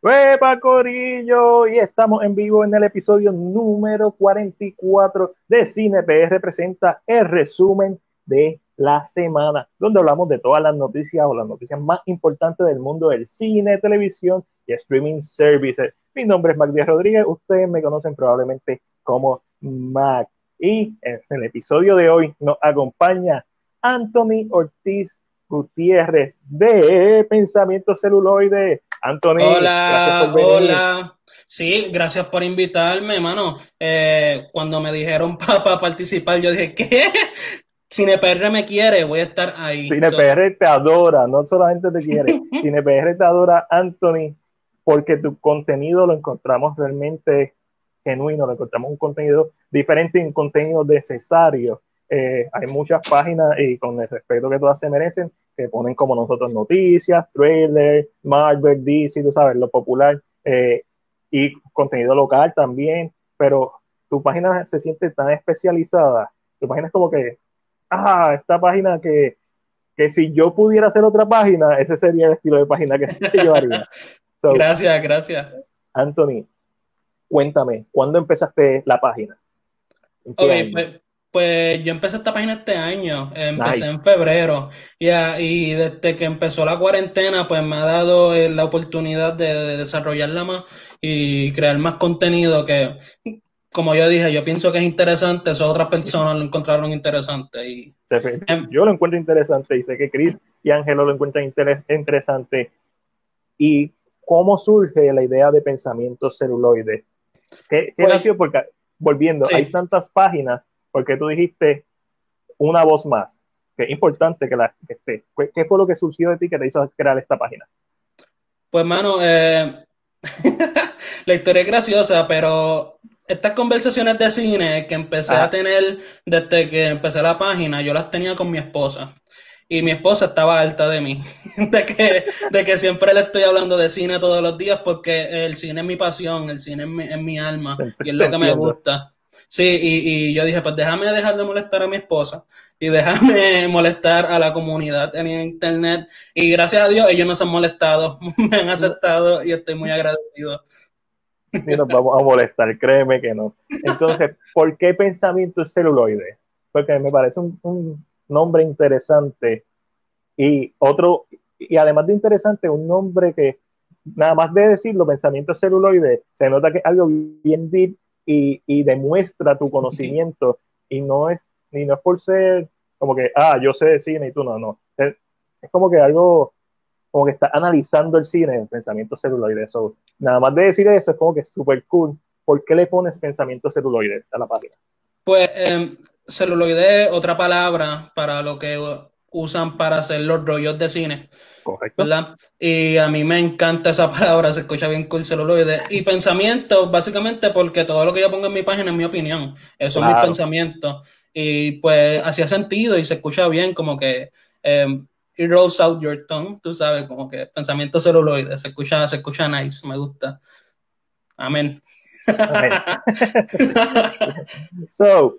¡Huepa Corillo! Y estamos en vivo en el episodio número 44 de Cine PR presenta el resumen de la semana, donde hablamos de todas las noticias o las noticias más importantes del mundo del cine, televisión y streaming services. Mi nombre es Mac Rodríguez, ustedes me conocen probablemente como Mac. Y en el episodio de hoy nos acompaña Anthony Ortiz Gutiérrez de Pensamiento Celuloide. Anthony, hola, hola. Sí, gracias por invitarme, hermano. Eh, cuando me dijeron para participar, yo dije, ¿qué? CinePR me quiere, voy a estar ahí. CinePR te adora, no solamente te quiere, CinePR te adora, Anthony, porque tu contenido lo encontramos realmente genuino, lo encontramos un contenido diferente, un contenido necesario eh, hay muchas páginas y con el respeto que todas se merecen, que ponen como nosotros noticias, trailers, Marvel, DC, tú sabes, lo popular, eh, y contenido local también, pero tu página se siente tan especializada, tu página es como que, ah, esta página que, que si yo pudiera hacer otra página, ese sería el estilo de página que, yo haría. gracias, gracias. Anthony, cuéntame, ¿cuándo empezaste la página? pues, pues yo empecé esta página este año, empecé en febrero y, y, desde que empezó la cuarentena pues me ha dado eh, la oportunidad de, desarrollarla más y crear más contenido que como yo dije, yo pienso que es interesante, eso otras personas lo encontraron interesante. Y, em, yo lo encuentro interesante y sé que Chris y Ángelo lo encuentran interesante. ¿Y cómo surge la idea de pensamiento celuloide? ¿Qué, qué pues, Porque volviendo, hay tantas páginas porque tú dijiste una voz más, que es importante que la esté. ¿Qué fue lo que surgió de ti que te hizo crear esta página? Pues, mano, eh, la historia es graciosa, pero estas conversaciones de cine que empecé a tener desde que empecé la página, yo las tenía con mi esposa. Y mi esposa estaba alta de mí, de que, de que siempre le estoy hablando de cine todos los días porque el cine es mi pasión, el cine es mi, es mi alma y es lo que me gusta. Sí, y, yo dije, pues déjame dejar de molestar a mi esposa y déjame molestar a la comunidad en internet. Y gracias a Dios ellos no se han molestado, me han aceptado y estoy muy agradecido. Y nos vamos a molestar, créeme que no. Entonces, ¿por qué pensamiento celuloide? Porque me parece un, un nombre interesante y otro, y además de interesante, un nombre que nada más de decirlo, pensamiento celuloide, se nota que es algo bien deep y, demuestra tu conocimiento y no es, ni no es por ser como que, ah, yo sé de cine y tú no, no. Es, como que algo, como que está analizando el cine, el pensamiento celuloide. eso nada más de decir eso es como que es súper cool. ¿Por qué le pones pensamiento celuloide a la página? Pues eh, celuloide otra palabra para lo que usan para hacer los rollos de cine. Correcto. Y a mí me encanta esa palabra, se escucha bien con celuloide. Y pensamiento, básicamente porque todo lo que yo pongo en mi página es mi opinión. Eso es mi pensamiento. Y pues hacía sentido y se escucha bien como que um, it rolls out your tongue, tú sabes, como que pensamiento celuloide. Se escucha, se escucha nice, me gusta. Amén. Amén. so,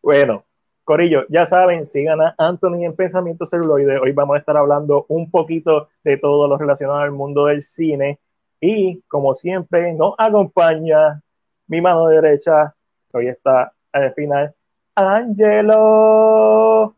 bueno, Corillo, ya saben, sigan a Anthony en Pensamiento Celuloide. Hoy vamos a estar hablando un poquito de todo lo relacionado al mundo del cine. Y como siempre, nos acompaña mi mano derecha, hoy está al final, Angelo.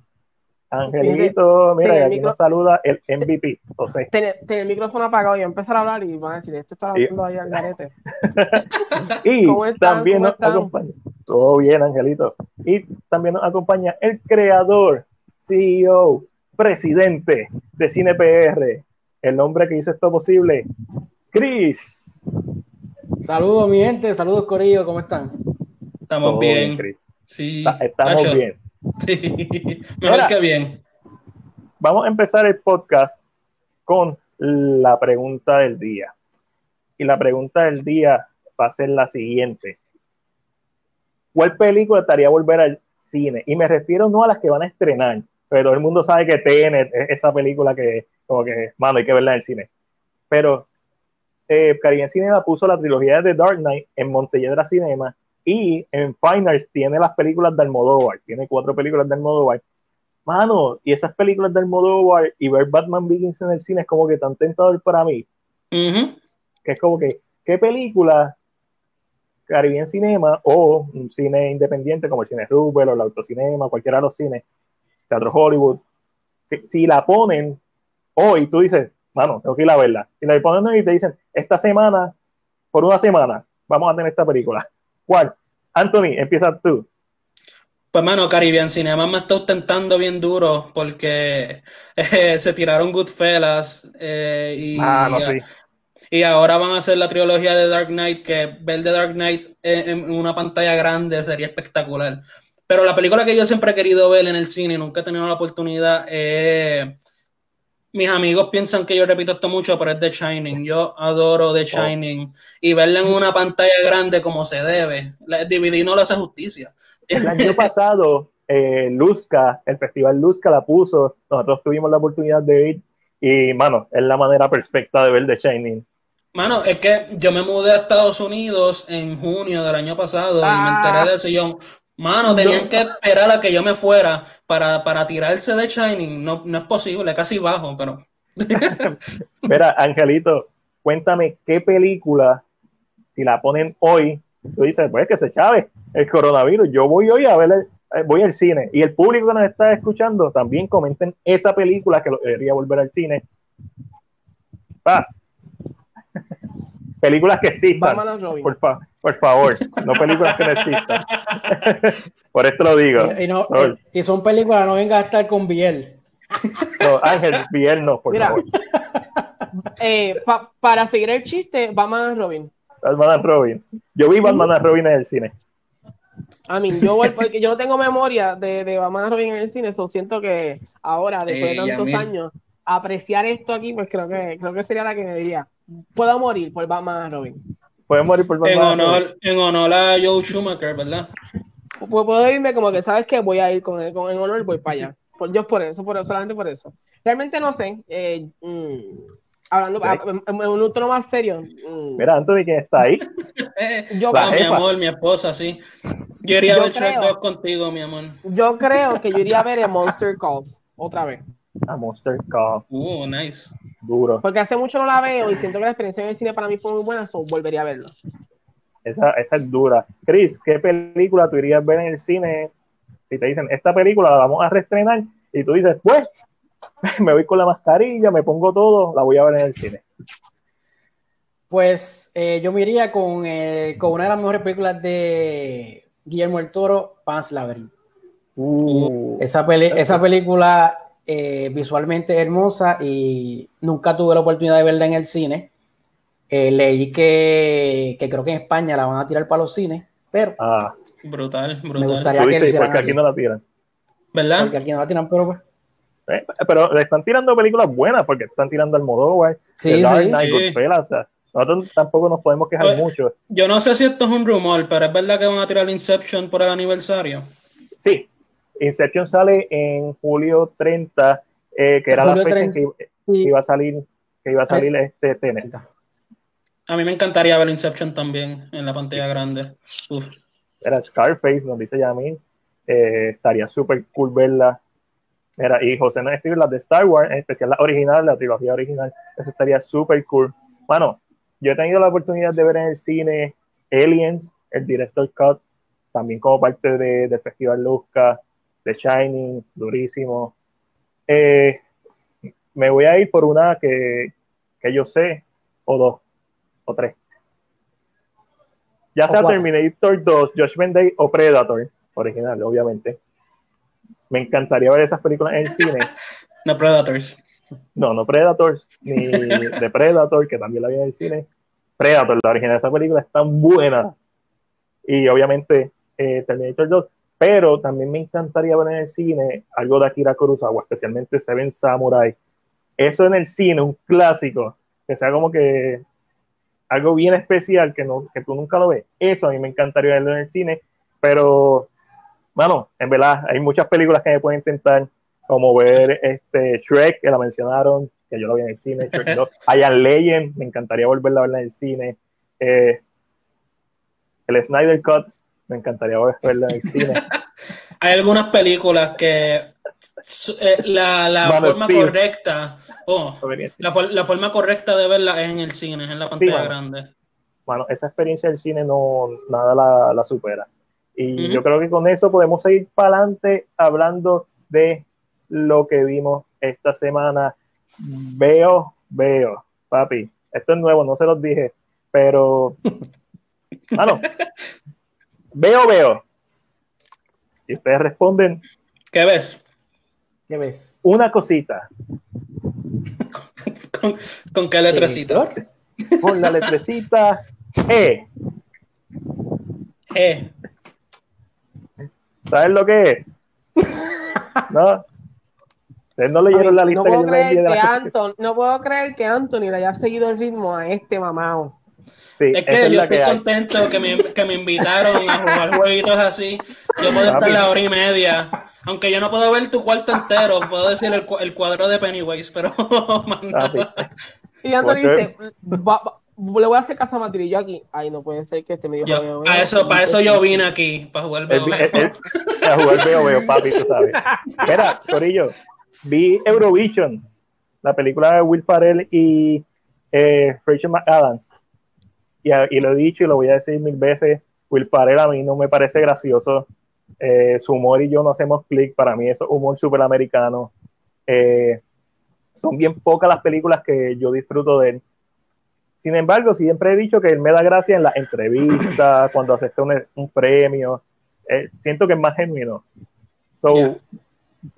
Angelito, mira, aquí nos saluda el MVP. José. Tiene, el micrófono apagado y empezar a hablar y van a decir, esto está hablando ahí al garete. y también nos acompaña, todo bien, Angelito. Y también nos acompaña el creador, CEO, presidente de CinePR, el nombre que hizo esto posible, Chris. Saludos, mi gente, saludos, Corillo, ¿cómo están? Estamos bien. Sí, estamos bien. Sí, mejor que bien. Vamos a empezar el podcast con la pregunta del día. Y la pregunta del día va a ser la siguiente. ¿Cuál película estaría volver al cine? Y me refiero no a las que van a estrenar, pero todo el mundo sabe que es esa película que, como que, mano, hay que verla en el cine. Pero eh, Caribbean Cinema puso la trilogía de The Dark Knight en Montelledra Cinema y en Finals tiene las películas de Almodóvar, tiene cuatro películas de Almodóvar. Mano, y esas películas de Almodóvar y ver Batman Begins en el cine es como que tan tentador para mí. Que que es como que, ¿qué película Caribbean Cinema o un cine independiente como el Cine Rubel o el Autocinema, cualquiera de los cines, Teatro Hollywood, que si la ponen hoy, tú dices, mano, tengo que ir a verla. Y la ponen hoy y te dicen, esta semana, por una semana, vamos a tener esta película. ¿Cuál? Anthony, empieza tú. Pues, mano, Caribbean Cinema me está ostentando bien duro porque eh, se tiraron Goodfellas eh, y, Ah, no, sí. y ahora van a hacer la trilogía de Dark Knight, que ver The Dark Knight en, en una pantalla grande sería espectacular. Pero la película que yo siempre he querido ver en el cine y nunca he tenido la oportunidad es... Mis amigos piensan que yo repito esto mucho, pero es The Shining. Yo adoro The Shining. Y verla en una pantalla grande como se debe. La DVD no le hace justicia. El año pasado, eh, Luzca, el festival Luzca la puso, nosotros tuvimos la oportunidad de ir y, mano, es la manera perfecta de ver The Shining. Mano, es que yo me mudé a Estados Unidos en junio del año pasado y me Ah. enteré de eso y yo, mano, tenían que esperar a que yo me fuera para, para tirarse de Shining. No, no es posible, casi bajo, pero... Mira, Angelito, cuéntame qué película, si la ponen hoy, tú dices, pues que se chave el coronavirus, yo voy hoy a ver, el- eh, voy al cine. Y el público que nos está escuchando, también comenten esa película que lo debería volver al cine. Va. Películas que existan. Batman and Robin. Por, fa- por favor, no películas que no existan. por esto lo digo. Y, no- son películas, no venga a estar con Biel. No, Ángel, viernes, por Mira. favor. Eh, pa- para seguir el chiste, Batman and Robin. Batman and Robin. Yo vi Batman and Robin en el cine. A mí, yo, voy- porque yo no tengo memoria de, de Batman and Robin en el cine, so siento que ahora, después Eh, de tantos años, apreciar esto aquí, pues creo que, creo que sería la que me diría. Puedo morir por Batman and Robin. Pueden morir por En honor, en honor a Joe Schumacher, ¿verdad? Pu- Puedo irme como que, ¿sabes qué? Voy a ir con, con en honor, voy para allá. Por, yo por eso, por, solamente por eso. Realmente no sé. eh, mm, hablando a- en, en un tono más serio. mm, Mira, Anthony, ¿quién está ahí? Eh, yo, ah, mi amor, mi esposa, sí. Yo iría a ver Shrek creo. 2 contigo, mi amor. yo creo que yo iría a ver el Monster Calls otra vez. A Monster Call. Uh, nice. Duro. Porque hace mucho no la veo y siento que la experiencia en el cine para mí fue muy buena, so volvería a verlo. Esa, esa es dura. Chris, ¿qué película tú irías a ver en el cine? Si te dicen, esta película la vamos a reestrenar, y tú dices, pues, me voy con la mascarilla, me pongo todo, la voy a ver en el cine. Pues eh, yo me iría con, eh, con una de las mejores películas de Guillermo el Toro, Pan's Labyrinth. Uh, Esa, peli- esa película eh, visualmente hermosa y nunca tuve la oportunidad de verla en el cine. Eh, leí que, que creo que en España la van a tirar para los cines, pero ah, Brutal, me brutal. gustaría que dices, hicieran porque aquí aquí. no la tiran. ¿Verdad? Porque aquí no la tiran, pero pues. Eh, Pero le están tirando películas buenas, porque están tirando al Modóvar, Sí, Dark sí. Knight, Sí. Goodfellas, o sea, nosotros tampoco nos podemos quejar Oye. mucho. Yo no sé si esto es un rumor, pero es verdad que van a tirar Inception por el aniversario. Sí, Inception sale en julio 30, eh, que era la fecha en 30. que iba- que iba a salir, que iba a salir este Tenet. A mí me encantaría ver Inception también en la pantalla grande. Uf. Era Scarface, nos dice Yamin. Eh, estaría súper cool verla. Era, y José nos escribe las de Star Wars, en especial la original, la trilogía original. Eso estaría súper cool. Bueno, yo he tenido la oportunidad de ver en el cine Aliens, el Director Cut, también como parte de, del Festival Luzca, The Shining, durísimo. Eh, me voy a ir por una que, que yo sé, o dos, o tres. Ya O sea cuatro. Terminator 2, Judgment Day o Predator, original, obviamente. Me encantaría ver esas películas en el cine. No Predators. No, no Predators, ni de Predator, que también la vi en el cine. Predator, la original de esa película, es tan buena. Y obviamente eh, Terminator 2. Pero también me encantaría ver en el cine algo de Akira Kurosawa, especialmente Seven Samurai. Eso en el cine, un clásico, que sea como que algo bien especial que, no, que tú nunca lo ves. Eso a mí me encantaría verlo en el cine. Pero, bueno, en verdad, hay muchas películas que me pueden intentar como ver este Shrek, que la mencionaron, que yo lo vi en el cine, Shrek 2, I Am Legend, me encantaría volverla a verla en el cine, eh, el Snyder Cut, me encantaría verla en el cine, hay algunas películas que eh, la, la forma correcta, oh, la, la, forma correcta de verla es en el cine, es en la pantalla grande. Bueno, esa experiencia del cine no nada la, la supera. Y yo creo que con eso podemos seguir para adelante hablando de lo que vimos esta semana. Veo, veo, papi. Esto es nuevo, no se los dije, pero. Bueno, veo, veo. Y ustedes responden. ¿Qué ves? ¿Qué ves? Una cosita. ¿Con, qué letrecita? Con la letrecita E. E. ¿Sabes lo que es? ¿No? Ustedes no leyeron la lista no puedo que creer que Anton, No puedo creer que Anthony le haya seguido el ritmo a este mamado. Sí, es que yo estoy contento que me, que me, invitaron a jugar jueguitos así. Yo puedo estar la hora y media. Aunque yo no puedo ver tu cuarto entero, puedo decir el, el cuadro de Pennywise, pero. y Anthony dice: le voy a hacer caso a Matrillo aquí. Ay, no puede ser que este medio yo, Para eso, para eso yo vine aquí, para jugar veo veo. Para jugar veo veo, papi, tú sabes. Mira, Corillo, vi Eurovision, la película de Will Farrell y eh, Rachel McAdams. Y, y, lo he dicho y lo voy a decir mil veces, Will Farrell a mí no me parece gracioso. Eh, su humor y yo no hacemos clic, para mí eso es humor súper americano. Eh, son bien pocas las películas que yo disfruto de él sin embargo, siempre he dicho que él me da gracia en las entrevistas, cuando acepta un, premio. Eh, siento que es más genuino. So,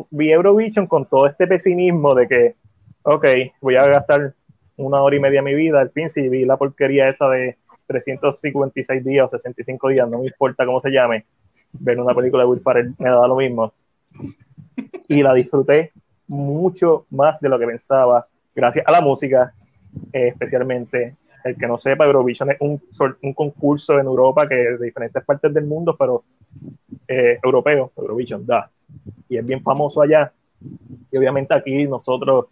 vi Eurovision con todo este pesimismo de que, ok, voy a gastar una hora y media de mi vida. Al fin, si vi la porquería esa de 356 días o 65 días, no me importa cómo se llame, ver una película de Will Ferrell me da lo mismo. Y la disfruté mucho más de lo que pensaba, gracias a la música, eh, especialmente. El que no sepa, Eurovision es un, un, concurso en Europa que de diferentes partes del mundo, pero eh, europeo, Eurovision, da. Y es bien famoso allá. Y obviamente aquí nosotros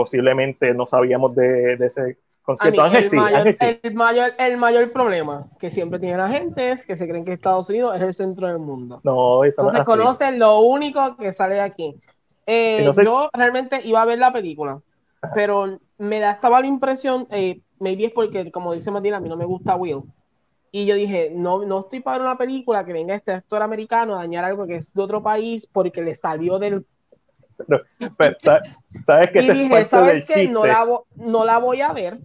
posiblemente no sabíamos de, ese concierto. el, mayor, El, mayor, problema que siempre tiene la gente es que se creen que Estados Unidos es el centro del mundo. No, eso no se conoce lo único que sale aquí. Eh, yo realmente iba a ver la película, pero me da estaba la impresión, eh, maybe es porque, como dice Martina, a mí no me gusta Will. Y yo dije, no, no estoy para una película que venga este actor americano a dañar algo que es de otro país porque le salió del. ¿Sabes que y dije, ¿sabes qué? No la, no la voy a ver.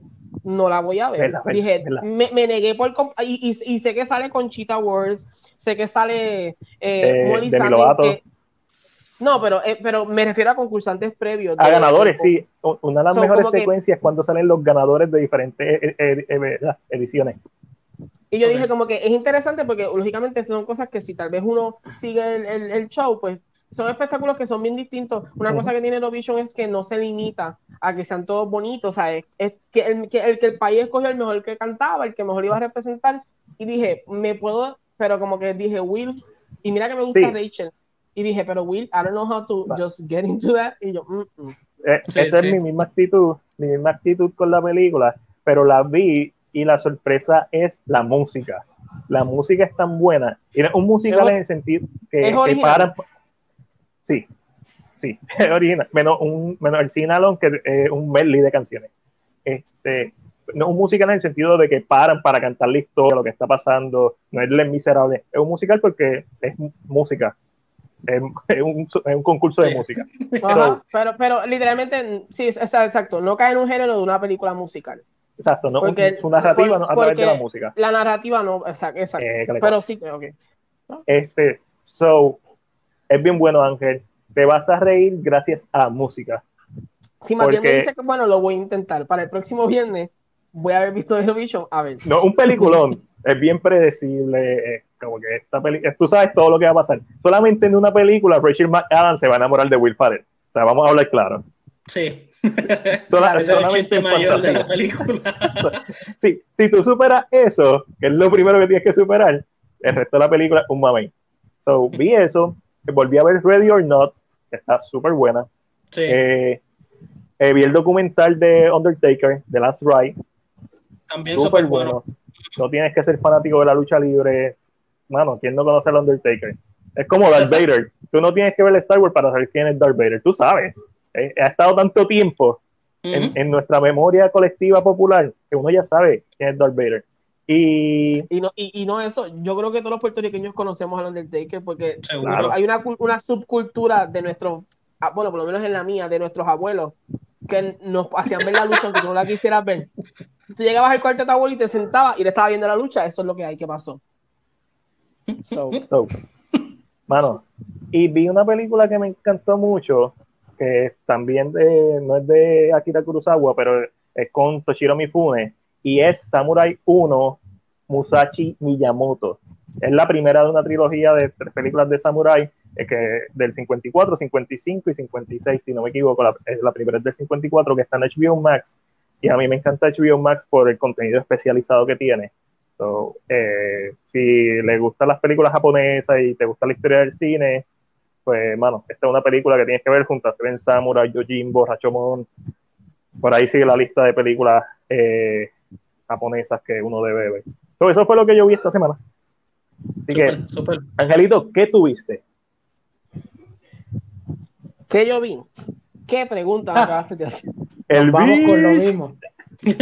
No la voy a ver. dije, me, me, negué por. Y, y, y, sé que sale con Cheetah Wars, sé que sale eh, eh Molly que, no, pero, eh, pero me refiero a concursantes previos. a ganadores, sí. Una de las mejores secuencias es cuando salen los ganadores de diferentes eh, eh, ediciones. Y yo dije como que es interesante porque lógicamente son cosas que si tal vez uno sigue el, show, pues son espectáculos que son bien distintos. Una cosa que tiene Eurovision es que no se limita a que sean todos bonitos, o sea, es, que, el, que, el, que el país escogió el mejor que cantaba, el que mejor iba a representar. Y dije, me puedo, pero como que dije, Will, y mira que me gusta Rachel, y dije, pero Will, I don't know how to just get into that. Y yo, mm, mm". Eh, esa es mi misma actitud, mi misma actitud con la película, pero la vi y la sorpresa es la música. La música es tan buena. Y es un musical en el sentido que, ¿Es original? Sí, sí, es original. Menos, un, menos el Sinalon, que es un medley de canciones. Este, no es un musical en el sentido de que paran para cantar la historia, lo que está pasando. No es Les Miserable. Es un musical porque es música es, un, un, concurso de música. pero, pero literalmente, sí, está exacto, no cae en un género de una película musical. Exacto, no, su narrativa no, a través de la música. La narrativa no, exacto, exacto. Eh, pero sí, ok. Este, so, es bien bueno, Ángel. Te vas a reír gracias a música. Si Matías me dice que bueno, lo voy a intentar. Para el próximo viernes voy a haber visto Eurovision, a ver. No, un peliculón. es bien predecible. Eh, como que esta película, tú sabes todo lo que va a pasar. Solamente en una película, Rachel McAdams se va a enamorar de Will Ferrell. O sea, vamos a hablar claro. Sí. solamente mayor de la película. sí, si tú superas eso, que es lo primero que tienes que superar, el resto de la película es un mame. So, vi eso, volví a ver Ready or Not, que está súper buena. Sí. Eh, eh, vi el documental de Undertaker, The Last Ride. También súper bueno. No tienes que ser fanático de la lucha libre. Mano, ¿quién no conoce al Undertaker? Es como Darth Vader. Tú no tienes que ver Star Wars para saber quién es Darth Vader. Tú sabes. Eh, ha estado tanto tiempo en, en nuestra memoria colectiva popular que uno ya sabe quién es Darth Vader. Y Y no, y, y no eso, yo creo que todos los puertorriqueños conocemos al Undertaker porque. Claro. hay una, una subcultura de nuestros, ah, bueno, por lo menos en la mía, de nuestros abuelos, que nos hacían ver la lucha aunque tú no la quisieras ver. Tú llegabas al cuarto de tu abuelo y te sentabas y le estaba viendo la lucha, eso es lo que hay que pasó. So, So, mano, y vi una película que me encantó mucho, que también de, no es de Akira Kurosawa, pero es con Toshiro Mifune, y es Samurai 1 Musashi Miyamoto. Es la primera de una trilogía de tres películas de Samurai, eh, que del 54, 55 y 56, si no me equivoco, la, la primera es del 54, que está en HBO Max, y a mí me encanta HBO Max por el contenido especializado que tiene. Eh, si le gustan las películas japonesas y te gusta la historia del cine, pues, mano, esta es una película que tienes que ver junto a Seven Samurai, Yojimbo, Rashomon. Por ahí sigue la lista de películas eh, japonesas que uno debe ver. So, eso fue lo que yo vi esta semana. Así que, Súper, súper. Angelito, ¿qué tuviste? ¿qué yo vi? ¿Qué pregunta me acabaste de hacer? El Vamos con lo mismo.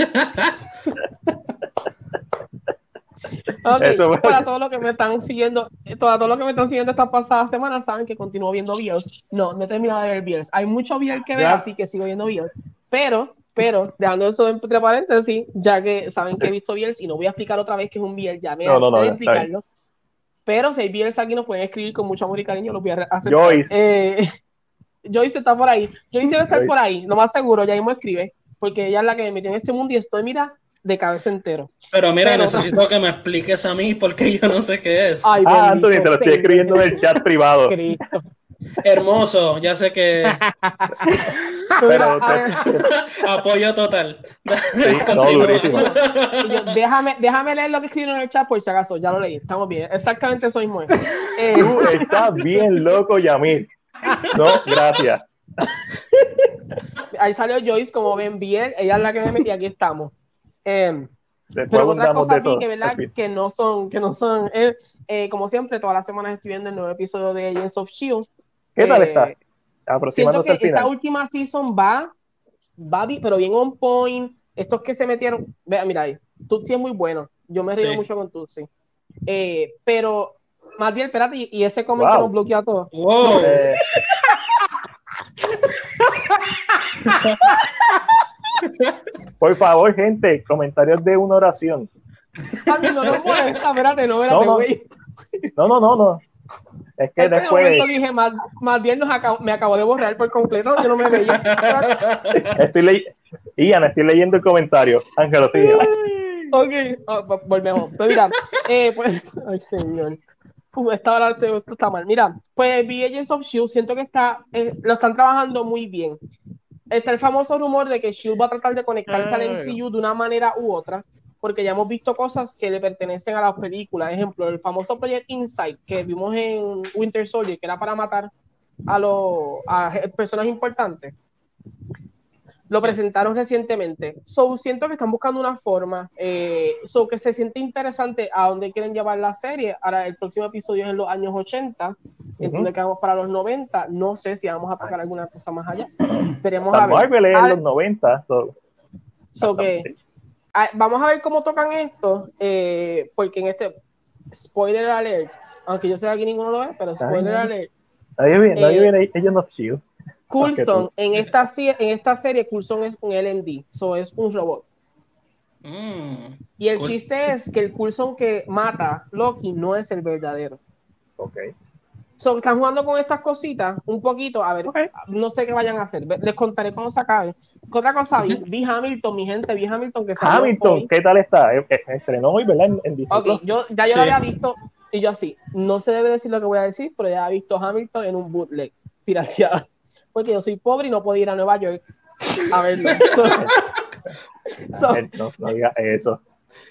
Ok, Eso para todos los que me están siguiendo, para todos los que me están siguiendo esta pasada semana, saben que continúo viendo videos. No, no he terminado de ver videos. Hay mucho video que ver, Ya. así que sigo viendo videos. Pero, pero, dejando eso entre paréntesis, ya que saben que he visto videos y no voy a explicar otra vez que es un video, ya me No, no, no, bien. explicarlo. Pero si hay videos aquí, nos pueden escribir con mucho amor y cariño, los voy a hacer. Joyce. Eh, Joyce está por ahí. Joyce debe estar Joyce. por ahí, lo más seguro, ya mismo escribe, porque ella es la que me metió en este mundo y estoy, mira, de cabeza entero. Pero mira, Pero- necesito que me expliques a mí porque yo no sé qué es. Ay, Ah, Anthony, te lo estoy escribiendo en el chat privado. Cristo. Hermoso, ya sé que Pero apoyo total. Sí, no, yo, déjame, déjame leer lo que escribieron en el chat por si acaso, ya lo leí, estamos bien, exactamente eso mismo. Eh, Tú estás bien loco, Yamil. No, gracias. ahí salió Joyce, como ven bien, ella es la que me metí, aquí estamos. Eh, Después pero otras cosas que, ¿verdad? que no son, que no son, eh, eh, como siempre, todas las semanas estoy viendo el nuevo episodio de Agents of S.H.I.E.L.D. ¿Qué tal Eh, está? Siento Aproximándose que al esta final. última season va, va pero bien on point. Estos que se metieron, vea, mira ahí, Tutsi es muy bueno. Yo me río Sí. mucho con Tutsi. Eh, pero, más bien, espérate, y, y ese comentario Wow. nos bloquea a todos. Wow. Eh, por favor, gente, comentarios de una oración. A mí no nos molesta, espérate, no, No, espérate, no. güey. No, no, no, no. Es que En ese después momento dije, más, más bien nos acabo- me acabo de borrar por completo, yo no me veía. estoy leyendo. Ian, estoy leyendo el comentario. Ángelo, sigue. ok, oh, vo- volvemos. Pero mira, eh, pues, ay señor. Uf, esta hora esto está mal. Mira, pues vi Agents of Shield, siento que está, eh, lo están trabajando muy bien. Está el famoso rumor de que Shield va a tratar de conectarse al MCU de una manera u otra, porque ya hemos visto cosas que le pertenecen a las películas. Ejemplo, el famoso Project Insight que vimos en Winter Soldier, que era para matar a los a personas importantes. Lo presentaron recientemente. So, siento que están buscando una forma. Eh, so, que se siente interesante a dónde quieren llevar la serie. Ahora, el próximo episodio es en los años 80. Entiendo que vamos para los 90. No sé si vamos a tocar alguna cosa más allá. Veremos a ver. Marvel es Ah, en los 90. so, so que, ah, vamos a ver cómo tocan esto. eh, porque en este. Spoiler alert. Aunque yo sé que aquí ninguno lo ve, pero spoiler Ay, alert. Nadie viene, nadie Eh, viene Agent of Shield. Coulson, en esta, en esta serie, Coulson es un LMD. So, es un robot. Mm. Y el Cool. chiste es que el Coulson que mata Loki no es el verdadero. Ok. So, están jugando con estas cositas un poquito, a ver, no sé qué vayan a hacer, les contaré cuando se acabe. ¿Qué otra cosa vi? Vi Hamilton, mi gente, vi Hamilton que salió Hamilton, hoy. ¿qué tal está? Eh, eh, Estrenó hoy, ¿verdad? En, en Disney Ok, Plus. yo, ya yo Sí. había visto, y yo así, no se debe decir lo que voy a decir, pero ya había visto Hamilton en un bootleg, pirateado. Porque yo soy pobre y no puedo ir a Nueva York a verlo. So, Ángel, no, no diga eso.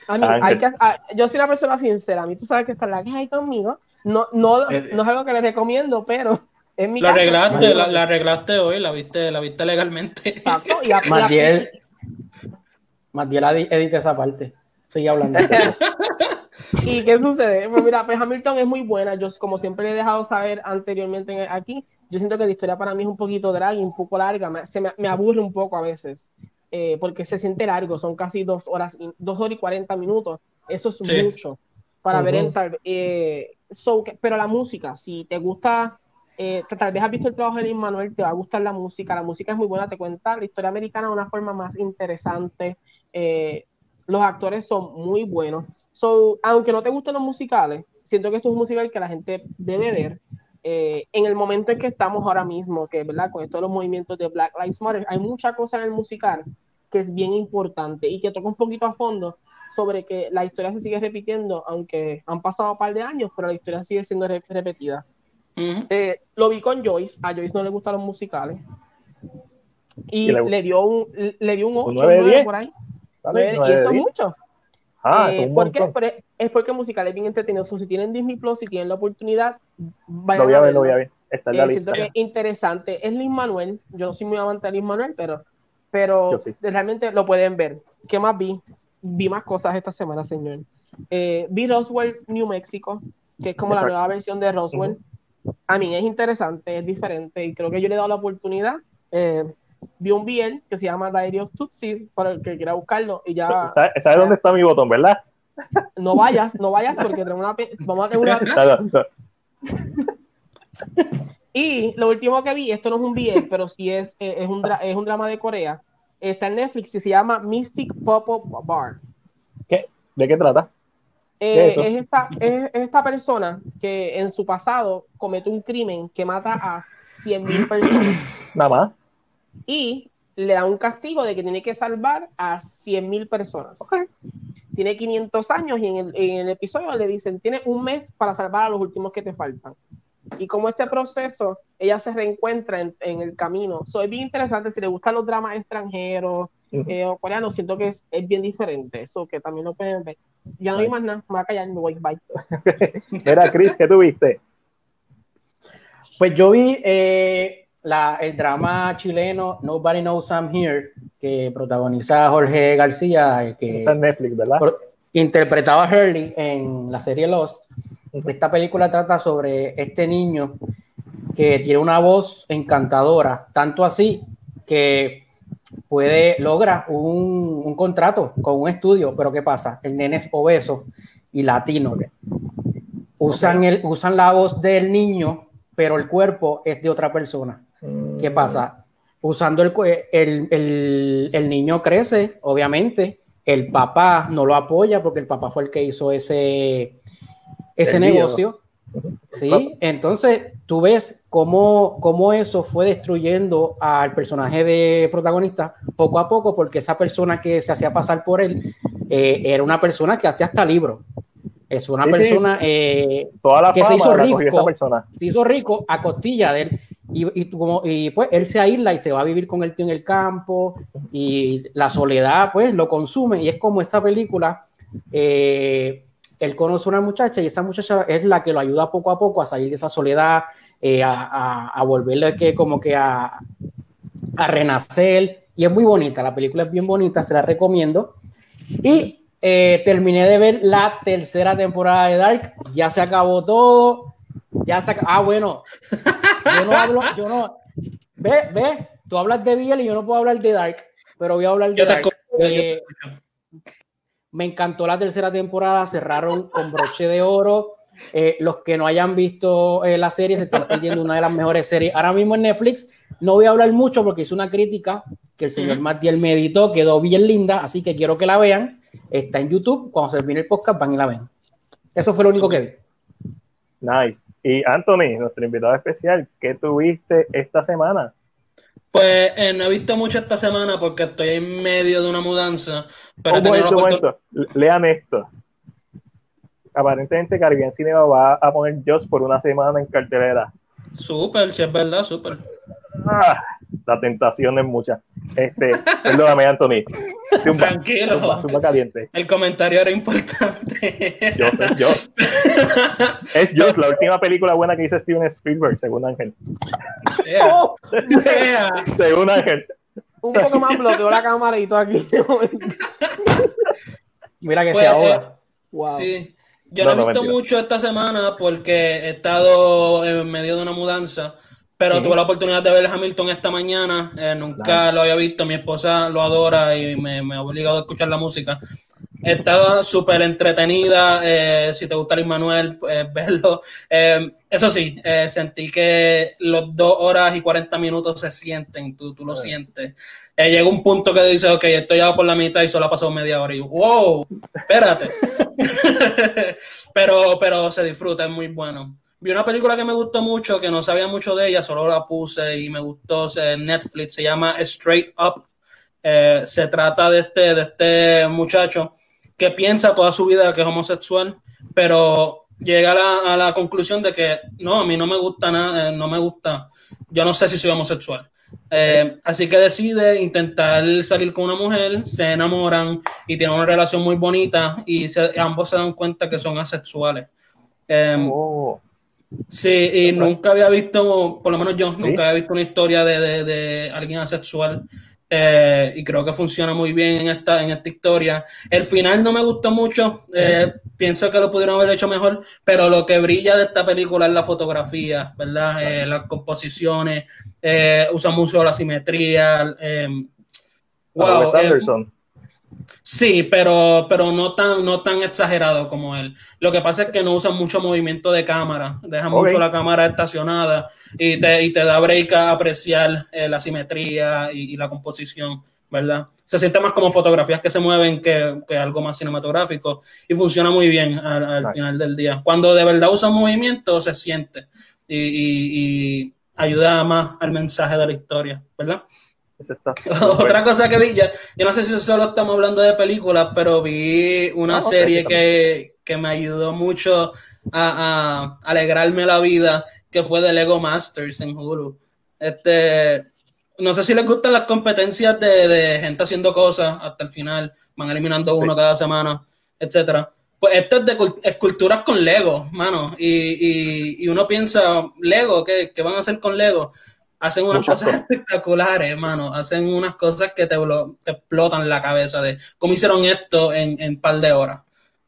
A mí, hay que, a- yo soy una persona sincera. A mí tú sabes que está la que hay conmigo. No, no, Eh, no es algo que le recomiendo, pero es mi La caso. arreglaste, la, la arreglaste hoy, la viste, la viste legalmente. Exacto, y Matiel, Matiel edi- edita esa parte. Sigue hablando. ¿Y qué sucede? Pues mira, pues Hamilton es muy buena. Yo, como siempre he dejado saber anteriormente aquí, yo siento que la historia para mí es un poquito drag y un poco larga. Me, se me, me aburre un poco a veces. Eh, porque se siente largo, son casi dos horas, dos horas y cuarenta minutos. Eso es Sí. mucho para ver en tal eh, so, pero la música, si te gusta, eh, tal vez has visto el trabajo de Lin Manuel, te va a gustar la música. La música es muy buena, te cuenta la historia americana de una forma más interesante. Eh, los actores son muy buenos. So, aunque no te gusten los musicales, siento que esto es un musical que la gente debe ver. eh, en el momento en que estamos ahora mismo, que verdad, con todos los movimientos de Black Lives Matter, hay mucha cosa en el musical que es bien importante y que toca un poquito a fondo sobre que la historia se sigue repitiendo, aunque han pasado un par de años, pero la historia sigue siendo re- repetida. Ujú. Eh, lo vi con Joyce, a Joyce no le gustan los musicales. Y ¿Y le le, dio un, le dio un 8, ¿Un nueve de 10? por ahí. ¿Vale? Nueve- Nueve y eso es mucho. Ah, Eh, es un ¿por qué? montón. Pero es- es porque el musical es bien entretenido. So, si tienen Disney Plus, si tienen la oportunidad, Lo vayan voy a ver, lo voy a ver. Está en la Eh, siento lista. que es interesante. Es Lin Manuel. Yo no soy muy amante de Lin Manuel, pero, pero sí. realmente lo pueden ver. ¿Qué más vi? Vi más cosas esta semana, señor. Eh, vi Roswell, New Mexico, que es como la nueva versión de Roswell. A mí es interesante, es diferente y creo que yo le he dado la oportunidad. Eh, vi un BL que se llama Diary of Tutsis para el que quiera buscarlo y ya ¿Sabes, sabes dónde está mi botón, verdad? no vayas, no vayas porque una, vamos a tener una, No, no, no. Y lo último que vi, esto no es un BL, pero sí es, eh, es, un, es un drama de Corea. Está en Netflix y se llama Mystic Pop-Up Bar. ¿Qué? ¿De qué trata? Eh, ¿Qué es esta, es, es esta persona que en su pasado comete un crimen que mata a 100.000 personas Nada más. y le da un castigo de que tiene que salvar a 100.000 personas. Tiene 500 años y en el, en el episodio le dicen, tiene un mes para salvar a los últimos que te faltan. Y como este proceso, ella se reencuentra en, en el camino. So, es bien interesante, si le gustan los dramas extranjeros eh, o coreanos, siento que es, es bien diferente. Eso que también lo pueden ver. Ya no hay más nada, me voy a callar, me voy, bye. Mira, Chris, ¿qué tuviste? Pues yo vi eh, la, el drama chileno Nobody Knows I'm Here, que protagoniza Jorge García, eh, que Está en Netflix, ¿verdad? por- interpretaba a Hurley en la serie Lost. Esta película trata sobre este niño que tiene una voz encantadora, tanto así que puede logra un, un contrato con un estudio, pero ¿qué pasa? El nene es obeso y latino. Usan, el, usan la voz del niño, pero el cuerpo es de otra persona. ¿Qué Mm, pasa? Usando el, el, el, el niño crece, obviamente, el papá no lo apoya porque el papá fue el que hizo ese, ese negocio. Sí, entonces tú ves cómo, cómo eso fue destruyendo al personaje de protagonista poco a poco, porque esa persona que se hacía pasar por él eh, era una persona que hacía hasta libros. Es una Sí, persona eh, Toda la que se hizo rico. se hizo rico a costilla de él. Y, y, como, y pues él se aísla y se va a vivir con el tío en el campo y la soledad pues lo consume y es como esta película, eh, él conoce a una muchacha y esa muchacha es la que lo ayuda poco a poco a salir de esa soledad, eh, a, a, a, volverle que como que a, a renacer. Y es muy bonita, la película es bien bonita, se la recomiendo. Y eh, terminé de ver la tercera temporada de Dark, ya se acabó todo, ya se acabó, ah bueno, yo no hablo, yo no, ve, ve, tú hablas de Biel y yo no puedo hablar de Dark, pero voy a hablar de Yo Dark. Eh, me encantó la tercera temporada, cerraron con broche de oro. Eh, los que no hayan visto eh, la serie se están perdiendo una de las mejores series. Ahora mismo en Netflix no voy a hablar mucho porque hice una crítica que el señor. Matiel me editó, quedó bien linda, así que quiero que la vean. Está en YouTube, cuando se termine el podcast van y la ven. Eso fue lo único que vi. Nice. Y Anthony, nuestro invitado especial, ¿qué tuviste esta semana? Pues eh, no he visto mucho esta semana porque estoy en medio de una mudanza, pero he un tenido la momento, un oportun- momento. Lean esto. Aparentemente Caribbean Cinema va a poner Just por una semana en cartelera. Súper, si es verdad, súper. Ah, la tentación es mucha. Este, perdóname, Anthony. Zumba, Tranquilo. zumba, zumba caliente. El comentario era importante. Just, es Just. Es Just, la última película buena que hizo Steven Spielberg, según Ángel. Yeah, Oh, yeah. Según Ángel. un poco más bloqueó la cámara y todo aquí. Mira que Pues, se ahoga. wow. Sí. Yo no, he visto mucho esta semana porque he estado en medio de una mudanza, pero tuve la oportunidad de ver Hamilton esta mañana. Eh, nunca lo había visto. Mi esposa lo adora y me, me ha obligado a escuchar la música. Estaba súper entretenida. Eh, si te gusta Luis Manuel, pues, verlo. Eh, eso sí, sentí que los dos horas y 40 minutos se sienten, tú, tú lo sientes. llega un punto que dice, ok, estoy ya por la mitad y solo ha pasado media hora. Y yo, wow, espérate. pero, pero se disfruta, es muy bueno. Vi una película que me gustó mucho, que no sabía mucho de ella, solo la puse y me gustó en Netflix, se llama Straight Up. Eh, se trata de este, de este muchacho que piensa toda su vida que es homosexual, pero llega a la, conclusión de que no, a mí no me gusta nada, eh, no me gusta, yo no sé si soy homosexual. Eh, así que decide intentar salir con una mujer, se enamoran y tienen una relación muy bonita y ambos se dan cuenta que son asexuales. Em, oh. Sí, y nunca había visto, por lo menos yo, nunca había visto una historia de, de, alguien asexual. Eh, y creo que funciona muy bien en esta, en esta historia. El final no me gustó mucho, eh, pienso que lo pudieron haber hecho mejor, pero lo que brilla de esta película es la fotografía, ¿verdad? Eh, las composiciones, usa mucho la simetría. wow, Sí, pero, pero no tan, no tan exagerado como él. Lo que pasa es que no usa mucho movimiento de cámara, deja mucho la cámara estacionada y te, y te da break a apreciar eh, la simetría y, la composición, ¿verdad? Se siente más como fotografías que se mueven que, que algo más cinematográfico y funciona muy bien al, final del día. Cuando de verdad usa movimiento, se siente y, y ayuda más al mensaje de la historia, ¿verdad? Otra cosa que vi, ya, yo no sé si solo estamos hablando de películas, pero vi una serie que, que, me ayudó mucho a, a, alegrarme la vida, que fue de Lego Masters en Hulu. Este, no sé si les gustan las competencias de, de gente haciendo cosas hasta el final, van eliminando uno cada semana, etcétera. Pues esto es de esculturas con Lego, mano. Y, y, y uno piensa, Lego, ¿qué, ¿qué, van a hacer con Lego? Hacen unas cosas, espectaculares, hermano. Hacen unas cosas que te, te explotan la cabeza de cómo hicieron esto en un par de horas,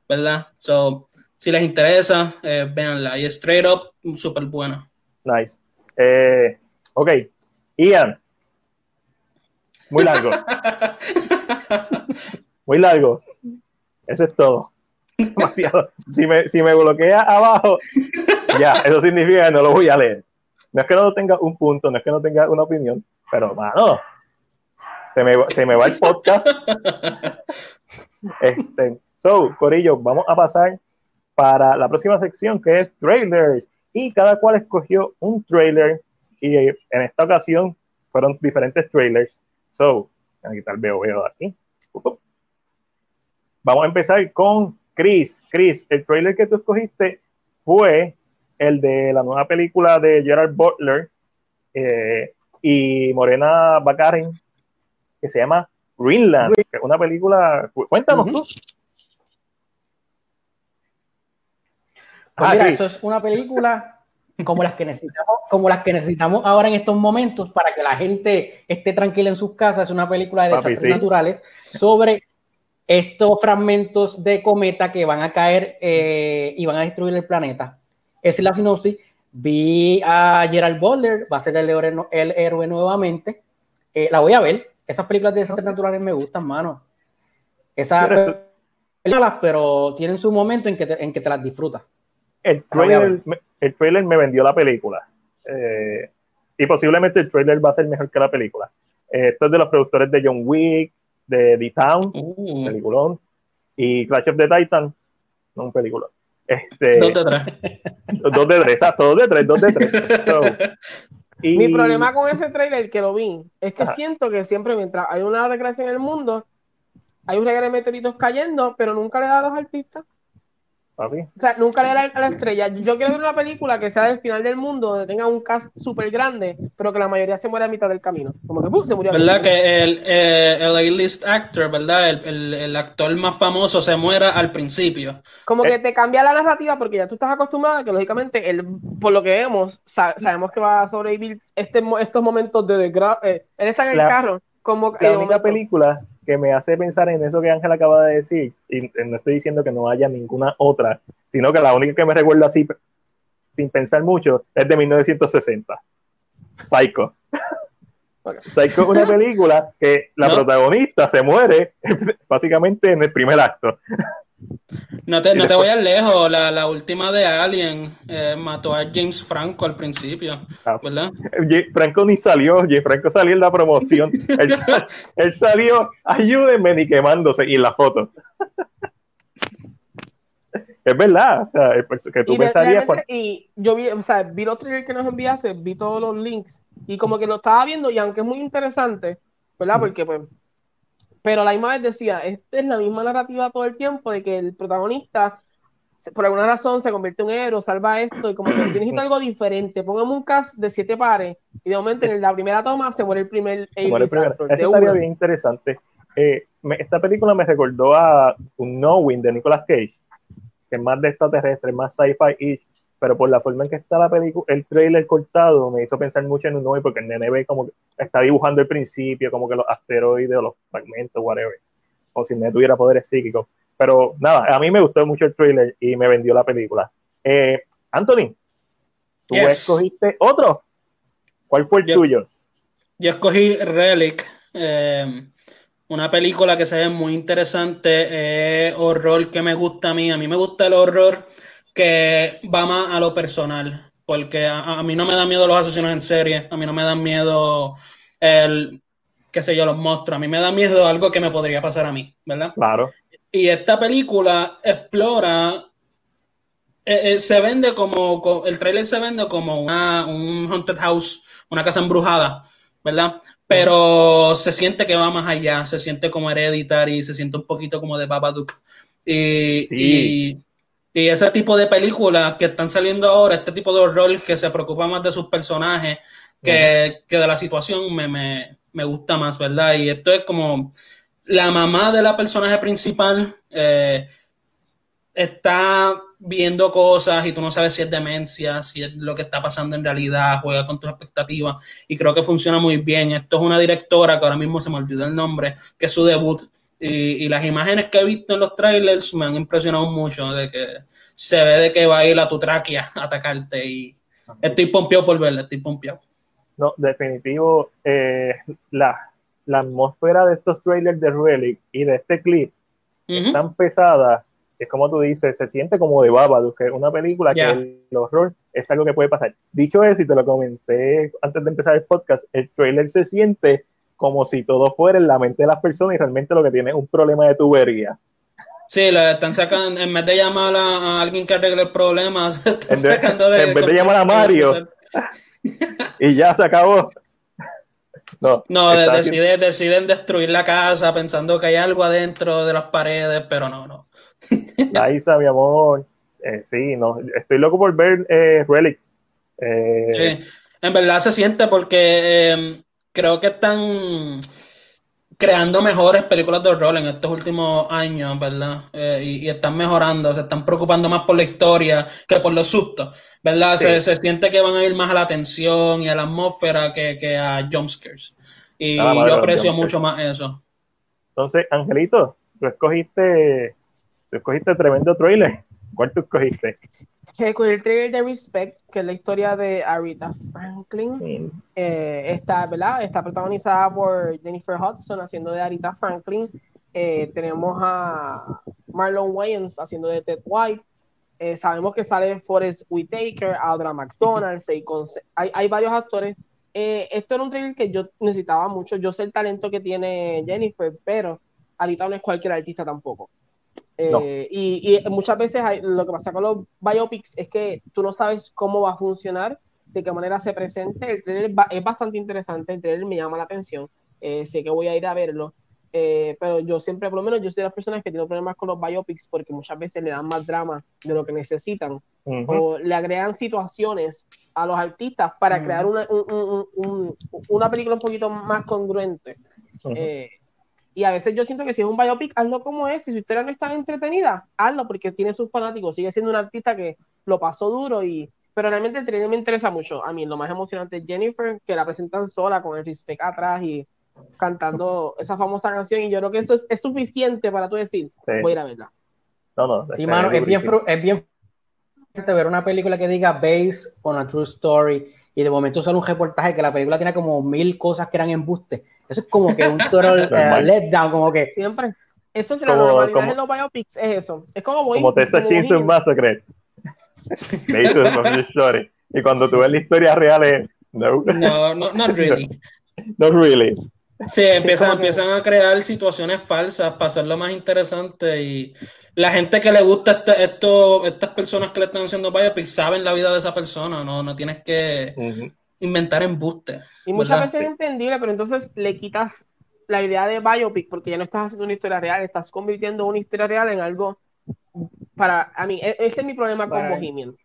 ¿verdad? So, si les interesa, eh, véanla. Y Straight Up, súper buena. Nice. Eh, ok, Ian. Muy largo. Muy largo. Eso es todo. Demasiado. Si me, si me bloquea abajo, ya, eso significa que no lo voy a leer. No es que no tenga un punto, no es que no tenga una opinión, pero, mano, se me, se me va el podcast. este, so, Corillo, vamos a pasar para la próxima sección que es trailers. Y cada cual escogió un trailer y en esta ocasión fueron diferentes trailers. So, voy a quitar veo veo aquí. Vamos a empezar con Chris. Chris, el trailer que tú escogiste fue el de la nueva película de Gerard Butler eh, y Morena Baccarin, que se llama Greenland, que es una película. Cuéntanos tú. Pues mira, eso es una película como las que necesitamos, como las que necesitamos ahora en estos momentos para que la gente esté tranquila en sus casas. Es una película de desastres naturales sobre estos fragmentos de cometa que van a caer eh, y van a destruir el planeta. Es la sinopsis. Vi a Gerald Butler, va a ser el héroe, el héroe nuevamente. Eh, la voy a ver. Esas películas de desastres naturales me gustan, mano. Esas películas, pero tienen su momento en que te, en que te las disfrutas. El trailer, el trailer me vendió la película. Eh, y posiblemente el trailer va a ser mejor que la película. Eh, esto es de los productores de John Wick, de The Town, uh. peliculón, y Clash of the Titan, no un peliculón. Este, dos de tres. Dos de tres, exacto, dos de tres, dos de tres. y... Mi problema con ese trailer que lo vi es que siento que siempre mientras hay una desgracia en el mundo, hay un regalo de meteoritos cayendo, pero nunca le da a los artistas. O sea, nunca le da a la estrella. Yo quiero ver una película que sea del final del mundo, donde tenga un cast súper grande, pero que la mayoría se muera a mitad del camino. Como que se murió. ¿Verdad? Que el, eh, el A-list actor, ¿verdad? El, el, actor más famoso se muera al principio. Como que eh. te cambia la narrativa porque ya tú estás acostumbrado a que, lógicamente, el, por lo que vemos, sabemos que va a sobrevivir este, estos momentos de desgracia. Eh, él está en el carro. Como la única película que me hace pensar en eso que Ángel acaba de decir, y no estoy diciendo que no haya ninguna otra, sino que la única que me recuerdo así, sin pensar mucho, es de 1960, Psycho. Psycho es una película que la protagonista se muere básicamente en el primer acto. No te, no te vayas lejos, la, la, última de Alien eh, mató a James Franco al principio, ah, ¿verdad? Franco ni salió, James Franco salió en la promoción. él, salió, ayúdenme, ni quemándose, y en la foto. es verdad, o sea, que tú pensarías. Y yo vi, o sea, vi los trailers que nos enviaste, vi todos los links, y como que lo estaba viendo, y aunque es muy interesante, ¿verdad? Porque pues pero la misma vez decía, esta es la misma narrativa todo el tiempo de que el protagonista, por alguna razón, se convierte en un héroe, salva esto, y como que necesita algo diferente. Pongamos un cast de siete pares, y de momento en la primera toma se muere el primer. Eso estaría bien interesante. Eh, esta película me recordó a un Knowing de Nicolas Cage, que es más de extraterrestre, más sci-fi pero por la forma en que está la película, el trailer cortado me hizo pensar mucho en un nuevo, porque el nene ve como que está dibujando el principio, como que los asteroides o los fragmentos, whatever, o si el nene tuviera poderes psíquicos. Pero nada, a mí me gustó mucho el trailer y me vendió la película. Eh, Anthony, tú escogiste otro. ¿Cuál fue el tuyo? Yo escogí Relic. Eh, una película que se ve muy interesante, horror que me gusta a mí. A mí me gusta el horror que va más a lo personal, porque a, mí no me dan miedo los asesinos en serie, a mí no me dan miedo el, qué sé yo, los monstruos, a mí me da miedo algo que me podría pasar a mí, ¿verdad? Claro. Y esta película explora, eh, eh, se vende como, el trailer se vende como una, un haunted house, una casa embrujada, ¿verdad? Pero se siente que va más allá, se siente como hereditary, se siente un poquito como de Babadook. Y, y y ese tipo de películas que están saliendo ahora, este tipo de horror que se preocupa más de sus personajes que, de la situación, me, gusta más, ¿verdad? Y esto es como la mamá de la personaje principal eh, está viendo cosas y tú no sabes si es demencia, si es lo que está pasando en realidad, juega con tus expectativas y creo que funciona muy bien. Esto es una directora que ahora mismo se me olvidó el nombre, que es su debut y, las imágenes que he visto en los trailers me han impresionado mucho de que se ve de que va a ir a tu tráquea a atacarte y estoy pompeado por verla, estoy pompeado. No, definitivo, eh, la, la, atmósfera de estos trailers de Relic y de este clip es tan pesada, es como tú dices, se siente como de Babadook, que es una película que el, horror es algo que puede pasar. Dicho eso, y te lo comenté antes de empezar el podcast, el trailer se siente como si todo fuera en la mente de las personas y realmente lo que tiene es un problema de tubería. Sí, le están sacando, en vez de llamar a, alguien que arregle el problema, en, vez de llamar a Mario y ya se acabó. No, no deciden, deciden destruir la casa pensando que hay algo adentro de las paredes, pero no, no. Isa, mi amor, eh, sí, no, estoy loco por ver eh, Relic. Eh, sí, en verdad se siente porque em, creo que están creando mejores películas de horror en estos últimos años, ¿verdad? Eh, y, están mejorando, se están preocupando más por la historia que por los sustos, ¿verdad? Se, siente que van a ir más a la tensión y a la atmósfera que, que a jumpscares. Y ah, yo aprecio mucho más eso. Entonces, Angelito, tú escogiste, tú escogiste tremendo trailer. ¿Cuál tú escogiste? Con el trailer de Respect, que es la historia de Arita Franklin, eh, está, ¿verdad? está protagonizada por Jennifer Hudson haciendo de Arita Franklin. Eh, tenemos a Marlon Wayans haciendo de Ted White. Eh, sabemos que sale Forrest Whitaker, Audra McDonald, hay, hay varios actores. esto era un trailer que yo necesitaba mucho. Yo sé el talento que tiene Jennifer, pero Arita no es cualquier artista tampoco. Eh, y, muchas veces lo que pasa con los biopics es que tú no sabes cómo va a funcionar, de qué manera se presente. El trailer es bastante interesante, el trailer me llama la atención. Eh, sé que voy a ir a verlo, eh, pero yo siempre, por lo menos, yo soy de las personas que tienen problemas con los biopics porque muchas veces le dan más drama de lo que necesitan o le agregan situaciones a los artistas para crear una, una película un poquito más congruente. Y a veces yo siento que si es un biopic, hazlo como es. Si su historia no es tan entretenida, hazlo porque tiene sus fanáticos. Sigue siendo un artista que lo pasó duro y... Pero realmente el trailer me interesa mucho. A mí lo más emocionante es Jennifer, que la presentan sola con el respect atrás y cantando esa famosa canción y yo creo que eso es, es suficiente para tú decir, Sí. voy a ir a verla. No, no. Sí, mano, es bien, es bien ver una película que diga based on a true story y de momento sale un reportaje que la película tiene como mil cosas que eran embustes. Eso es como que un total eh, Normal. letdown, como que Siempre. Eso es la Como- normalidad como- en los biopics, es eso. Es como Como Texas Chainsaw. Massacre. Y cuando tú ves la historia real es, no, No, no, not really. not really. Sí, empiezan, que- empiezan a crear situaciones falsas para hacerlo más interesante y la gente que le gusta este- esto, estas personas que le están haciendo biopics saben la vida de esa persona, no, no tienes que Ujú. inventar embustes. Y muchas ¿verdad? veces es entendible, pero entonces le quitas la idea de biopic porque ya no estás haciendo una historia real, estás convirtiendo una historia real en algo para a mí e- ese es mi problema con Bohemian.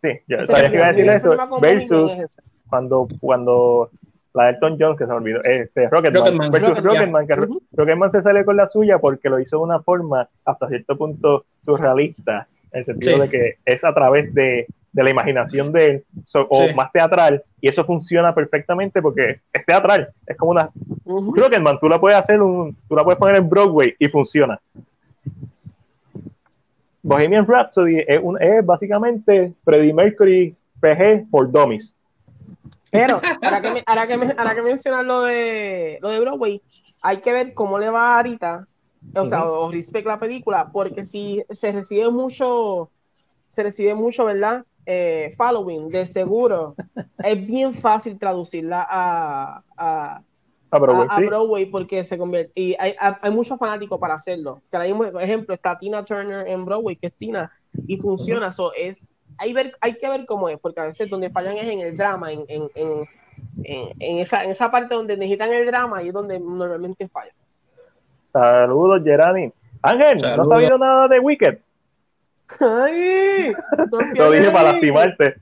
Sí, yo sabía que iba a decir eso. Versus es cuando, cuando la de Elton John, que se me olvidó, este, Rocketman, Rocketman, versus Rocketman, Rocketman, que. Rocketman se sale con la suya porque lo hizo de una forma hasta cierto punto surrealista, en el sentido Sí. de que es a través de, de la imaginación de él, so- o Sí. más teatral, y eso funciona perfectamente porque es teatral, es como una... Ujú. Rocketman, tú la puedes hacer, un, tú la puedes poner en Broadway y funciona. Bohemian Rhapsody es, un, es básicamente Freddie Mercury PG for Dummies. Pero ahora que, me, ahora que, me- ahora que mencionas lo de lo de Broadway, hay que ver cómo le va ahorita, o sea, o respect la película, porque si se recibe mucho, se recibe mucho, ¿verdad? Eh, following, de seguro, es bien fácil traducirla a, a, A Broadway, a- a porque se convierte y hay, hay muchos fanáticos para hacerlo. Que ahora mismo, por ejemplo, está Tina Turner en Broadway, que es Tina, y funciona. So, es, hay, ver, hay que ver cómo es, porque a veces donde fallan es en el drama, en, en, en, en- en esa, en esa parte donde necesitan el drama y es donde normalmente falla. Saludos, Gerani. Ángel, ¿no has sabido nada de Wicked? ¡Ay! Lo dije para lastimarte.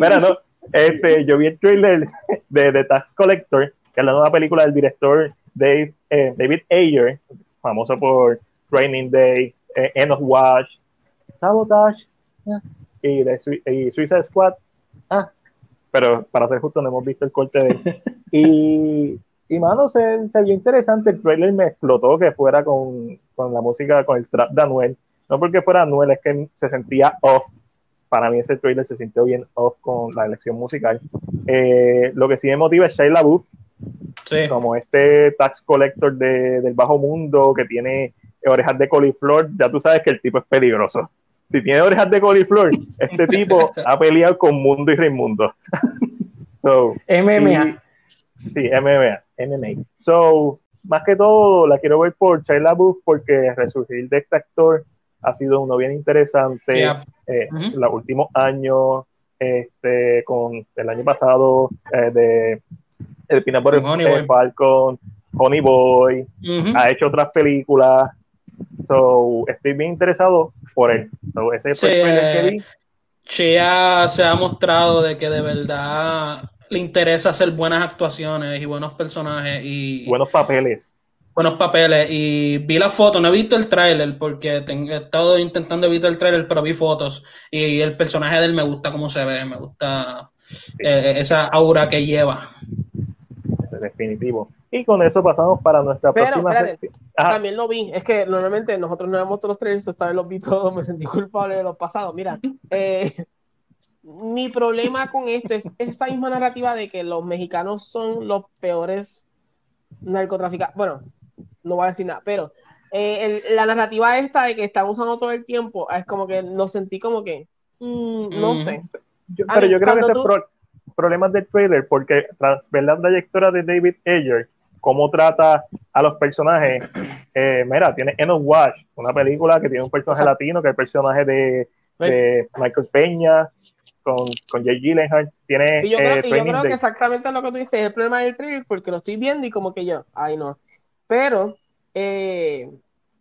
Mira, no. Este, yo vi el trailer de The Tax Collector, que es la nueva película del director Dave, eh, David Ayer, famoso por Training Day, eh, End of Watch, Sabotage y, de Sui- y Suicide Squad. Ah, pero para ser justo, no hemos visto el corte de él. Y, y mano, se, se vio interesante. El trailer me explotó que fuera con, con la música, con el trap de Anuel. No porque fuera Anuel, es que se sentía off para mí ese trailer se sintió bien off con la elección musical. Eh, lo que sí me motiva es Shia LaBeouf, Sí. como este tax collector de- del bajo mundo que tiene orejas de coliflor, ya tú sabes que el tipo es peligroso. Si tiene orejas de coliflor, este tipo ha peleado con Mundo y Raimundo. so, MMA. y- sí, MMA, MMA. So, más que todo, la quiero ver por Shia LaBeouf porque resurgir de este actor ha sido uno bien interesante Yeah. eh, Ujú. los últimos años, este, con el año pasado eh, de El Honey eh, Boy. Falcon, Honey Boy, Ujú. ha hecho otras películas, so estoy bien interesado por él. So, ese Sí, que vi. Shea se ha mostrado de que de verdad le interesa hacer buenas actuaciones y buenos personajes y buenos papeles. buenos papeles. Y vi la foto, no he visto el tráiler porque ten- he estado intentando evitar el tráiler, pero vi fotos y el personaje de él me gusta cómo se ve, me gusta eh, esa aura que lleva. Ese es definitivo. Y con eso pasamos para nuestra Pero, próxima espérate. También lo vi. Es que normalmente nosotros no vemos todos los trailers, esta vez los vi todos, me sentí culpable de los pasados. Mira, eh, mi problema con esto es esta misma narrativa de que los mexicanos son los peores narcotraficantes. Bueno, no voy a decir nada, pero eh, el- la narrativa esta de que están usando todo el tiempo es como que lo sentí como que, mm, no Mm. sé. yo- a pero yo creo que ese tú- es pro- problemas del trailer, porque tras ver la trayectoria de David Ayer, cómo trata a los personajes, eh, mira, tiene End of Watch, una película que tiene un personaje latino, que es el personaje de, de Michael Peña, con, con Jay Gyllenhaal, tiene Y yo eh, creo, y yo Training creo que exactamente lo que tú dices es el problema del trailer porque lo estoy viendo y como que yo, ay no. Pero eh,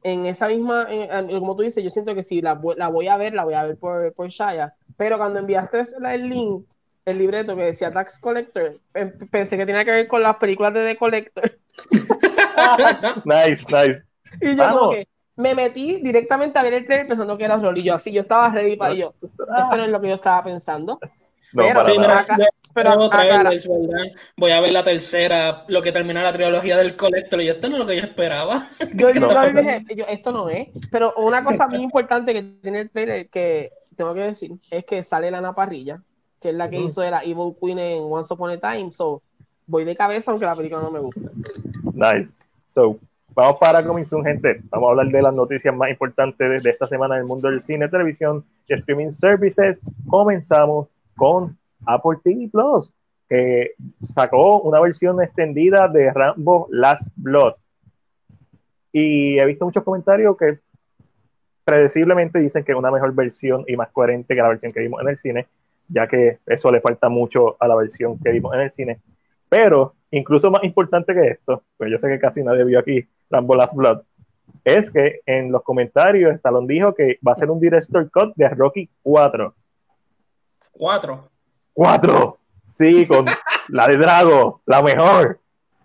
en esa misma, en- en- como tú dices, yo siento que si la, vo- la voy a ver, la voy a ver por, por Shaya. Pero cuando enviaste el link, el libreto que decía Tax Collector, em- pensé que tenía que ver con las películas de The Collector. Nice, nice. Y yo como que me metí directamente a ver el trailer pensando que era Rolly. Yo así, yo estaba ready para yo. Esto no es lo que yo estaba pensando. No, Pero, Sí, mira, acá- yo- pero yo acá- trailers, ¿verdad? Voy a ver la tercera, lo que termina la trilogía del Collector, y esto no es lo que yo esperaba. Yo, yo No. también dije, yo, esto no es. Pero una cosa muy importante que tiene el trailer que tengo que decir es que sale Lana Parrilla, que es la que hizo de la Evil Queen en Once Upon a Time. So, voy de cabeza aunque la película no me gusta. Nice. So, vamos para Coming Soon, gente. Vamos a hablar de las noticias más importantes de, de esta semana en el mundo del cine, televisión y streaming services. Comenzamos con Apple TV Plus, que sacó una versión extendida de Rambo Last Blood. Y he visto muchos comentarios que predeciblemente dicen que es una mejor versión y más coherente que la versión que vimos en el cine, ya que eso le falta mucho a la versión que vimos en el cine. Pero, incluso más importante que esto, pues yo sé que casi nadie vio aquí Rambo Last Blood, es que en los comentarios Stallone dijo que va a ser un director cut de Rocky 4. Cuatro. ¡4! Sí, con la de Drago, la mejor.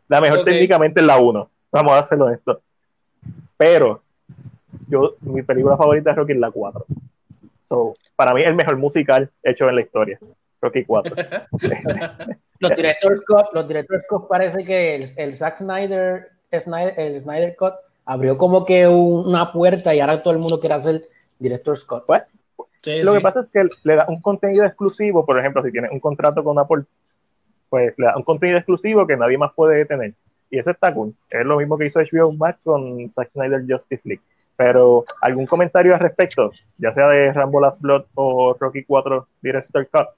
La mejor técnicamente es la 1. Vamos a hacerlo esto. Pero, yo, mi película favorita de Rocky es la 4. So, para mí, el mejor musical hecho en la historia. Rocky 4. Los directores Cut, los directores Cut parece que el, el Zack Snyder, Snyder, el Snyder Cut abrió como que un- una puerta y ahora todo el mundo quiere hacer director Cut. Pues, Sí, Lo sí. que pasa es que le da un contenido exclusivo, por ejemplo, si tienes un contrato con Apple, pues le da un contenido exclusivo que nadie más puede tener. Y eso está cool. Es lo mismo que hizo HBO Max con Zack Snyder Justice League. Pero, ¿algún comentario al respecto? Ya sea de Rambo Last Blood o Rocky 4 Director Cut.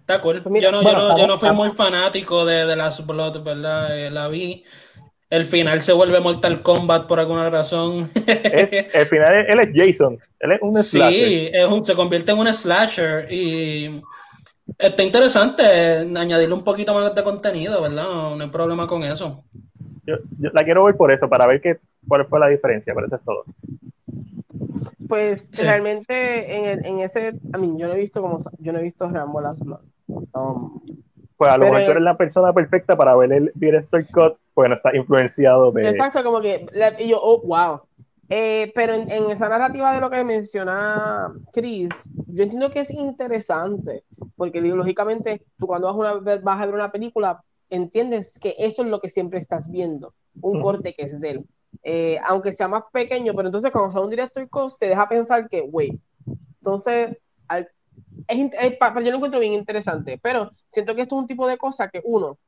Está cool. Pues mira, yo no, bueno, yo no, yo no estamos- fui muy fanático de, de Last Blood, ¿verdad? Eh, la vi. El final se vuelve Mortal Kombat por alguna razón. Es, el final, él es Jason. Él es un slasher. Sí, es un- se convierte en un slasher y está interesante añadirle un poquito más de contenido, ¿verdad? No, no hay problema con eso. Yo, yo la quiero ver por eso, para ver qué, cuál fue la diferencia, pero eso es todo. Pues Sí. realmente en, el- en ese, a mí, yo no he visto como yo no he visto Rambo Last Blood. Um, Pues a lo mejor tú eres la persona perfecta para ver el Director Cut, porque no está influenciado de... Exacto, como que la- y yo, oh, wow. Eh, pero en, en esa narrativa de lo que menciona Chris, yo entiendo que es interesante, porque digo, lógicamente tú cuando vas a, una- ver- vas a ver una película, entiendes que eso es lo que siempre estás viendo, un corte que es de él. Eh, aunque sea más pequeño, pero entonces cuando sea un director cost te deja pensar que, wait, entonces, al- es, es pa- yo lo encuentro bien interesante, pero siento que esto es un tipo de cosa que uno,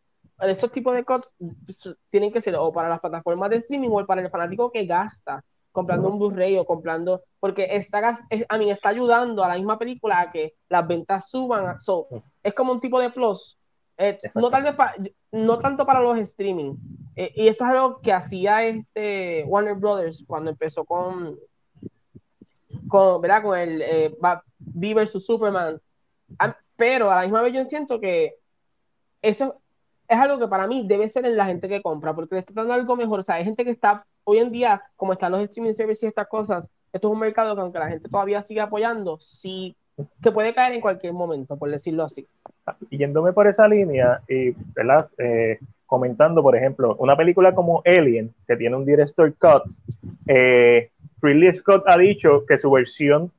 esos tipos de cuts pues, tienen que ser o para las plataformas de streaming o para el fanático que gasta comprando un Blu-ray o comprando, porque está, a mí está ayudando a la misma película a que las ventas suban. So, es como un tipo de plus. Eh, no, tal vez pa- no tanto para los streaming. Eh, y esto es algo que hacía este Warner Brothers cuando empezó con, con, ¿verdad? con el eh, V vs Superman. Ah, Pero a la misma vez yo siento que eso es algo que para mí debe ser en la gente que compra, porque le está dando algo mejor. O sea, hay gente que está, hoy en día, como están los streaming services y estas cosas, esto es un mercado que aunque la gente todavía sigue apoyando, sí, que puede caer en cualquier momento, por decirlo así. Yéndome por esa línea, y ¿verdad? Eh, comentando, por ejemplo, una película como Alien, que tiene un director cut, eh, Ridley Scott ha dicho que su versión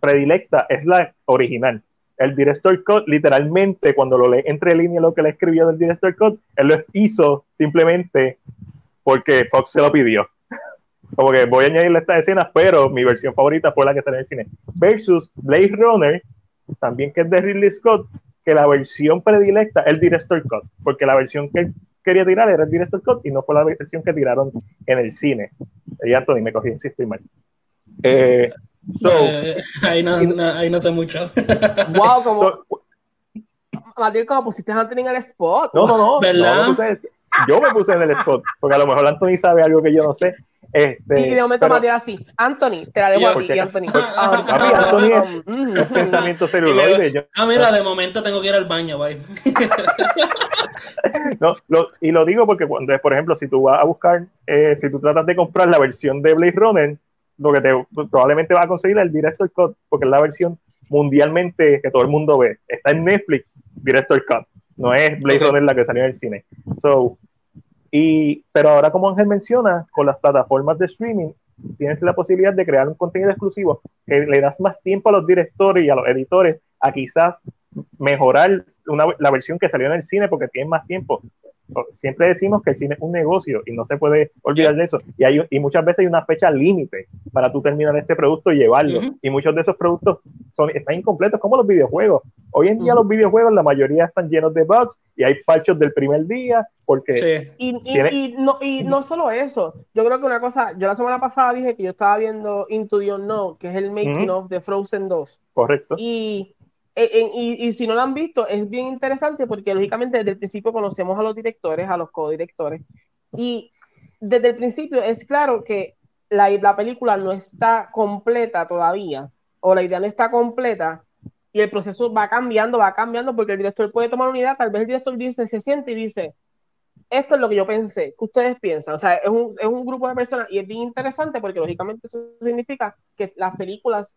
predilecta es la original. El director cut, literalmente, cuando lo lee entre líneas lo que le escribió del director cut, él lo hizo simplemente porque Fox se lo pidió. Como que voy a añadirle estas escenas, pero mi versión favorita fue la que salió en el cine. Versus Blade Runner, también que es de Ridley Scott, que la versión predilecta es el director cut, porque la versión que él quería tirar era el director cut y no fue la versión que tiraron en el cine. Y Anthony me cogí, si estoy mal. Eh, so, Eh, ahí, no, no- ahí no sé mucho. Wow, como, so- Matil, como pusiste a Anthony en el spot. no, no, no, ¿Verdad? no me puse- yo me puse en el spot, porque a lo mejor Anthony sabe algo que yo no sé. Este, y de momento pero Matil así, Anthony, te la dejo Yo- a Por ti, si. Anthony. Ah, papi, Anthony es, Mm, es pensamiento celuloide. yo- ah, mira, de momento tengo que ir al baño, bye. No, lo- y lo digo porque cuando, por ejemplo, si tú vas a buscar, eh, si tú tratas de comprar la versión de Blade Runner, lo que te probablemente vas a conseguir es el Director Cut, porque es la versión mundialmente que todo el mundo ve. Está en Netflix, Director Cut. No es Blade. Runner la que salió en el cine. So, y, pero ahora, como Ángel menciona, con las plataformas de streaming, tienes la posibilidad de crear un contenido exclusivo que le das más tiempo a los directores y a los editores a quizás mejorar una, la versión que salió en el cine porque tienen más tiempo. Siempre decimos que el cine es un negocio y no se puede olvidar de eso. Y, hay, y muchas veces hay una fecha límite para tú terminar este producto y llevarlo. Y muchos de esos productos son, están incompletos, como los videojuegos. Hoy en día los videojuegos, la mayoría están llenos de bugs y hay parchos del primer día porque... Y, y, no, y no solo eso, yo creo que una cosa, yo la semana pasada dije que yo estaba viendo Into the Unknown, que es el making of de Frozen 2. Correcto. Y y, si no lo han visto, es bien interesante porque lógicamente desde el principio conocemos a los directores, a los codirectores, y desde el principio es claro que la, la película no está completa todavía, o la idea no está completa, y el proceso va cambiando, va cambiando, porque el director puede tomar una idea, tal vez el director dice, se siente y dice, esto es lo que yo pensé, ¿qué ustedes piensan? O sea, es un, es un grupo de personas y es bien interesante porque lógicamente eso significa que las películas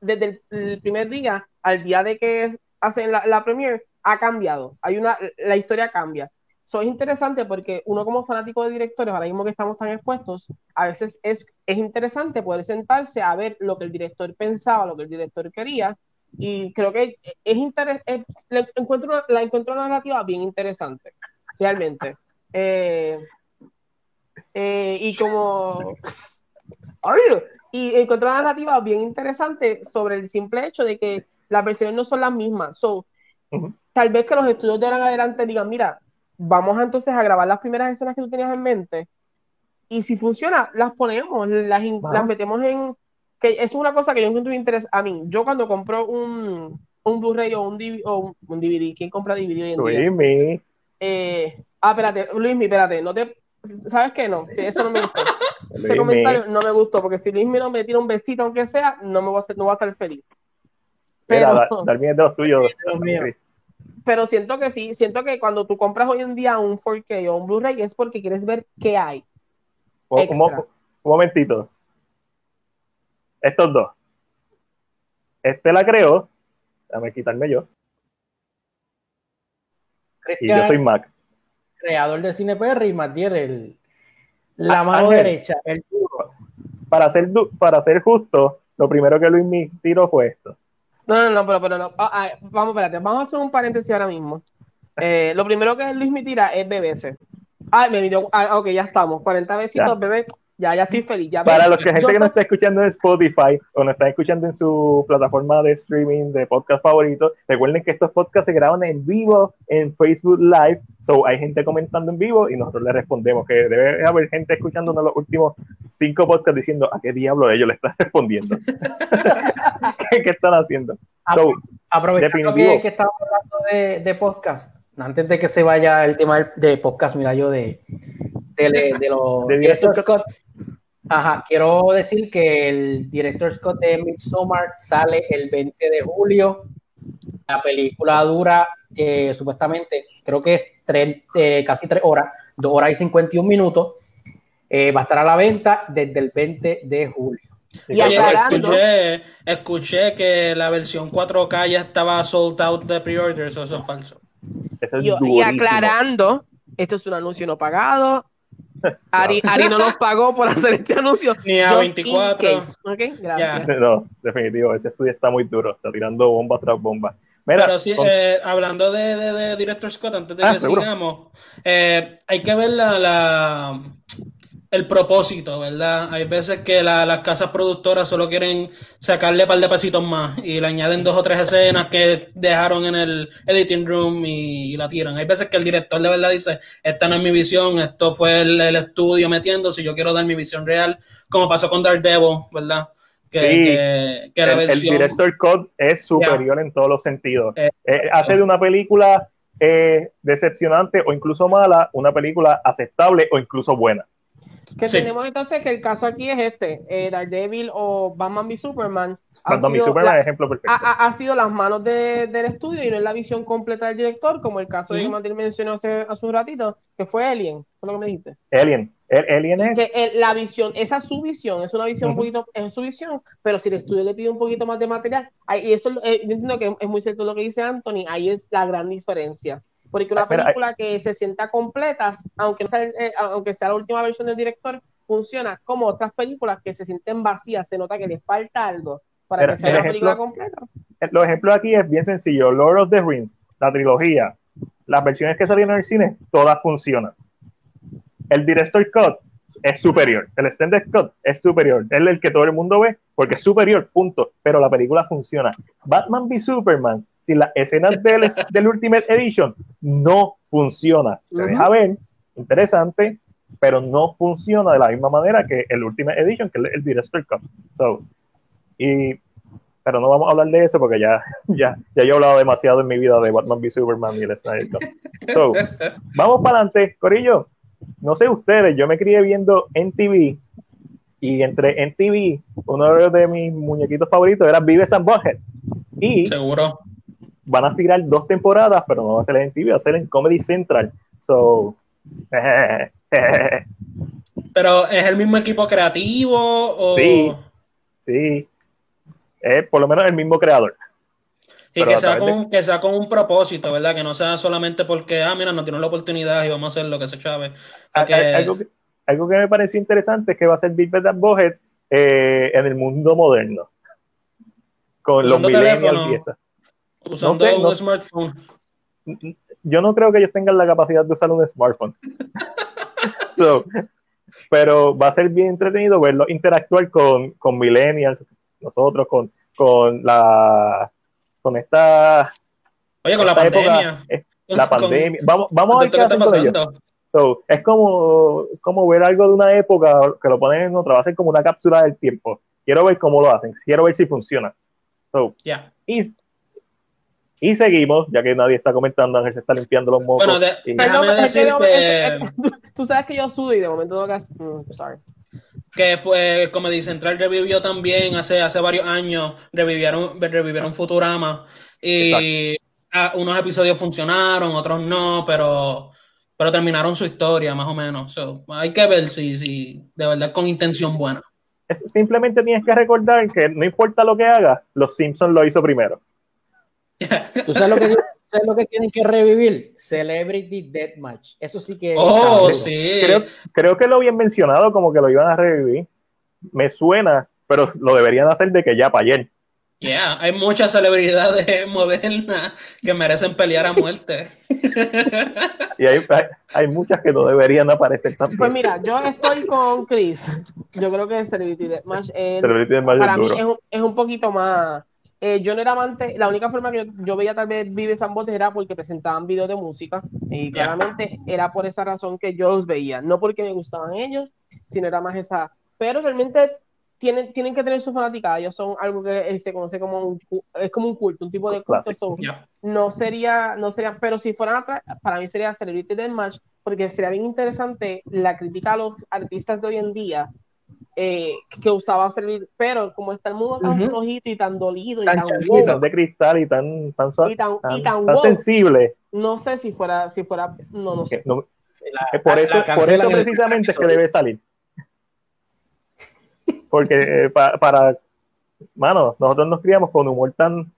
desde el, primer día al día de que hacen la, la premiere ha cambiado. Hay una, la historia cambia. Eso es interesante porque uno como fanático de directores, ahora mismo que estamos tan expuestos, a veces es, es interesante poder sentarse a ver lo que el director pensaba, lo que el director quería, y creo que es interesante, encuentro, la encuentro una narrativa bien interesante, realmente. Eh, eh, y como... Y encontré una narrativa bien interesante sobre el simple hecho de que las versiones no son las mismas. So, Tal vez que los estudios de ahora en adelante digan, mira, vamos entonces a grabar las primeras escenas que tú tenías en mente. Y si funciona, las ponemos, las, las metemos en... Que es una cosa que yo encuentro interés a mí. Yo cuando compro un, un Blu-ray o un, DVD, o un DVD, ¿quién compra DVD hoy en día? Luismi. Eh, ah, espérate, Luismi, espérate, no te... ¿Sabes qué? No, si eso no me gusta. Este comentario no me gustó, porque si Luis no me tira un besito, aunque sea, no me voy a estar, no voy a estar feliz. Pero, dar miedo tuyo. Pero siento que sí, siento que cuando tú compras hoy en día un 4K o un Blu-ray es porque quieres ver qué hay. un, momentito. Estos dos. Este la creó. Déjame quitarme yo. Y yo soy Mac. Creador de Cine PR y Matier, el, la mano derecha, el duro. Para ser, para ser justo, lo primero que Luis me tiró fue esto. No, no, no, pero, pero no. Ah, ah, vamos, espérate, vamos a hacer un paréntesis ahora mismo. Eh, lo primero que Luis me tira es BBC. Ah, me dio, ah, ok, ya estamos. 40 besitos, bebé. Ya, ya estoy feliz. Ya, Para los que gente que no está escuchando en Spotify o no está escuchando en su plataforma de streaming de podcast favorito, recuerden que estos podcasts se graban en vivo en Facebook Live. So hay gente comentando en vivo y nosotros le respondemos que debe haber gente escuchando los últimos cinco podcasts diciendo a qué diablo ellos le están respondiendo. ¿Qué, están haciendo? So, Aprovechando que, que estamos hablando de, de podcast, antes de que se vaya el tema de podcast, mira yo de, de, de los de Scott, Ajá, quiero decir que el director Scott de Midsommar sale el 20 de julio. La película dura eh, supuestamente, creo que es eh, casi tres horas, dos horas y 51 minutos. Eh, va a estar a la venta desde el 20 de julio. Y escuché, escuché que la versión 4K ya estaba sold out de pre-orders, eso es falso. y aclarando, esto es un anuncio no pagado, Ari, Ari no nos pagó por hacer este anuncio. Ni a 24. Ok, gracias. No, definitivo, ese estudio está muy duro, está tirando bomba tras bomba. Pero sí, eh, hablando de, de, Director Scott, antes de ah, que sigamos, eh, hay que ver la, la, el propósito, ¿verdad? Hay veces que las casas productoras solo quieren sacarle un par de pesitos más y le añaden dos o tres escenas que dejaron en el editing room y, la tiran. Hay veces que el director de verdad dice, esta no es mi visión, esto fue el, estudio metiéndose, yo quiero dar mi visión real, como pasó con Daredevil, ¿verdad? Que, que, la el, versión... el, director Code es superior en todos los sentidos. Eh, eh, hace de una película eh, decepcionante o incluso mala, una película aceptable o incluso buena. Que tenemos entonces que el caso aquí es este, eh, Daredevil o Batman v Superman. Batman v Superman es ejemplo perfecto. Ha, sido las manos del estudio y no es la visión completa del director, como el caso de que Matil mencionó hace, hace, un ratito, que fue Alien, fue lo que me dijiste. Alien, Alien es... Que la visión, esa es su visión, es una visión un poquito, es su visión, pero si el estudio le pide un poquito más de material, y eso eh, yo entiendo que es muy cierto lo que dice Anthony, ahí es la gran diferencia. Porque una película que se sienta completa, aunque, sea, eh, aunque sea la última versión del director, funciona como otras películas que se sienten vacías, se nota que les falta algo para que sea una película completa. los ejemplos aquí es bien sencillo. Lord of the Rings, la trilogía, las versiones que salieron en el cine, todas funcionan. El Director Cut es superior. El Extended Cut es superior. Es el que todo el mundo ve porque es superior, punto. Pero la película funciona. Batman v Superman, sin las escenas del, del Ultimate Edition, no funciona. Se deja ver, interesante, pero no funciona de la misma manera que el Ultimate Edition, que es el Director Cut. So, y, pero no vamos a hablar de eso porque ya, ya, ya yo he hablado demasiado en mi vida de Batman v Superman y el Snyder Cut. So, vamos para adelante, Corillo no sé ustedes, yo me crié viendo en TV y entre en TV, uno de mis muñequitos favoritos era Vives and Butthead. Y seguro van a tirar dos temporadas, pero no va a ser en TV, va a ser en Comedy Central. So, pero es el mismo equipo creativo o sí, sí, es por lo menos el mismo creador. Y que sea, con, que sea con un propósito, ¿verdad? Que no sea solamente porque, ah, mira, no tiene la oportunidad y vamos a hacer lo que se chave. Algo, que, algo, que, me pareció interesante es que va a ser Big Bad Bohead eh, en el mundo moderno. Con los millennials y eso. Usando un smartphone. Yo no creo que ellos tengan la capacidad de usar un smartphone. pero va a ser bien entretenido verlo interactuar con, con millennials, nosotros, con, con la con esta. Oye, con la pandemia. la pandemia. Vamos, vamos a ver qué hacen con es como, como ver algo de una época que lo ponen en otra, va a ser como una cápsula del tiempo. Quiero ver cómo lo hacen, quiero ver si funciona. So, y, y, seguimos, ya que nadie está comentando, Ángel se está limpiando los mocos. Bueno, tú sabes que yo sudo y de momento no hagas. Mm, sorry que fue Comedy Central revivió también hace, hace varios años, revivieron, revivieron Futurama y unos episodios funcionaron, otros no, pero, pero terminaron su historia más o menos. hay que ver si, si de verdad con intención buena. Simplemente tienes que recordar que no importa lo que haga, los Simpsons lo hizo primero. ¿Tú sabes lo que ¿Sabes lo que tienen que revivir? Celebrity Deathmatch. Eso sí que. Oh, sí. Creo, que lo habían mencionado como que lo iban a revivir. Me suena, pero lo deberían hacer de que ya para ayer. Yeah, hay muchas celebridades modernas que merecen pelear a muerte. y hay, hay, muchas que no deberían aparecer también. Pues mira, yo estoy con Chris. Yo creo que Celebrity Deathmatch, Celebrity Deathmatch para mí es un, es un poquito más eh, yo no era amante, la única forma que yo, veía tal vez Vive San Botes era porque presentaban videos de música y claramente era por esa razón que yo los veía, no porque me gustaban ellos, sino era más esa, pero realmente tienen, tienen que tener su fanática, ellos son algo que eh, se conoce como un, es como un culto, un tipo de culto, no sería, no sería, pero si fueran para mí sería Celebrity Match porque sería bien interesante la crítica a los artistas de hoy en día eh, que usaba servir, pero como está el mundo tan flojito y tan dolido y tan, de cristal y tan, tan, tan, sensible. No sé si fuera, si fuera, no, no sé. por eso, por eso precisamente es que debe salir. Porque eh, para, mano, nosotros nos criamos con un humor tan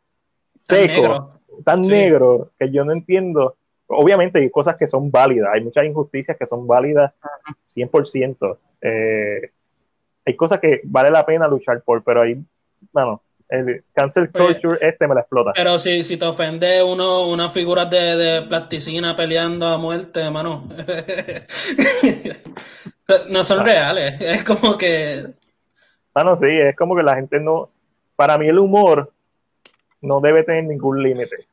seco, tan negro, que yo no entiendo. Obviamente hay cosas que son válidas, hay muchas injusticias que son válidas 100%. Eh, hay cosas que vale la pena luchar por, pero ahí, bueno, el cancel culture este me la explota. Pero si, si te ofende uno, unas figuras de, de, plasticina peleando a muerte, mano. no son reales. Es como que. Mano, sí, es como que la gente no. Para mí, el humor no debe tener ningún límite.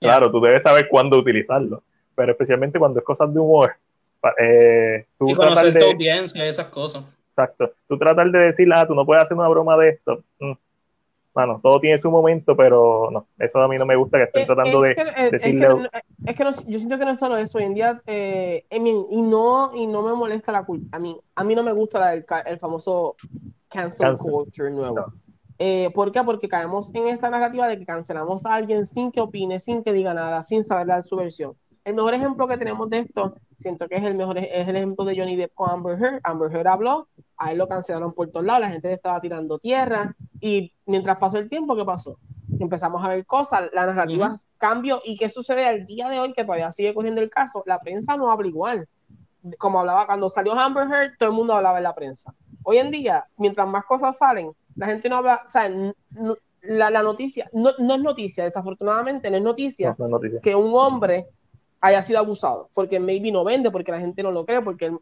Claro, tú debes saber cuándo utilizarlo, pero especialmente cuando es cosas de humor. Eh, y conocer tu audiencia y esas cosas. Exacto. Tú tratar de decir, ah, tú no puedes hacer una broma de esto. Bueno, mm. todo tiene su momento, pero no, eso a mí no me gusta que estén tratando de decirle. Es que, yo siento que no es solo eso. Hoy en día, eh, y, no, y no me molesta la culpa. A mí, a mí no me gusta el, famoso cancel, culture nuevo. Eh, ¿Por qué? Porque caemos en esta narrativa de que cancelamos a alguien sin que opine, sin que diga nada, sin saber dar su versión. El mejor ejemplo que tenemos de esto, siento que es el mejor, es el ejemplo de Johnny Depp con Amber Heard. Amber Heard habló, a él lo cancelaron por todos lados, la gente le estaba tirando tierra y mientras pasó el tiempo, ¿qué pasó? Empezamos a ver cosas, la narrativa cambió y qué sucede al día de hoy que todavía sigue corriendo el caso, la prensa no habla igual. Como hablaba cuando salió Amber Heard, todo el mundo hablaba en la prensa. Hoy en día, mientras más cosas salen, la gente no habla, o sea, la, la noticia, no, no, es noticia, desafortunadamente no es noticia, No, no es noticia. que un hombre haya sido abusado, porque maybe no vende, porque la gente no lo cree, porque...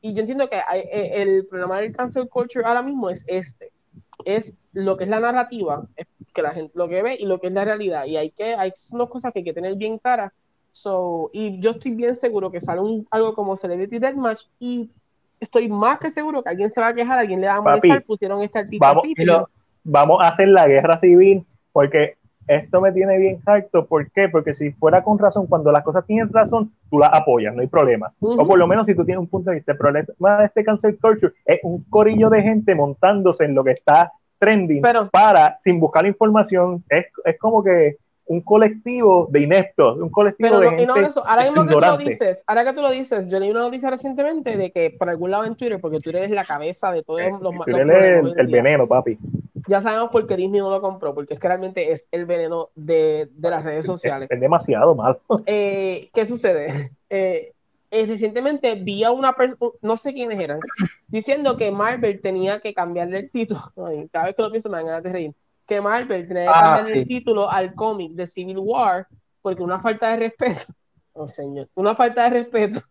y yo entiendo que hay- eh, el problema del cancel culture ahora mismo es este, es lo que es la narrativa, es que la gente lo que ve y lo que es la realidad, y hay que, hay unas cosas que hay que tener bien claras, so, y yo estoy bien seguro que sale un, algo como Celebrity Deathmatch, y estoy más que seguro que alguien se va a quejar, alguien le va a Papi, molestar, pusieron este artista vamos, así, lo- Vamos a hacer la guerra civil porque esto me tiene bien harto. ¿Por qué? Porque si fuera con razón, cuando las cosas tienen razón, tú las apoyas, no hay problema. O por lo menos si tú tienes un punto de vista. El problema de este cancel culture es un corillo de gente montándose en lo que está trending Pero- para, sin buscar información. Es, es como que un colectivo de ineptos, un colectivo Pero de gente y no eso, ahora mismo que tú lo dices, ahora que tú lo dices, yo leí una noticia recientemente de que por algún lado en Twitter, porque Twitter es la cabeza de todos Eh, los, eres problemas el, veneno, papi. Ya sabemos por qué Disney no lo compró, porque es que realmente es el veneno de, de las redes sociales. Es, es demasiado malo. Eh, ¿Qué sucede? Eh, eh, recientemente vi a una persona, no sé quiénes eran, diciendo que Marvel tenía que cambiarle el título. Ay, cada vez que lo pienso me dan ganas de reír. Que Marvel tenía que Ah, cambiarle sí. el título al cómic de Civil War porque una falta de respeto, oh señor, una falta de respeto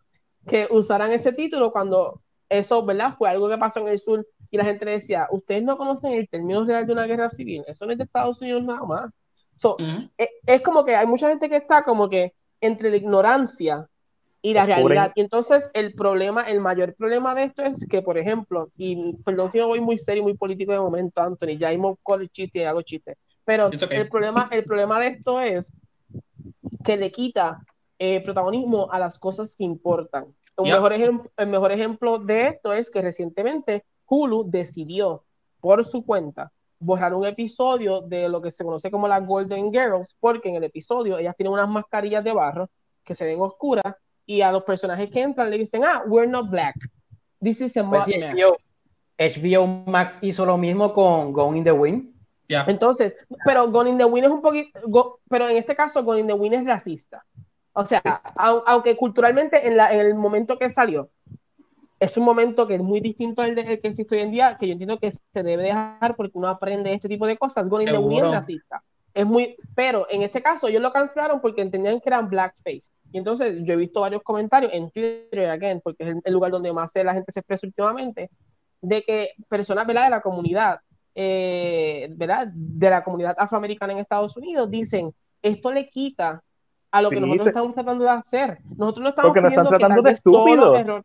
que usaran ese título cuando eso, ¿verdad? Fue algo que pasó en el sur y la gente le decía, ustedes no conocen el término real de una guerra civil, eso no es de Estados Unidos nada más. So, es, es como que hay mucha gente que está como que entre la ignorancia y la realidad. Y entonces el problema, el mayor problema de esto es que, por ejemplo, y perdón si me voy muy serio y muy político de momento, Anthony, ya hemos con el chiste y hago chiste, pero okay. el problema, el problema de esto es que le quita eh, protagonismo a las cosas que importan. Un Yep. mejor el mejor ejemplo de esto es que recientemente Hulu decidió por su cuenta borrar un episodio de lo que se conoce como las Golden Girls, porque en el episodio ellas tienen unas mascarillas de barro que se ven oscuras y a los personajes que entran le dicen, ah, we're not black. This is a Pues mud sí, mask". HBO, HBO Max hizo lo mismo con Gone in the Wind. Ya. Entonces, pero Gone in the Wind es un poquito, go- pero en este caso Gone in the Wind es racista. O sea, au- aunque culturalmente en, la, en el momento que salió, es un momento que es muy distinto al, de- que existe hoy en día, que yo entiendo que se debe dejar porque uno aprende este tipo de cosas. Es Seguro. racista. Es muy, pero en este caso ellos lo cancelaron porque entendían que eran blackface. Y entonces yo he visto varios comentarios en Twitter, again, porque es el, lugar donde más la gente se expresa últimamente, de que personas ¿verdad? de la comunidad, eh, ¿verdad? de la comunidad afroamericana en Estados Unidos dicen, esto le quita a lo que Sí, nosotros se- estamos tratando de hacer. Nosotros no estamos Porque nos están que tratando tal de estúpidos.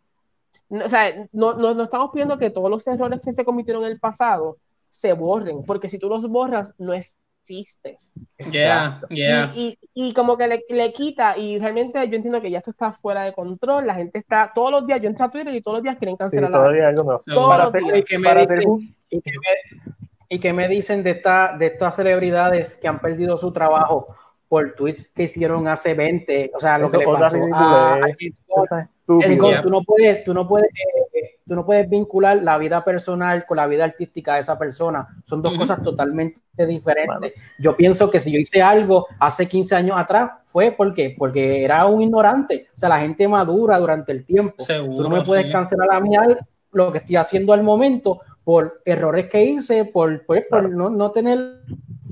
No, o sea, no, no, no estamos pidiendo que todos los errores que se cometieron en el pasado se borren, porque si tú los borras, no existe. Yeah, yeah. Y, y, y como que le, le quita, y realmente yo entiendo que ya esto está fuera de control, la gente está, todos los días, yo entro a Twitter y todos los días quieren Sí, cancelar la todavía algo. Para Todos hacer, los días. ¿Y qué me para hacer dicen? un- ¿Y qué me, me dicen de, esta, de estas celebridades que han perdido su trabajo por tweets que hicieron hace 20? O sea, lo Eso, que le pasó a, a estúpido. tú no puedes, tú no puedes, eh, tú no puedes vincular la vida personal con la vida artística de esa persona. Son dos cosas totalmente diferentes. Bueno. Yo pienso que si yo hice algo hace 15 años atrás, fue porque, porque era un ignorante. O sea, la gente madura durante el tiempo. Seguro, tú no me puedes sí. cancelar a mí al- lo que estoy haciendo al momento por errores que hice, por, pues, por Claro. no, no tener,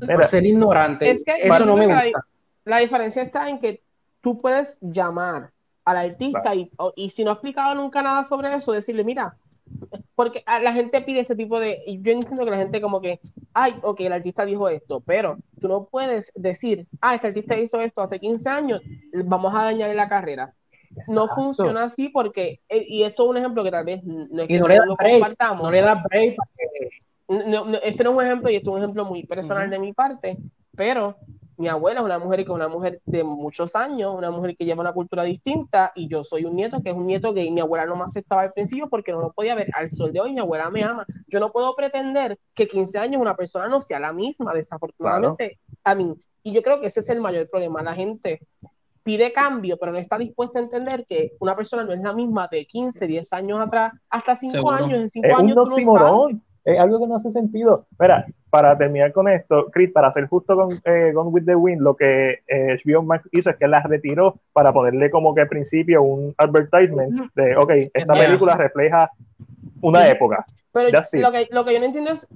por ser ignorante. Es que Eso no me gusta. La diferencia está en que tú puedes llamar al artista Claro. y, y si no ha explicado nunca nada sobre eso, decirle, mira, porque a la gente pide ese tipo de, y yo entiendo que la gente como que, ay, ok, el artista dijo esto, pero tú no puedes decir, ah, este artista hizo esto hace 15 años, vamos a dañarle la carrera. No funciona así porque, eh, y esto es un ejemplo que tal vez no es que no le lo break, compartamos. no le da break para que- No, no, esto no es un ejemplo y esto es un ejemplo muy personal de mi parte, pero mi abuela es una mujer que es una mujer de muchos años, una mujer que lleva una cultura distinta y yo soy un nieto que es un nieto gay. Mi abuela no me aceptaba al principio porque no lo podía ver. Al sol de hoy mi abuela me ama. Yo no puedo pretender que 15 años una persona no sea la misma, desafortunadamente. A mí. Y yo creo que ese es el mayor problema. La gente pide cambio, pero no está dispuesta a entender que una persona no es la misma de 15, 10 años atrás, hasta 5 Seguro. años. En 5 Es un no oxímoron. Es algo que no hace sentido. Mira, para terminar con esto, Chris, para ser justo con eh, Gone with the Wind, lo que eh, HBO Max hizo es que la retiró para ponerle como que al principio un advertisement de, ok, esta película refleja una época. Pero lo que, lo que yo no entiendo es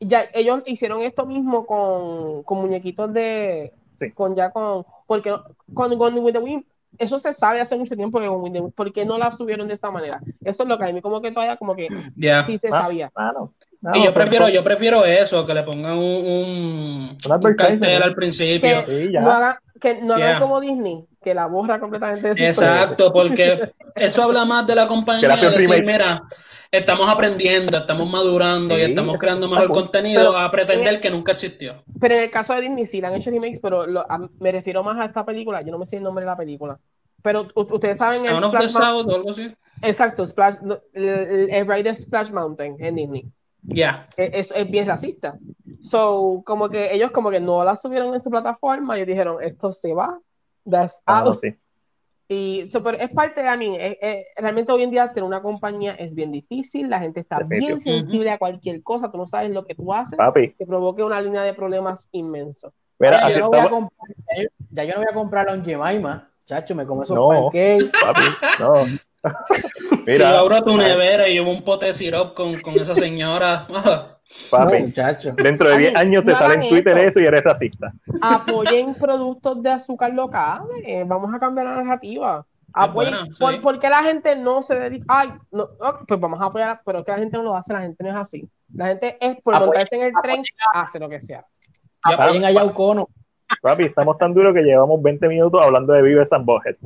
ya ellos hicieron esto mismo con, con muñequitos de, Sí. con ya con, porque con Gone with the Wind, eso se sabe hace mucho tiempo que Gone with the Wind, ¿por qué no la subieron de esa manera? Eso es lo que a mí como que todavía como que Ya. sí se Ah, sabía. No, Y yo prefiero, yo prefiero eso, que le pongan un, un, cartel al principio. Que Sí, ya. no hagan, que no hagan Yeah. como Disney, que la borra completamente de Exacto, porque eso habla más de la compañía, un decir, mira, estamos aprendiendo, estamos madurando y estamos creando mejor cool. contenido Pero- a pretender que nunca existió. Pero en el caso de Disney sí le han hecho remakes, pero lo- a- me refiero más a esta película, yo no me sé el nombre de la película. Pero ustedes saben el Splash Mou- South o algo así. Exacto, Splash, el, el, el ride de Splash Mountain en Disney. Ya. Es, es- es bien racista. So, como que ellos como que no la subieron en su plataforma, ellos dijeron, esto se va, that's Ah, no, out. sí. Y so, pero es parte de a mí, es- es- realmente hoy en día tener una compañía es bien difícil, la gente está bien sensible a cualquier cosa, tú no sabes lo que tú haces, Papi, que provoque una línea de problemas inmenso. mira, Ya yo, no voy a comprar, ya, yo, ya yo no voy a comprar un Jemima, chacho, me como esos No. pancakes. papi, no. Si Mira, abro tu nevera y hubo un pote de syrup con, con esa señora. ah, papi, muchacho. dentro de Oye, 10 años te no sale en Twitter eso. eso y eres racista. Apoyen productos de azúcar locales, vamos a cambiar la narrativa. Apoyen, buena, sí. ¿por, qué la gente no se dedica? Ay, no, pues vamos a apoyar, pero es que la gente no lo hace, la gente no es así. La gente es por Apoyen- montarse en el tren, hace lo que sea. Apoyen a Yaucono. Papi, estamos tan duros que llevamos 20 minutos hablando de Vives and Bohead.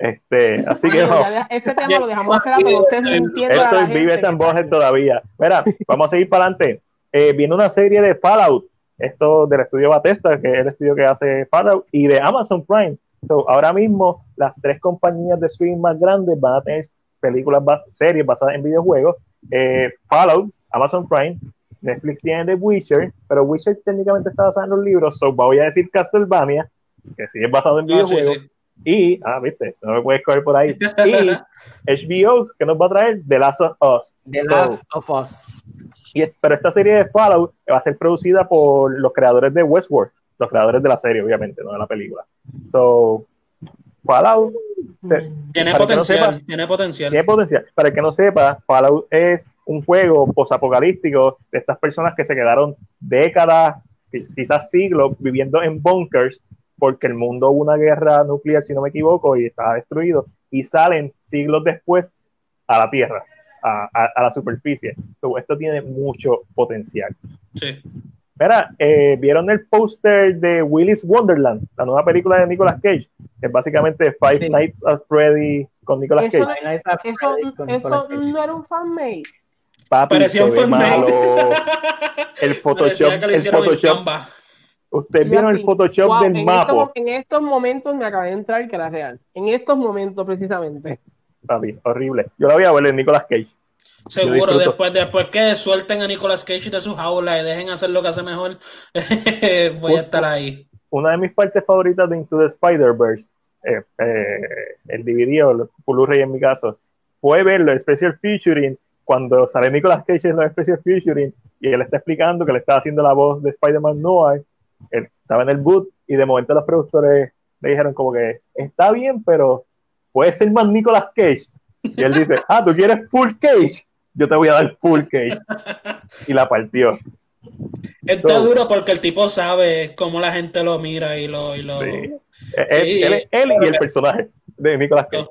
Este, así que no. este tema lo dejamos que ustedes Esto es gente. and Bohead todavía. Mira, vamos a seguir para adelante. Eh, viene una serie de Fallout, esto del estudio Bethesda, que es el estudio que hace Fallout, y de Amazon Prime. So, ahora mismo, las tres compañías de streaming más grandes van a tener películas, bas- series basadas en videojuegos. Eh, Fallout, Amazon Prime, Netflix tiene The Witcher, pero Witcher técnicamente está basado en los libros, so voy a decir Castlevania, que sí es basado en no, sí, videojuegos. sí. Y, ah, viste, no me puedes coger por ahí. Y HBO, que nos va a traer The Last of Us. The So, Last of Us. y pero esta serie de Fallout va a ser producida por los creadores de Westworld, los creadores de la serie, obviamente, no de la película. So, Fallout te- Tiene no potencial, sepa. tiene potencial. tiene potencial. Para el que no sepa, Fallout es un juego posapocalíptico de estas personas que se quedaron décadas, qui- quizás siglos, viviendo en bunkers porque el mundo hubo una guerra nuclear, si no me equivoco, y estaba destruido, y salen siglos después a la Tierra, a, a- a la superficie. So, esto tiene mucho potencial. Sí. Mira, eh, ¿vieron el póster de Willy's Wonderland, la nueva película de Nicolas Cage? Que es básicamente Five Sí. Nights at Freddy con Nicolas Eso Cage. Eso, no era un fanmade. Papi, Parecía un malo. El Photoshop, el Photoshop. Ustedes vieron el Photoshop wow, del en mapa, Estos, en estos momentos me acabé de entrar que era real. En estos momentos, precisamente. papi, horrible. Yo la voy a ver en Nicolas Cage. Seguro, después, después que suelten a Nicolas Cage de su jaula y dejen hacer lo que hace mejor, voy a estar ahí. Una de mis partes favoritas de Into the Spider-Verse, eh, eh, el DVD o el Blu-ray en mi caso, fue verlo, Special Featuring, cuando sale Nicolas Cage en los Special Featuring y él está explicando que le estaba haciendo la voz de Spider-Man Noir, estaba en el boot y de momento los productores le dijeron como que está bien, pero puede ser más Nicolas Cage. Y él dice, ah, ¿tú quieres full Cage? Yo te voy a dar full Cage. Y la partió. Está Todo. duro porque el tipo sabe cómo la gente lo mira y lo... Y lo... Sí. Eh, Él, Sí, él- él y el personaje de Nicolas Cage.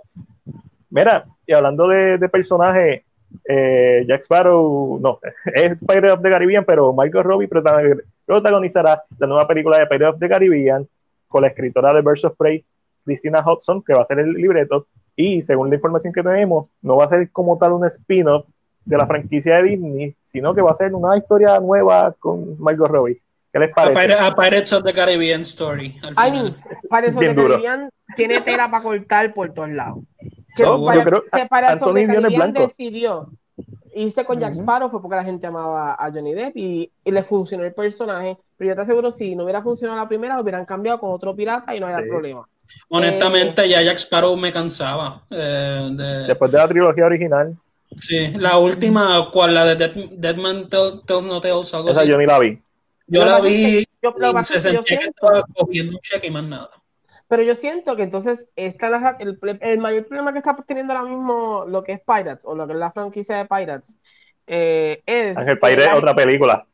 Mira, y hablando de, de personaje, eh, Jack Sparrow, no, es Pirate of the Caribbean, pero Michael Robbie prota- protagonizará la nueva película de Pirate of the Caribbean con la escritora de Birds Prey, Christina Hudson, que va a ser el libreto, y según la información que tenemos, no va a ser como tal un spin-off de la franquicia de Disney, sino que va a ser una historia nueva con Michael Robbie. ¿Qué les A, parece? Pir- a Pirates of the Caribbean Story. Al I mean, Bien de duro. Caribbean tiene tela para cortar por todos lados. Que No, para, yo creo que para Anthony Caribbean decidió irse con Jack. Sparrow fue porque la gente amaba a Johnny Depp y, y le funcionó el personaje. Pero yo te aseguro, si no hubiera funcionado la primera, lo hubieran cambiado con otro pirata y no había Sí. problema. Honestamente, ya Jack Sparrow me cansaba. eh, de- Después de la trilogía original, Sí, la última, ¿cuál? La de Dead, Dead Man Tell- Tells No Tales, algo esa así. yo ni la vi. Yo la es vi yo- y se es que yo estaba cogiendo un cheque y más nada. Pero yo siento que entonces esta narra- el, el mayor problema que está teniendo ahora mismo lo que es Pirates o lo que es la franquicia de Pirates eh, es Ángel Paire la- otra película.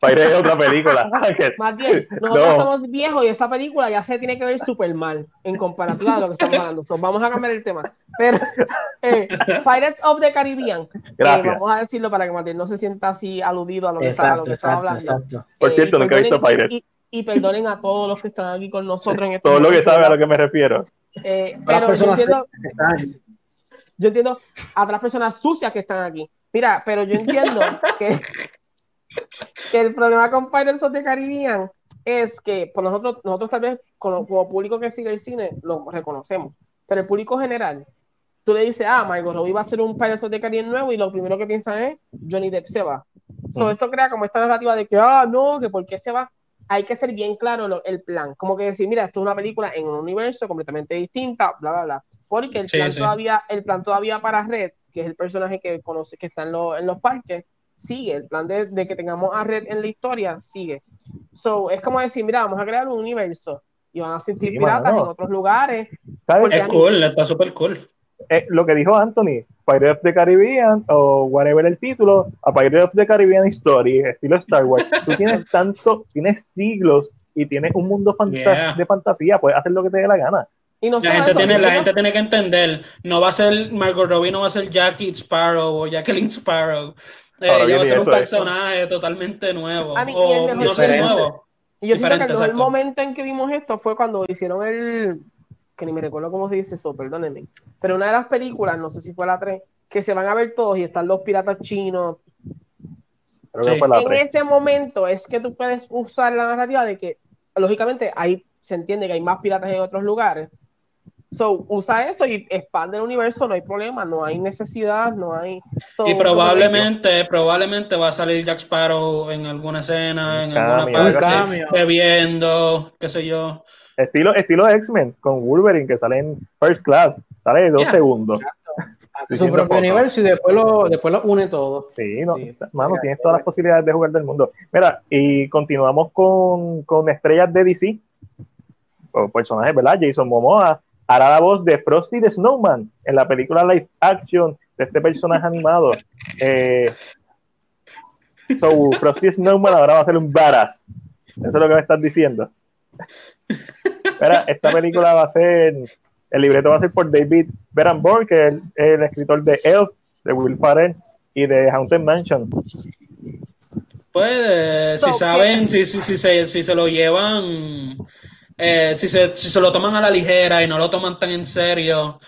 Pirates es otra película. Más bien, nosotros No. somos viejos y esa película ya se tiene que ver súper mal en comparativa de lo que estamos hablando. So, vamos a cambiar el tema. Pero eh, Pirates of the Caribbean, eh, Gracias. vamos a decirlo para que Matías no se sienta así aludido a lo que está, a lo Exacto, que hablando. exacto. Por Eh, cierto, nunca he visto Pirates. Y, y perdonen a todos los que están aquí con nosotros en este Todo lo que momento, sabe a lo que me refiero. Eh, pero yo entiendo, yo entiendo a otras personas sucias que están aquí. Mira, pero yo entiendo que, que el problema con Pirates of the Caribbean es que por nosotros, nosotros tal vez como, como público que sigue el cine lo reconocemos, pero el público general, tú le dices, ah, Margot Robbie va a hacer un Pirates of the Caribbean nuevo y lo primero que piensan es Johnny Depp se va. So, Ujú. esto crea como esta narrativa de que, ah, no, que por qué se va. Hay que ser bien claro lo- el plan, como que decir, mira, esto es una película en un universo completamente distinta, bla, bla, bla. Porque el Sí, plan sí. todavía, el plan todavía para Red, que es el personaje que conoce, que está en, lo- en los parques, sigue. El plan de, de que tengamos a Red en la historia sigue. So, es como decir, mira, vamos a crear un universo y van a sentir Sí, piratas mano. en otros lugares. ¿Sabes? Es cool, está súper cool. Eh, lo que dijo Anthony, Pirates of the Caribbean o whatever el título, a Pirates of the Caribbean Story, estilo Star Wars. Tú tienes tanto, tienes siglos y tienes un mundo fanta- Yeah. de fantasía, puedes hacer lo que te dé la gana. Y no La gente, eso, tiene, la creo- gente tiene que entender, no va a ser Margot Robbie, no va a ser Jackie Sparrow o Jacqueline Sparrow. Eh, Ahora ella va a viene ser un eso, personaje totalmente nuevo. A mí, y o sé si nuevo. Y yo siento que el momento en que vimos esto fue cuando hicieron el. que ni me recuerdo cómo se dice eso, perdónenme. Pero una de las películas, no sé si fue la 3, que se van a ver todos y están los piratas chinos. Creo Sí. que fue la en tres. ese momento es que tú puedes usar la narrativa de que, lógicamente, ahí se entiende que hay más piratas en otros lugares. So, usa eso y expande el universo, no hay problema, no hay necesidad, no hay. So, Y probablemente, probablemente va a salir Jack Sparrow en alguna escena, en Un alguna parte, bebiendo, qué sé yo. Estilo, estilo X-Men con Wolverine que sale en First Class, sale de dos Yeah. segundos. Hace su propio poco. universo y después lo, después lo une todo. Sí, no, Sí. mano, tienes todas las posibilidades de jugar del mundo. Mira, y continuamos con, con estrellas de DC, o personajes, ¿verdad? Jason Momoa hará la voz de Frosty the Snowman en la película live action de este personaje animado. Eh, so, Frosty the Snowman ahora va a ser un badass. Eso es lo que me estás diciendo. Mira, esta película va a ser, el libreto va a ser por David Berenborn, que es el, el escritor de Elf, de Will Ferrell y de Haunted Mansion. Pues, eh, si So, saben, si, si, si, se, si se lo llevan, eh, si, se, si se lo toman a la ligera y no lo toman tan en serio,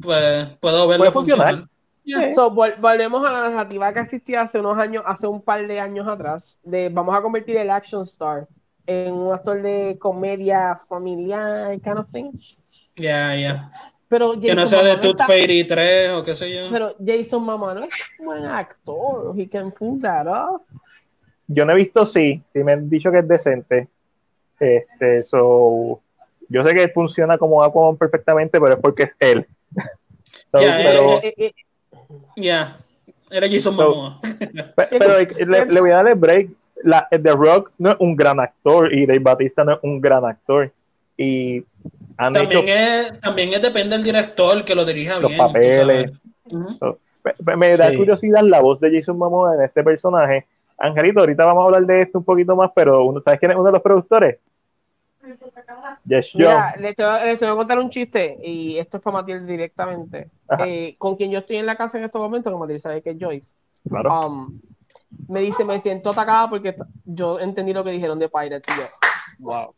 pues puedo verlo Puede funcionar. funcionar. Yeah. So, vol- volvemos a la narrativa que existía hace unos años, hace un par de años atrás, de vamos a convertir el action star en un actor de comedia familiar, kind of thing. Ya, ya. Pero Que no sea de Tooth Fairy 3 o qué sé yo. Pero Jason Momoa no es un buen actor. He can pull that off. Yo no he visto sí, sí me han dicho que es decente. Este, so, yo sé que funciona como Aquaman perfectamente, pero es porque es él. So, Ya, Eh, eh. Era Jason So- Momoa. pero le, le voy a darle break. La, The Rock no es un gran actor y Dave Batista no es un gran actor. Y han hecho También es, también es depende del director que lo dirija Los bien. tú papeles. Me da Sí. curiosidad la voz de Jason Momoa en este personaje. Angelito, ahorita vamos a hablar de esto un poquito más, pero uno, ¿sabes quién es uno de los productores? Yes. Mira, les te, les te voy a contar un chiste y esto es para Matilde directamente. Eh, con quien yo estoy en la casa en estos momentos, que Matilde sabe que es Joyce. Claro. Um, me dice, me siento atacada porque yo entendí lo que dijeron de Pirates. Y yo, wow.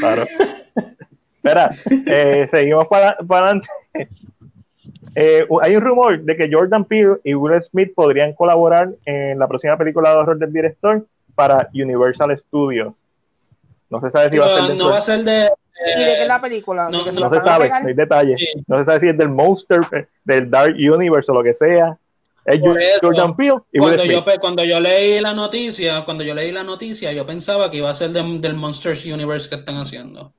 Claro. Espera, eh, seguimos para, para adelante. Eh, hay un rumor de que Jordan Peele y Will Smith podrían colaborar en la próxima película de horror del director para Universal Studios. No se sabe si va a ser No, va a ser de. ¿Y de qué es la película? no, ¿De que no la no se sabe, no hay detalles. Sí. No se sabe si es del Monster, eh, del Dark Universe o lo que sea. Es eso, Jordan Peele y Will Cuando Smith. yo, cuando yo leí la noticia, cuando yo leí la noticia, yo pensaba que iba a ser de- del Monsters Universe que están haciendo.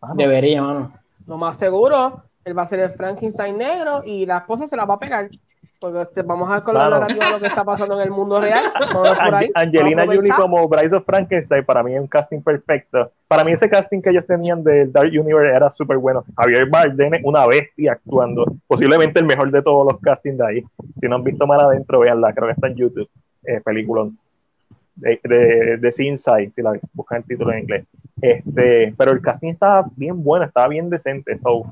Ah, no. Debería, mano. Lo más seguro, él va a ser el Frankenstein negro y la esposa se la va a pegar. Porque este, vamos a la Claro. lo que está pasando en el mundo real. Por ahí, Ange- Angelina Jolie como Bride of Frankenstein para mí es un casting perfecto. Para mí ese casting que ellos tenían del Dark Universe era súper bueno. Javier Bardem es una bestia actuando, posiblemente el mejor de todos los castings de ahí. Si no han visto mal adentro, véanla, creo que está en YouTube. eh, película de, de, de Inside, si la buscan el título en inglés. Este, pero el casting estaba bien bueno, estaba bien decente. So,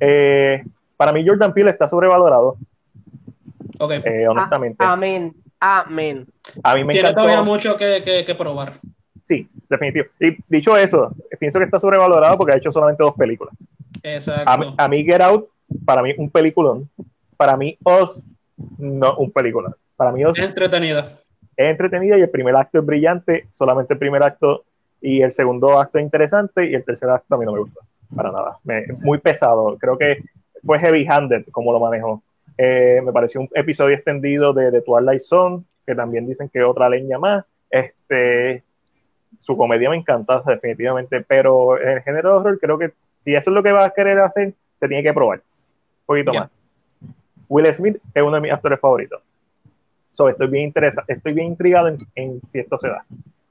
eh, para mí Jordan Peele está sobrevalorado. Okay. Eh, honestamente. amén. Amén. A mí me Tiene encantó. todavía mucho que, que, que probar. Sí, definitivo. Y dicho eso, pienso que está sobrevalorado porque ha hecho solamente dos películas. Exacto. A, mí- a mí Get Out, para mí un peliculón. Para mí Oz, no un película. Para mí Oz Es entretenida. es entretenida y el primer acto es brillante, solamente el primer acto y el segundo acto es interesante y el tercer acto a mí no me gusta, para nada. Me- muy pesado, creo que fue heavy-handed como lo manejó. Eh, me pareció un episodio extendido de, de Twilight Zone, que también dicen que otra leña más. Este, su comedia me encanta, definitivamente, pero en el género de horror creo que si eso es lo que va a querer hacer, se tiene que probar. Un poquito Ya. más. Will Smith es uno de mis actores favoritos. So, estoy bien interesado, estoy bien intrigado en, en si esto se da.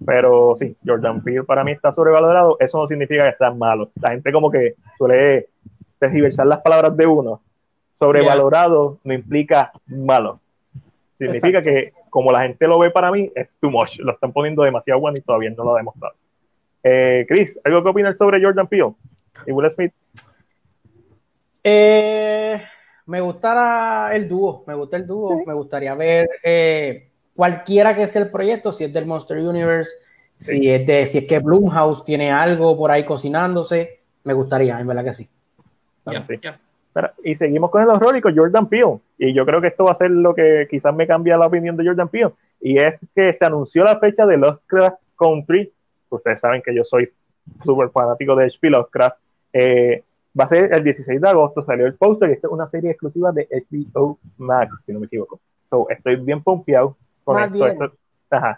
Pero sí, Jordan Peele para mí está sobrevalorado. Eso no significa que sea malo. La gente como que suele tergiversar las palabras de uno. Sobrevalorado no implica malo. Significa que como la gente lo ve para mí, es too much. Lo están poniendo demasiado bueno y todavía no lo ha demostrado. Eh, Chris, ¿algo que opinar sobre Jordan Peele y Will Smith? Eh, me gusta la- el dúo, me gusta el dúo, me gustaría ver eh, cualquiera que sea el proyecto, si es del Monster Universe, si es de, si es que Blumhouse tiene algo por ahí cocinándose, me gustaría, en verdad que sí. Y seguimos con el horror y con Jordan Peele. Y yo creo que esto va a ser lo que quizás me cambia la opinión de Jordan Peele. Y es que se anunció la fecha de Lovecraft Country. Ustedes saben que yo soy súper fanático de H.P. Lovecraft. Eh, va a ser el 16 de agosto, salió el póster y esta es una serie exclusiva de HBO Max, si no me equivoco. So, estoy bien pompeado con Más esto. bien. esto-.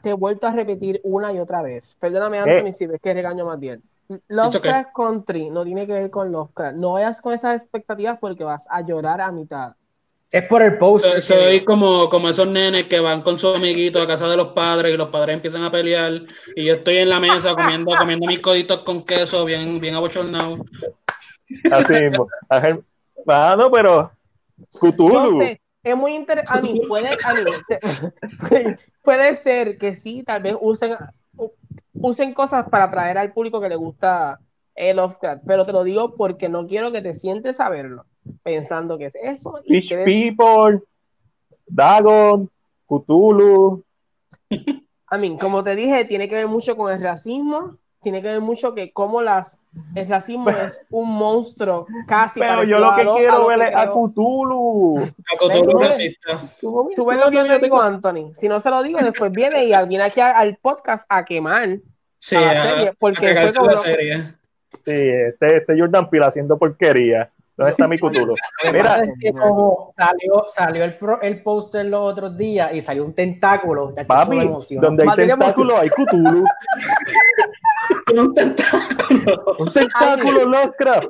Te he vuelto a repetir una y otra vez. Perdóname, Eh. Anthony, si ves que regaño más bien. Lovecraft Country no tiene que ver con Lovecraft. No vayas con esas expectativas porque vas a llorar a mitad. Es por el post. Soy, soy como, como esos nenes que van con su amiguito a casa de los padres y los padres empiezan a pelear y yo estoy en la mesa comiendo, comiendo mis coditos con queso bien, bien abochornado. Así mismo. Ah, no, pero Cthulhu. Es muy interesante. A mí, puede, a mí, puede ser que sí, tal vez usen, usen cosas para atraer al público que le gusta el Lovecraft, pero te lo digo porque no quiero que te sientes a verlo pensando que es eso. Y Fish People, Dagon, Cthulhu. a mí, como te dije, tiene que ver mucho con el racismo, tiene que ver mucho que como las el racismo es un monstruo casi Pero yo lo que quiero ver es a Cthulhu. A Cthulhu racista. Tú ves lo que yo te digo, Anthony. Si no se lo digo, después viene y viene aquí a- al podcast a quemar. Sí, a la serie, porque cagarse fue como- la serie. Sí, este, este Jordan Peele haciendo porquería. ¿Dónde está mi Cthulhu? Mira, pasa es que como salió, salió el, pro- el póster los otros días y salió un tentáculo, papi, donde hay tentáculos hay Cthulhu. Con un tentáculo. Un tentáculo Lovecraft.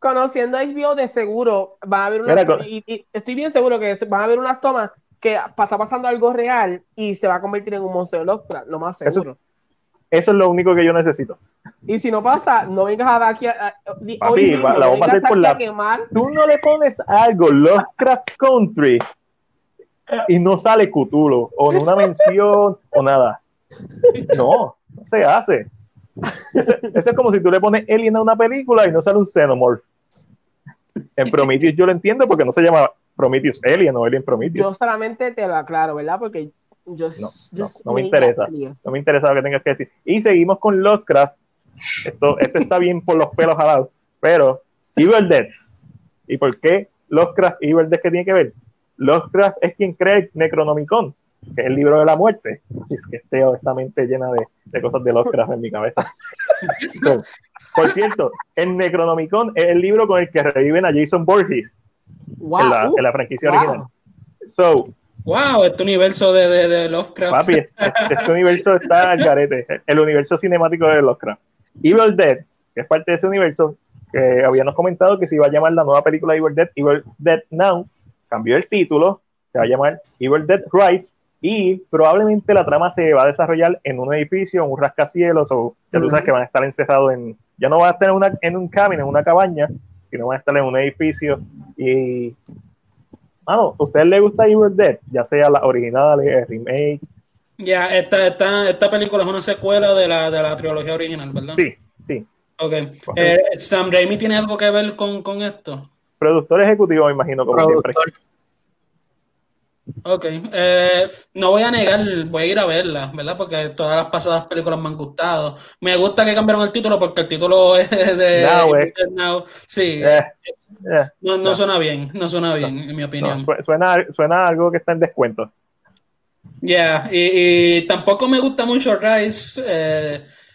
Conociendo a HBO, de seguro va a haber una. Mira, con- y, y estoy bien seguro que van a haber unas tomas que está pasando algo real y se va a convertir en un monstruo de Lovecraft, lo más seguro. Eso es lo único que yo necesito. Y si no pasa, no vengas a dar aquí a, a- Papi, hoy mismo, la no vamos a hacer vengas por la- quemar. Tú no le pones algo Lovecraft Country y no sale Cthulhu o en una mención o nada. No, se hace. Eso, eso es como si tú le pones Alien a una película y no sale un Xenomorph. En Prometheus yo lo entiendo porque no se llama Prometheus Alien o Alien Prometheus. Yo solamente te lo aclaro, ¿verdad? Porque yo. No, no, no me interesa. No me interesa lo que tengas que decir. Y seguimos con Lovecraft. Esto, esto está bien por los pelos jalados, pero Evil Dead. ¿Y por qué Lovecraft y Evil Dead que tiene que ver? Lovecraft es quien crea el Necronomicon, que es el libro de la muerte. Y es que tengo esta mente llena de, de cosas de Lovecraft en mi cabeza. So, por cierto, el Necronomicon es el libro con el que reviven a Jason Voorhees Wow. en, la, uh, en la franquicia wow. original. So, Wow, este universo de, de, de Lovecraft. Papi, este, este universo está al garete. El universo cinemático de Lovecraft. Evil Dead, que es parte de ese universo, que habíamos comentado que se iba a llamar la nueva película de Evil Dead, Evil Dead Now, cambió el título, se va a llamar Evil Dead Rise, y probablemente la trama se va a desarrollar en un edificio, en un rascacielos, o ya tú sabes que van a estar encerrados en, ya no van a estar en, una, en un cabin, en una cabaña, sino van a estar en un edificio, y Mano, ¿a usted le gusta Evil Dead? Ya sea la original, el remake. Ya, esta, esta, esta película es una secuela de la, de la trilogía original, ¿verdad? Sí, sí. Ok. Eh, ¿Sam Raimi tiene algo que ver con, con esto? Productor ejecutivo, me imagino, como Productor. siempre. Ok, eh, no voy a negar, voy a ir a verla, ¿verdad? Porque todas las pasadas películas me han gustado. Me gusta que cambiaron el título porque el título es de Now, eh. Now. Sí, Eh, eh, no, no suena bien, no suena bien, en mi opinión. su- suena, suena algo que está en descuento. Ya, y, y tampoco me gusta mucho Rise.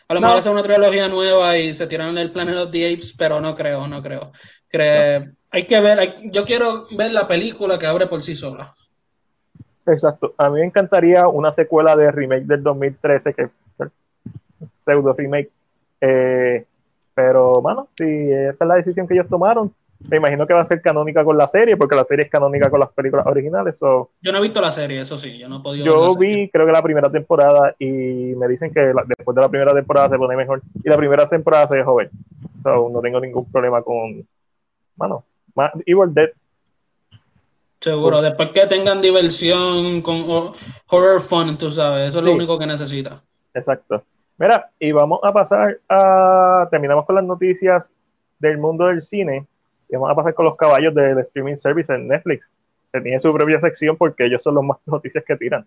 a lo mejor hace una trilogía nueva y se tiran el Planet of the Apes, pero no creo, no creo. Cre- Hay que ver, hay- yo quiero ver la película que abre por sí sola. Exacto. A mí me encantaría una secuela de remake del 2013, que pseudo remake. Eh, pero, mano, si esa es la decisión que ellos tomaron, me imagino que va a ser canónica con la serie, porque la serie es canónica con las películas originales. so, Yo no he visto la serie, eso sí, yo no he podido yo serie. vi, creo que la primera temporada, y me dicen que la- después de la primera temporada se pone mejor, y la primera temporada se dejó ver. So, no tengo ningún problema con, mano, ma- Evil Dead. Seguro, después que tengan diversión con ho- horror fun, tú sabes, eso es lo único que necesita. Exacto. Mira, y vamos a pasar a. Terminamos con las noticias del mundo del cine. Y vamos a pasar con los caballos del streaming service en Netflix. Que tiene su propia sección porque ellos son los más noticias que tiran.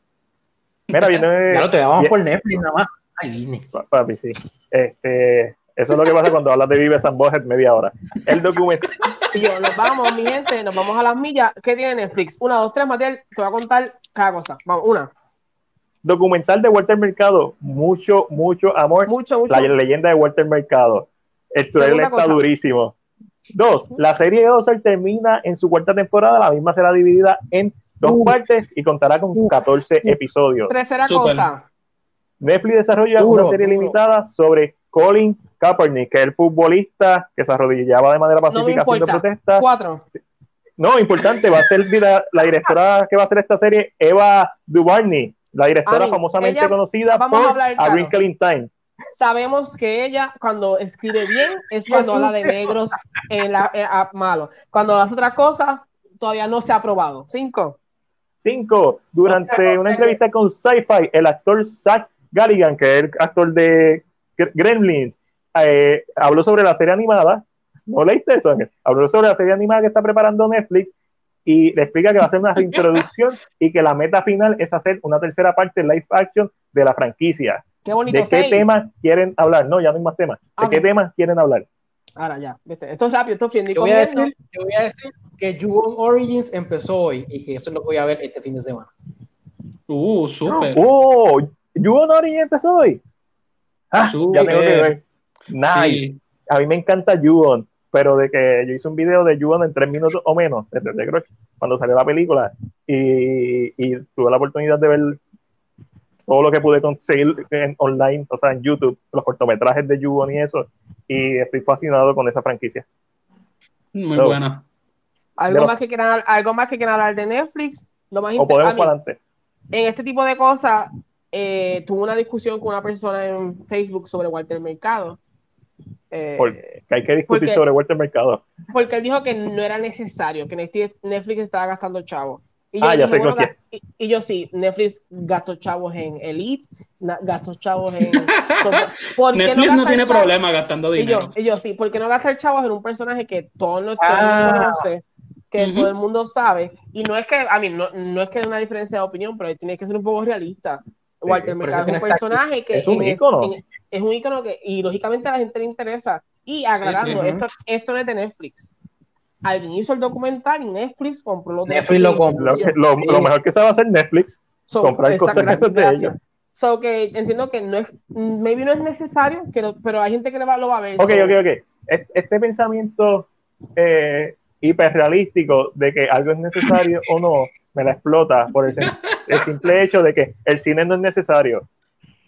Mira, viene. Ya lo te vamos por Netflix nada más. Ay, Papi, sí. Este, eso es lo que pasa cuando hablas de Vives and Bohead media hora. El documento. Y yo, nos vamos, mi gente, nos vamos a las millas. ¿Qué tiene Netflix? Una, dos, tres, Matiel, te voy a contar cada cosa. Vamos, una. documental de Walter Mercado. Mucho, mucho amor. Mucho, mucho. La leyenda de Walter Mercado. El trailer está cosa. durísimo. Dos, la serie de Ozark termina en su cuarta temporada. La misma será dividida en dos Uf. partes y contará con Uf. 14 Uf. episodios. Tercera cosa. Netflix desarrolla Duro, una serie duro. limitada sobre Colin Kaepernick, que es el futbolista que se arrodillaba de manera No pacífica haciendo importa. protesta. Cuatro. No, importante, va a ser la, la directora que va a hacer esta serie, Eva DuVernay, la directora Ani, famosamente ella- conocida a por hablar A. Wrinkle in Time. Sabemos que ella, cuando escribe bien, es cuando habla de negros en la, eh, ah, malo. Cuando hace otra cosa, todavía no se ha aprobado. Cinco. Cinco, durante una entrevista con Sci-Fi, el actor Zach Galligan, que es el actor de Gremlins, eh, habló sobre la serie animada. ¿No leíste eso? Ángel? Habló sobre la serie animada que está preparando Netflix y le explica que va a ser una reintroducción y que la meta final es hacer una tercera parte live action de la franquicia. Qué bonito. ¿De qué seis. tema quieren hablar? No, ya no hay más temas. ¿De Ah, qué temas quieren hablar? Ahora ya. Esto es rápido, esto es bien. Yo voy, a decir, yo voy a decir que Ju-On Origins empezó hoy y que eso es lo que voy a ver este fin de semana. Uh, súper. ¡Oh! ¿You Nori empezó hoy? Ah, ya tengo que ver. Nice. Sí. A mí me encanta Yuon, pero de que yo hice un video de Yuon en tres minutos o menos, desde The Grudge, cuando salió la película, y, y tuve la oportunidad de ver todo lo que pude conseguir en online, o sea, en YouTube, los cortometrajes de Yuon y eso, y estoy fascinado con esa franquicia. Muy. ¿Algo buena. de lo- más, que quieran, algo más que quieran hablar de Netflix? Lo más O podemos para adelante. en este tipo de cosas, eh, tuve una discusión con una persona en Facebook sobre Walter Mercado. Eh, Porque hay que discutir porque- sobre Walter Mercado. porque él dijo que no era necesario, que Netflix Netflix estaba gastando chavos. Y Ah, ya dije, sé bueno, con ga- y, y yo sí, Netflix gastó chavos en Elite, gastó chavos en... ¿por qué Netflix no gastar tiene chavos? problema gastando Y yo, dinero. y yo sí, porque no gastar chavos en un personaje que todo, no, todo el Ah. mundo conoce, que Ujú. todo el mundo sabe, y no es que, a mí, no, no es que haya una diferencia de opinión, pero tiene que ser un poco realista. Walter Mercado es un aquí. personaje que Es un es, ícono. en- es un ícono que, y lógicamente a la gente le interesa. Y aclarando, sí. esto, esto no es de Netflix. Alguien hizo el documental y Netflix compró los Netflix lo compró. Lo, lo- mejor que sabe hacer Netflix, So, comprar cosas de ellos. So que entiendo que no es, maybe no es necesario, que pero hay gente que lo va a ver. Ok, so- ok, ok. Es- Este pensamiento eh, hiperrealístico de que algo es necesario o no, me la explota por el, sim- el simple hecho de que el cine no es necesario.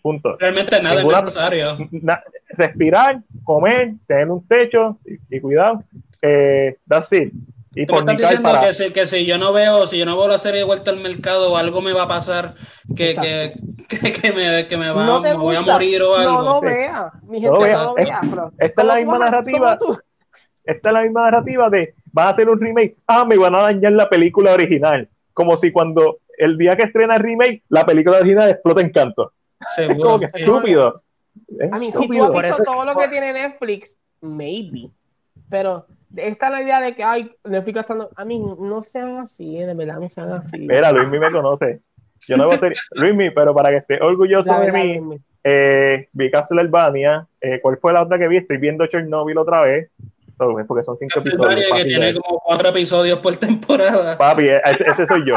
Punto. Realmente nada Ninguna- es necesario. Na- respirar, comer, tener un techo y, y cuidado. Eh, that's it. Y Tú me estás diciendo para. que si, que si yo no veo, si yo no veo la serie de vuelta al mercado, algo me va a pasar que, que, que, que me, que me, va, no te me voy a morir o algo. No lo vea, mi No gente, lo vea. no lo Es- vea. pero- esta es la ¿cómo tú misma narrativa. Esta es la misma narrativa de van a hacer un remake, ah, me van a dañar la película original. Como si cuando el día que estrena el remake, la película original explota en canto. Seguro. Como que estúpido. Es A mí, si tú estúpido. has Por visto eso- todo lo que tiene Netflix, maybe. Pero esta es la idea de que, ay, Netflix está dando- A mí, no sean así, eh, de verdad, no sean así. Mira, Luismi me conoce. Yo no voy a ser Luismi, pero para que esté orgulloso de mí, Luismi. eh, vi Castlevania. Eh, ¿Cuál fue la otra que vi? Estoy viendo Chernobyl otra vez. Es porque son cinco episodios. Castlevania, que fácil tiene de- como cuatro episodios por temporada. Papi, ese, ese soy yo.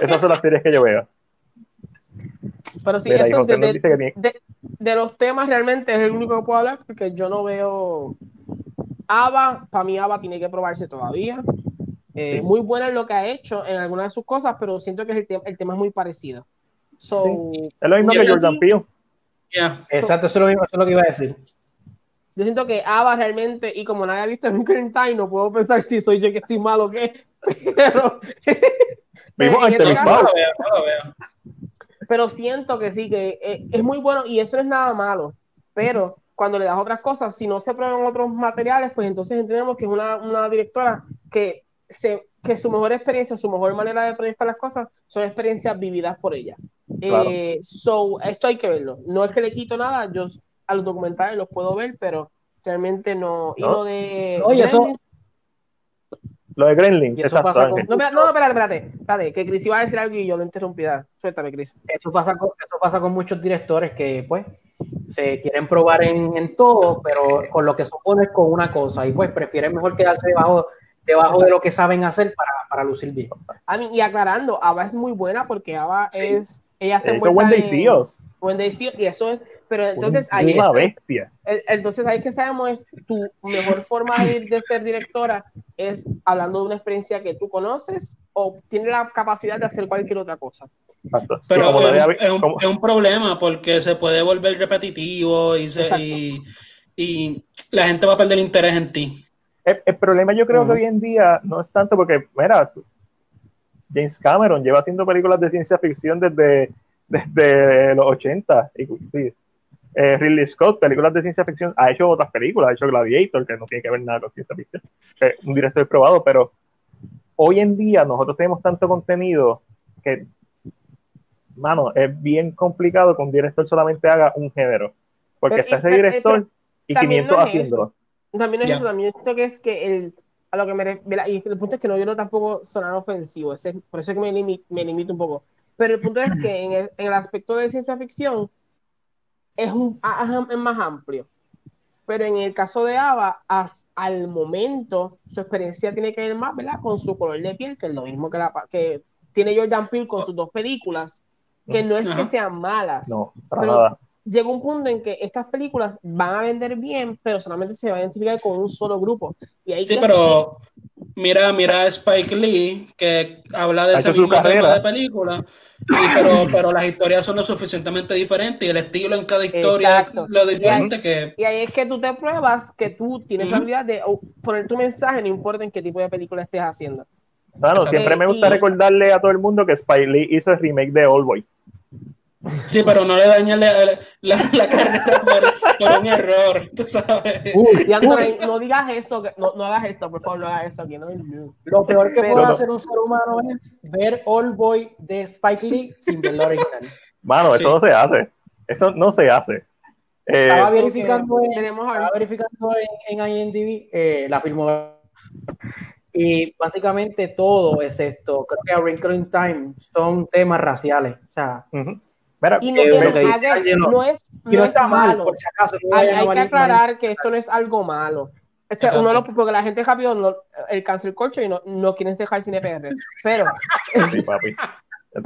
Esas son las series que yo veo. Pero sí, Mira, eso de, nos de- dice que tiene- de- de los temas realmente es el único que puedo hablar porque yo no veo Ava, para mí Ava tiene que probarse todavía. Eh, Sí. Muy buena en lo que ha hecho en algunas de sus cosas, pero siento que el, te- el tema es muy parecido. So, Es lo mismo que Jordan sí. Peele. Ya. Exacto, eso es, lo mismo, eso es lo que iba a decir. Yo siento que Ava realmente, y como nadie ha visto in Time, no puedo pensar si soy yo que estoy malo o qué, pero, Vimos en ante este los pero siento que sí, que eh, es muy bueno y eso no es nada malo, pero cuando le das otras cosas, si no se prueban otros materiales, pues entonces entendemos que es una, una directora que, se, que su mejor experiencia, su mejor manera de proyectar las cosas son experiencias vividas por ella. Claro. Eh, so, esto hay que verlo. No es que le quito nada, yo a los documentales los puedo ver, pero realmente no. Y No. lo de. Y eso- Gremlins- Lo de Gremlin, Y eso exacto. pasa con-. No, espera- no, espérate, espérate, espérate, que Chris iba a decir algo y yo lo interrumpí. da. Suéltame, Chris. Eso pasa con, eso pasa con muchos directores que pues se quieren probar en, en todo, pero con lo que supone es con una cosa y pues prefieren mejor quedarse debajo, debajo de lo que saben hacer para, para lucir bien. A mí, y aclarando, Ava es muy buena porque Ava Sí. es. Ella está Eso es envuelta Wendy en- Seals. Wendy Seals, y eso es. Pero entonces ahí Una es, bestia. el- entonces ahí que sabemos es tu mejor forma de, de ser directora es hablando de una experiencia que tú conoces o tienes la capacidad de hacer cualquier otra cosa. Exacto. Sí, Pero lo es, es un, es un problema porque se puede volver repetitivo y, se- y, y la gente va a perder interés en ti. el, el problema yo creo Ujú. que hoy en día no es tanto porque, mira, James Cameron lleva haciendo películas de ciencia ficción desde, desde los 80. Y, sí. Eh, Ridley Scott, películas de ciencia ficción, ha hecho otras películas, ha hecho Gladiator, que no tiene que ver nada con ciencia ficción. Eh, un director probado, pero hoy en día nosotros tenemos tanto contenido que, mano, es bien complicado que un director solamente haga un género. Porque Pero- está ese pero- director pero y también 500 no es haciéndolo. También es Ya. eso, también siento que es que el, a lo que me ref- mira, y el punto es que no quiero tampoco sonar ofensivo, ese- por eso es que me, limi- me limito un poco. Pero el punto es que en el, en el aspecto de ciencia ficción es, un, es más amplio. Pero en el caso de Ava, as- al momento, su experiencia tiene que ver más, ¿verdad? Con su color de piel, que es lo mismo que, la, que tiene Jordan Peele con sus dos películas, que no es que sean malas No, para Pero- nada. llega un punto en que estas películas van a vender bien, pero solamente se va a identificar con un solo grupo. Y ahí Sí, pero mira, mira a Spike Lee, que habla de Ha ese mismo tema de película, y pero, pero las historias son lo suficientemente diferentes y el estilo en cada historia Exacto. es lo diferente que... Y ahí es que tú te pruebas que tú tienes la habilidad de oh, poner tu mensaje, no importa en qué tipo de película estés haciendo. Bueno, Exacto. siempre me gusta Y- recordarle a todo el mundo que Spike Lee hizo el remake de All Boy. Sí, pero no le dañes la, la, la carrera por, por un error, tú sabes. Uy, uy, no digas que- no, no hagas esto, por favor, no hagas esto aquí, no. lo peor que Pero- puede hacer un ser humano es ver All Boy de Spike Lee sin ver la original. Mano, Sí. eso no se hace. Eso no se hace. Eh, Estaba verificando en, Tenemos a- estaba verificando en, en IMDb eh, la filmografía y básicamente todo es esto. Creo que a Wrinkle in Time son temas raciales. O sea, ujú. Mira, Y no, Eh, que no, haga- Angelo, no es, y no es está mal, malo. por si acaso. no Hay, hay que aclarar que esto no es algo malo. Este, uno de los, porque la gente rápido, no, el cancel culture y no, no quieren dejar cine PR. Pero sí, papi.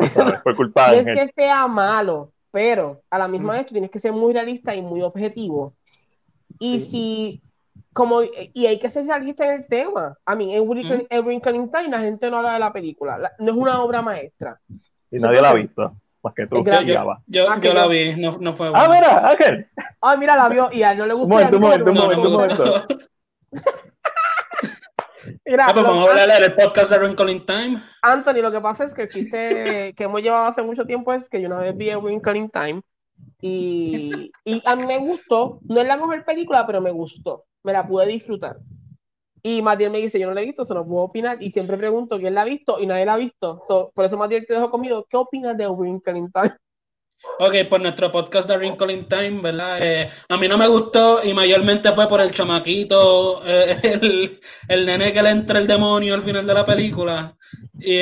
Sabes, por culpa no es que sea malo, pero a la misma Mm. vez tú tienes que ser muy realista y muy objetivo. Y si, como, y hay que ser realista en el tema. A mí, en Wrinkle en Wrinkle in Time la gente no habla de la película. La- no es una obra maestra. Y nadie la ha visto. Más que tú. Gracias. Yo, yo, Ah, que yo la yo- vi, no, no fue Ah, bueno. mira, Ángel. Ay, mira, la vio y a él no le Un gustó. un momento, un momento, un momento. Mira, Ah, pues vamos a hablar del podcast de Wrinkle in Time. Anthony, lo que pasa es que el chiste que hemos llevado hace mucho tiempo es que yo una vez vi a Wrinkle in Time y, y a mí me gustó. No es la mejor película, pero me gustó. Me la pude disfrutar. Y Matiel me dice, yo no la he visto, solo puedo opinar. Y siempre pregunto quién la ha visto y nadie la ha visto. por eso Matiel te dejo conmigo. ¿Qué opinas de Wrinkle in Time? Ok, por nuestro podcast de Wrinkle in Time, ¿verdad? Eh, a mí no me gustó y mayormente fue por el chamaquito, eh, el, el, nene que le entra el demonio al final de la película. Y,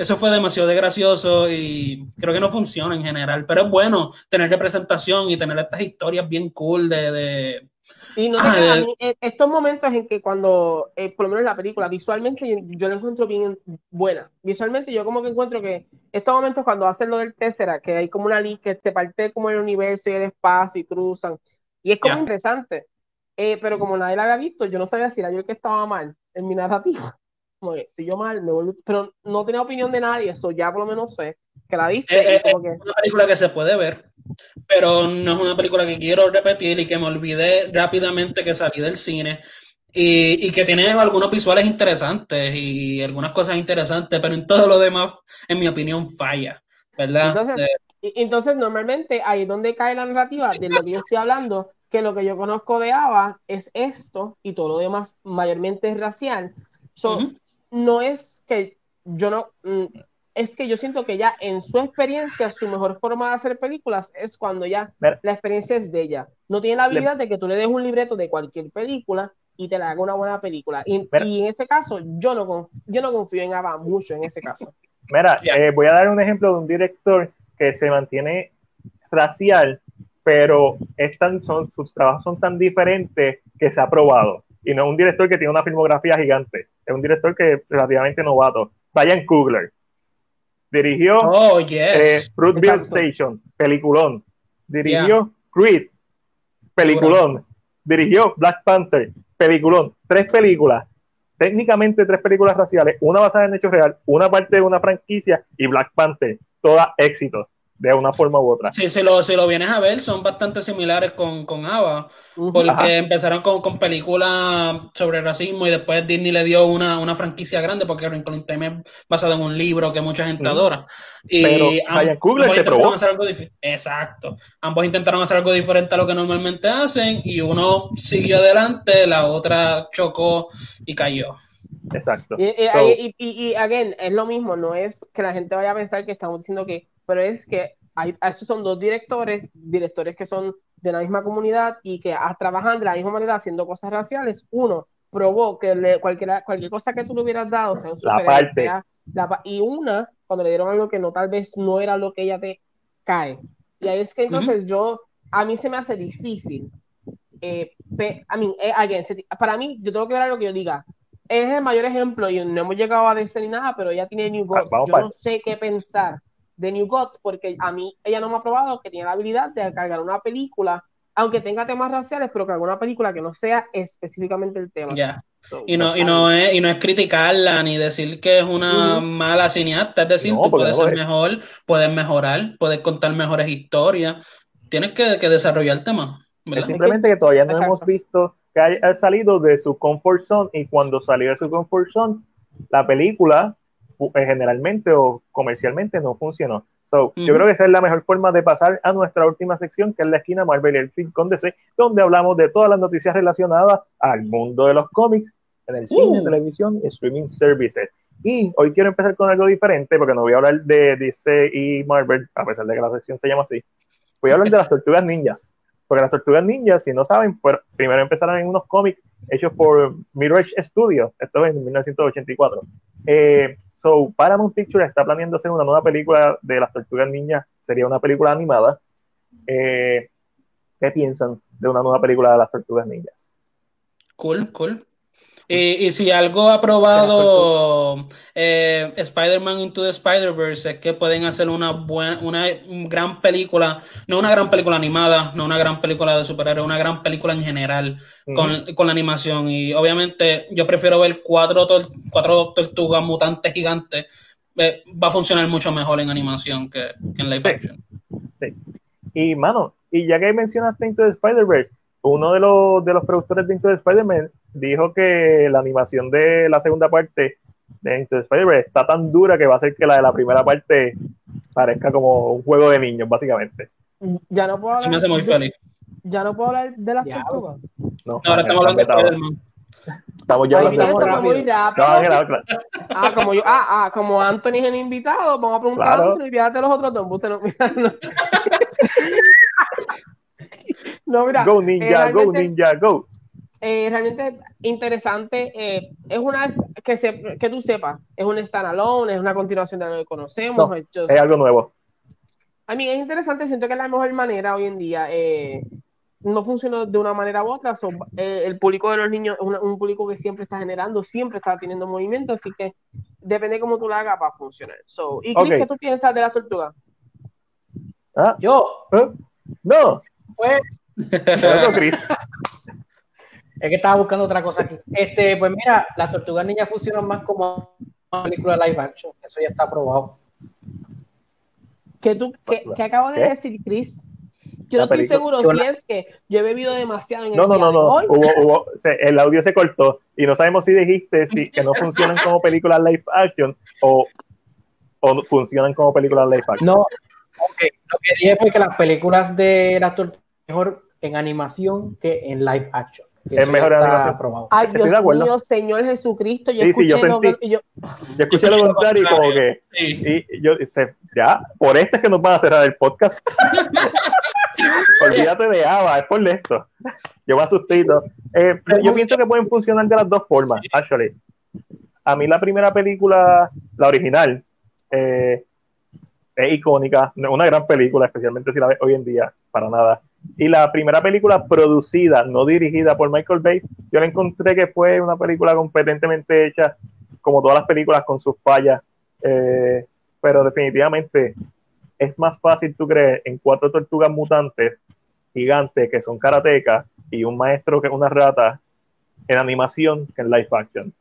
eso fue demasiado gracioso y creo que no funciona en general. Pero es bueno tener representación y tener estas historias bien cool de y no ah, estos momentos en que cuando, eh, por lo menos la película, visualmente yo, la encuentro bien buena. Visualmente yo como que encuentro que estos momentos cuando hacen lo del Tessera, que hay como una línea que se parte como el universo y el espacio y cruzan, y es como interesante. Eh, pero como nadie la había visto, yo no sabía si era yo el que estaba mal en mi narrativa. Como que estoy yo mal, me vuelvo... pero no tenía opinión de nadie, eso ya por lo menos sé que la viste. Eh, es una película que se puede ver pero no es una película que quiero repetir y que me olvidé rápidamente que salí del cine. Y, y, que tiene algunos visuales interesantes y algunas cosas interesantes, pero en todo lo demás, en mi opinión, falla, ¿verdad? Entonces, eh, entonces normalmente ahí es donde cae la narrativa de lo que yo estoy hablando, que lo que yo conozco de Ava es esto y todo lo demás mayormente es racial. No es que yo no, mm, es que yo siento que ya en su experiencia, su mejor forma de hacer películas es cuando ya la experiencia es de ella. No tiene la habilidad de que tú le des un libreto de cualquier película y te la haga una buena película. Y, en este caso, yo no, confío, yo no confío en Ava mucho en ese caso. Mira, eh, voy a dar un ejemplo de un director que se mantiene racial, pero son, sus trabajos son tan diferentes que se ha probado. Y no es un director que tiene una filmografía gigante, es un director que es relativamente novato. Ryan Coogler Dirigió oh, eh, Fruitville Station, peliculón. Dirigió Creed, peliculón. Dirigió Black Panther, peliculón. Tres películas, técnicamente tres películas raciales, una basada en hechos real, una parte de una franquicia y Black Panther, toda éxito de una forma u otra. Sí, si lo, si lo vienes a ver, son bastante similares con, con Ava, porque empezaron con, con, películas sobre racismo y después Disney le dio una, una franquicia grande, porque Wrinkle Time es basado en un libro que mucha gente adora. Y Pero ambos, se probó. Hacer algo Exacto. Ambos intentaron hacer algo diferente a lo que normalmente hacen y uno siguió adelante, la otra chocó y cayó. Exacto. Y, y, y, again, es lo mismo, no es que la gente vaya a pensar que estamos diciendo que pero es que hay, esos son dos directores, directores que son de la misma comunidad y que trabajan de la misma manera haciendo cosas raciales. Uno probó que le, cualquier, cualquier cosa que tú le hubieras dado, sea un la parte. y una, cuando le dieron algo que no, tal vez no era lo que ella te cae. Y ahí es que entonces yo, a mí se me hace difícil. Eh, a mí, eh, para mí, yo tengo que ver algo que yo diga. Es el mayor ejemplo y no hemos llegado a decir nada, pero ella tiene New Gods. Yo no sé qué pensar de New Gods, porque a mí ella no me ha probado que tiene la habilidad de cargar una película, aunque tenga temas raciales, pero que una película que no sea específicamente el tema. Ya. y, no, y, no es, y no es criticarla ni decir que es una mala cineasta, es decir, tú puedes ser mejor, puedes mejorar, puedes contar mejores historias, tienes que, que desarrollar el tema. Es simplemente que todavía no hemos visto que haya salido de su comfort zone y cuando salió de su comfort zone, la película generalmente o comercialmente no funcionó. So, Yo creo que esa es la mejor forma de pasar a nuestra última sección, que es la esquina Marvel y el film con DC, donde hablamos de todas las noticias relacionadas al mundo de los cómics, en el cine, uh. televisión y streaming services. Y hoy quiero empezar con algo diferente, porque no voy a hablar de DC y Marvel, a pesar de que la sección se llama así. Voy a hablar de las tortugas ninjas. Porque las tortugas ninjas, si no saben, primero empezaron en unos cómics hechos por Mirage Studios, esto es en 1984. Eh, So, Paramount Pictures está planeando hacer una nueva película de las Tortugas Niñas, sería una película animada. Eh, ¿Qué piensan de una nueva película de las Tortugas Ninjas? Cool, cool. Y, si algo ha probado eh, Spider-Man Into the Spider-Verse es que pueden hacer una buena, una gran película, no una gran película animada, no una gran película de superhéroes, una gran película en general con, con, la animación. Y obviamente yo prefiero ver cuatro, cuatro tortugas mutantes gigantes. Eh, va a funcionar mucho mejor en animación que, en live action. Sí. Y mano, y ya que mencionaste Into the Spider-Verse, uno de los, de los productores de Into the Spider-Man dijo que la animación de la segunda parte de Into the Spider-Man está tan dura que va a hacer que la de la primera parte parezca como un juego de niños, básicamente. Ya no puedo hablar. me hace muy feliz. Ya no puedo hablar de las tortugas. No, ahora estamos hablando de Spider-Man. Estamos ya hablando de muy rápido. No, claro, claro. Ah, como yo, ah, ah, como Anthony es el invitado, vamos a preguntar Claro. a Anthony, fíjate los otros dos. Usted no, mira, no. No, mira, Go eh, Ninja, go realmente- Ninja, go. eh, realmente interesante. eh, es una que, se, que tú sepas, es un standalone, es una continuación de lo que conocemos. No, es just- Es algo nuevo. a mí es interesante, siento que es la mejor manera hoy en día. eh, no funciona de una manera u otra. so, eh, el público de los niños es un público que siempre está generando, siempre está teniendo movimiento, así que depende de cómo tú la hagas para funcionar. So, ¿Y Chris, Ok. qué tú piensas de las tortugas? ¿Ah? Yo, ¿Eh? No, pues, Chris. es que estaba buscando otra cosa aquí. Este, pues mira, las tortugas ninjas funcionan más como una película live action. Eso ya está probado. ¿Qué, tú, qué, qué acabo de ¿Qué? decir, Chris? Yo no estoy seguro si es que yo he bebido demasiado en el No, no, día no, de no. hoy. Hubo, hubo, se- el audio se cortó y no sabemos si dijiste si, que no funcionan como películas live action o, o funcionan como películas live action. No, ok. Lo que dije fue que las películas de las tortugas mejor en animación que en live action. Es mejor animación. probado. Ay, Estoy de Dios acuerdo. mío, Señor Jesucristo, yo Sí, sí, yo escuché lo- yo- Yo escuché lo contrario y como que Sí. y yo se- ya, por esto es que nos van a cerrar el podcast. Olvídate de Ava, es por esto. Yo me asustito. Eh, yo pienso que pueden funcionar de las dos formas, actually. A mí la primera película, la original, eh, es icónica, una gran película, especialmente si la ves hoy en día, para nada. Y la primera película producida, no dirigida por Michael Bay, yo la encontré que fue una película competentemente hecha, como todas las películas con sus fallas, eh, pero definitivamente es más fácil, tú crees, en cuatro tortugas mutantes gigantes que son karatecas y un maestro que es una rata en animación que en live action.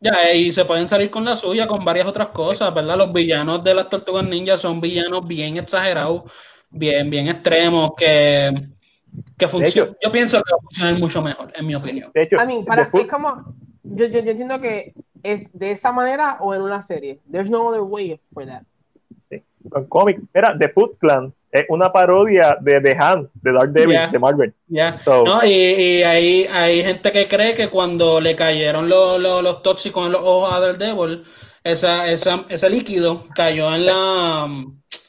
Ya, y se pueden salir con la suya con varias otras cosas, ¿verdad? Los villanos de las Tortugas Ninjas son villanos bien exagerados, bien, bien extremos, que, que funcionan. Yo pienso que va a funcionar mucho mejor, en mi opinión. de hecho, A mí, para, después- es como, yo, yo, yo entiendo que es de esa manera o en una serie. There's no other way for that. con cómic, era The Foot Clan, es una parodia de The Hand, de Dark Devil, Yeah. de Marvel. Ya. So- No, y, y hay, hay gente que cree que cuando le cayeron los, los, los tóxicos en los ojos a Daredevil, esa, esa, ese líquido cayó en la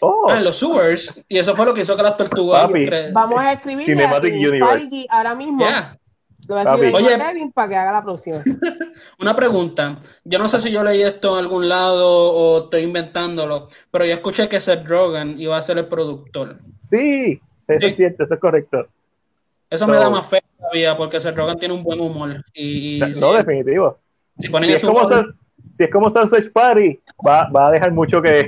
Oh, ah, en los sewers, y eso fue lo que hizo que las tortugas Papi. cre- Vamos a escribirle Cinematic a Kevin Universe. Feige ahora mismo. Yeah. Lo voy a decir Oye. Kevin para que haga la próxima. Una pregunta. Yo no sé si yo leí esto en algún lado o estoy inventándolo, pero yo escuché que Seth Rogen iba a ser el productor. sí, eso Sí. es cierto, eso es correcto. Eso So- me da más fe todavía porque Seth Rogen tiene un buen humor. Y, y no, definitivo. si ponen Si es, eso como, Sun- si es como Sunset Party, va, va a dejar mucho que.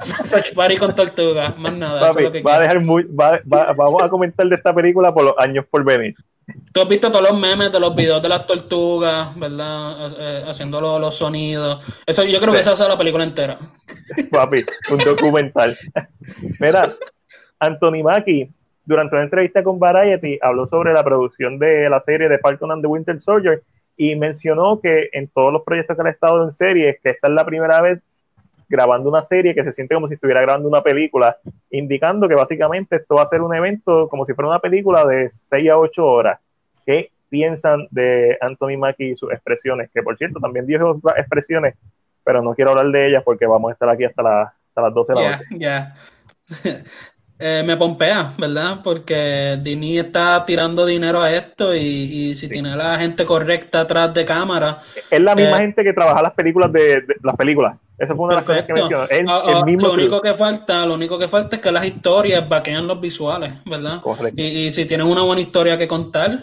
Search Party con tortuga, más nada. eso papi, es lo que va a dejar muy, va- va- vamos a comentar de esta película por los años por venir. Tú has visto todos los memes de los videos de las tortugas, ¿verdad? Eh, haciendo los, los sonidos. Eso, yo creo que Sí. esa es la película entera. Papi, un documental. Mira, Anthony Mackie, durante una entrevista con Variety, habló sobre la producción de la serie de Falcon and the Winter Soldier y mencionó que en todos los proyectos que él ha estado en series, que esta es la primera vez grabando una serie que se siente como si estuviera grabando una película, indicando que básicamente esto va a ser un evento como si fuera una película de 6 a 8 horas. ¿Qué piensan de Anthony Mackie y sus expresiones? Que por cierto, también dijo sus expresiones, pero no quiero hablar de ellas porque vamos a estar aquí hasta, la- hasta las 12 de la noche. ya. Eh, me pompea, ¿verdad? Porque Dini está tirando dinero a esto y, y si tiene la gente correcta atrás de cámara, Es la misma Eh, gente que trabaja las películas de, de- las películas. Esa fue una de las cosas que mencionó. El, Ah, el ah, mismo lo único que falta, lo único que falta es que las historias vaquean los visuales, ¿verdad? Correcto. Y, y si tienen una buena historia que contar,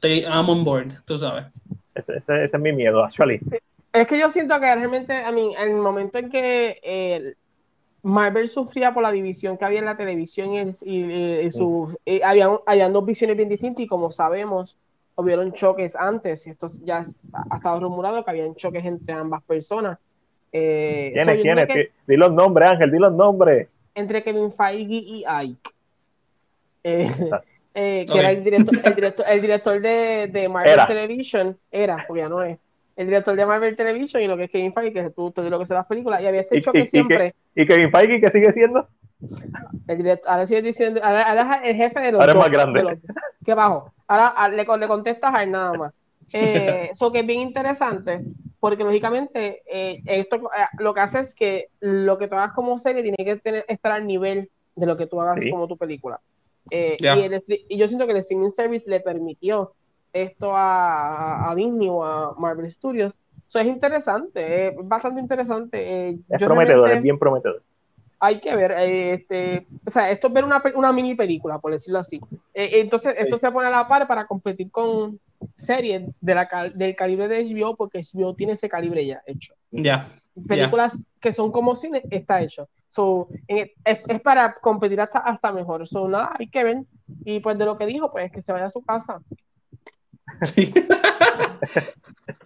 te, I'm on board, tú sabes. Ese, ese- ese es mi miedo, actually. Es que yo siento que realmente, a mí, en el momento en que eh, Marvel sufría por la división que había en la televisión y, el- y- y su, eh, habían, habían dos visiones bien distintas y como sabemos, hubieron choques antes, y esto ya ha estado rumorado que habían choques entre ambas personas. Eh, ¿Quiénes? ¿Quiénes? que Di- los nombres, Ángel, di los nombres. entre Kevin Feige y Ike. Eh, eh, que era el director, el director, el director de, de Marvel Era. Television, era, porque ya no es, el director de Marvel Television y lo que es Kevin Feige, que es el productor de lo que son las películas, y había este choque y- y siempre. ¿Y Kevin Feige qué sigue siendo? El director, ahora sigue diciendo, ahora, ahora es el jefe de los Ahora es más grande. los- ¿Qué bajo? Ahora ah, le, le contestas a él nada más. Eso que es bien interesante, porque lógicamente esto lo que hace es que lo que tú hagas como serie tiene que tener, estar al nivel de lo que tú hagas como tu película. Y, y, yo siento que el streaming service le permitió esto a, a, Disney o a Marvel Studios. Eso es interesante, es bastante interesante. Eh, es prometedor, es bien prometedor. Hay que ver, eh, este, o sea, esto es ver una, una mini película, por decirlo así. Eh, entonces, esto se pone a la par para competir con series de la, del calibre de HBO, porque HBO tiene ese calibre ya hecho. Ya. Películas que son como cine, está hecho. So, es, es, para competir hasta, hasta mejor. So, nada, hay que ver. Y pues de lo que dijo, pues que se vaya a su casa. Sí.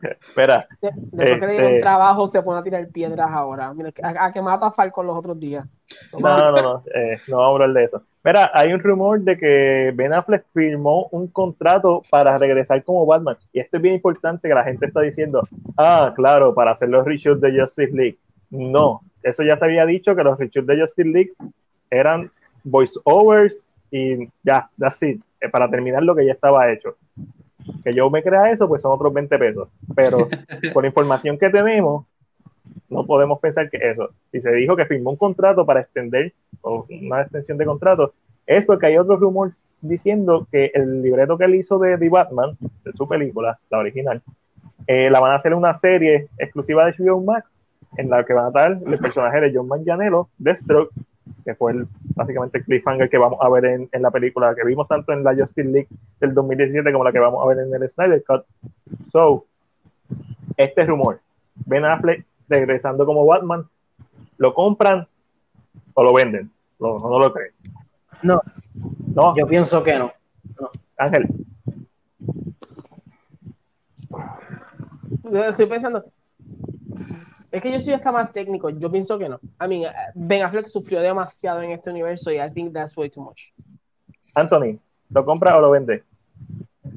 Espera. Después que le dieron este- trabajo, se pone a tirar piedras ahora. Mira, a, que mata a Falcon los otros días. No, no, no. Eh, no vamos a hablar de eso. Mira, hay un rumor de que Ben Affleck firmó un contrato para regresar como Batman. Y esto es bien importante que la gente está diciendo, ah, claro, para hacer los reshoots de Justice League. No, eso ya se había dicho que los reshoots de Justice League eran voiceovers y ya, así, eh, para terminar lo que ya estaba hecho que yo me crea eso, pues son otros 20 pesos. Pero con la información que tenemos, no podemos pensar que eso. Si se dijo que firmó un contrato para extender o una extensión de contrato, es porque hay otro rumor diciendo que el libreto que él hizo de The Batman, de su película, la original, eh, la van a hacer una serie exclusiva de HBO Max en la que van a estar el personaje de John Manganiello, Deathstroke, que fue el, básicamente el cliffhanger que vamos a ver en, en, la película que vimos tanto en la Justice League del 2017 como la que vamos a ver en el Snyder Cut. So, este rumor, Ben Affleck regresando como Batman, ¿lo compran o lo venden? No, no, lo creen. No, no, yo pienso que no. no. Ángel. Estoy pensando, es que yo soy hasta más técnico. Yo pienso que no. I mean, Ben Affleck sufrió demasiado en este universo y I think that's way too much. Anthony, ¿lo compra o lo vende?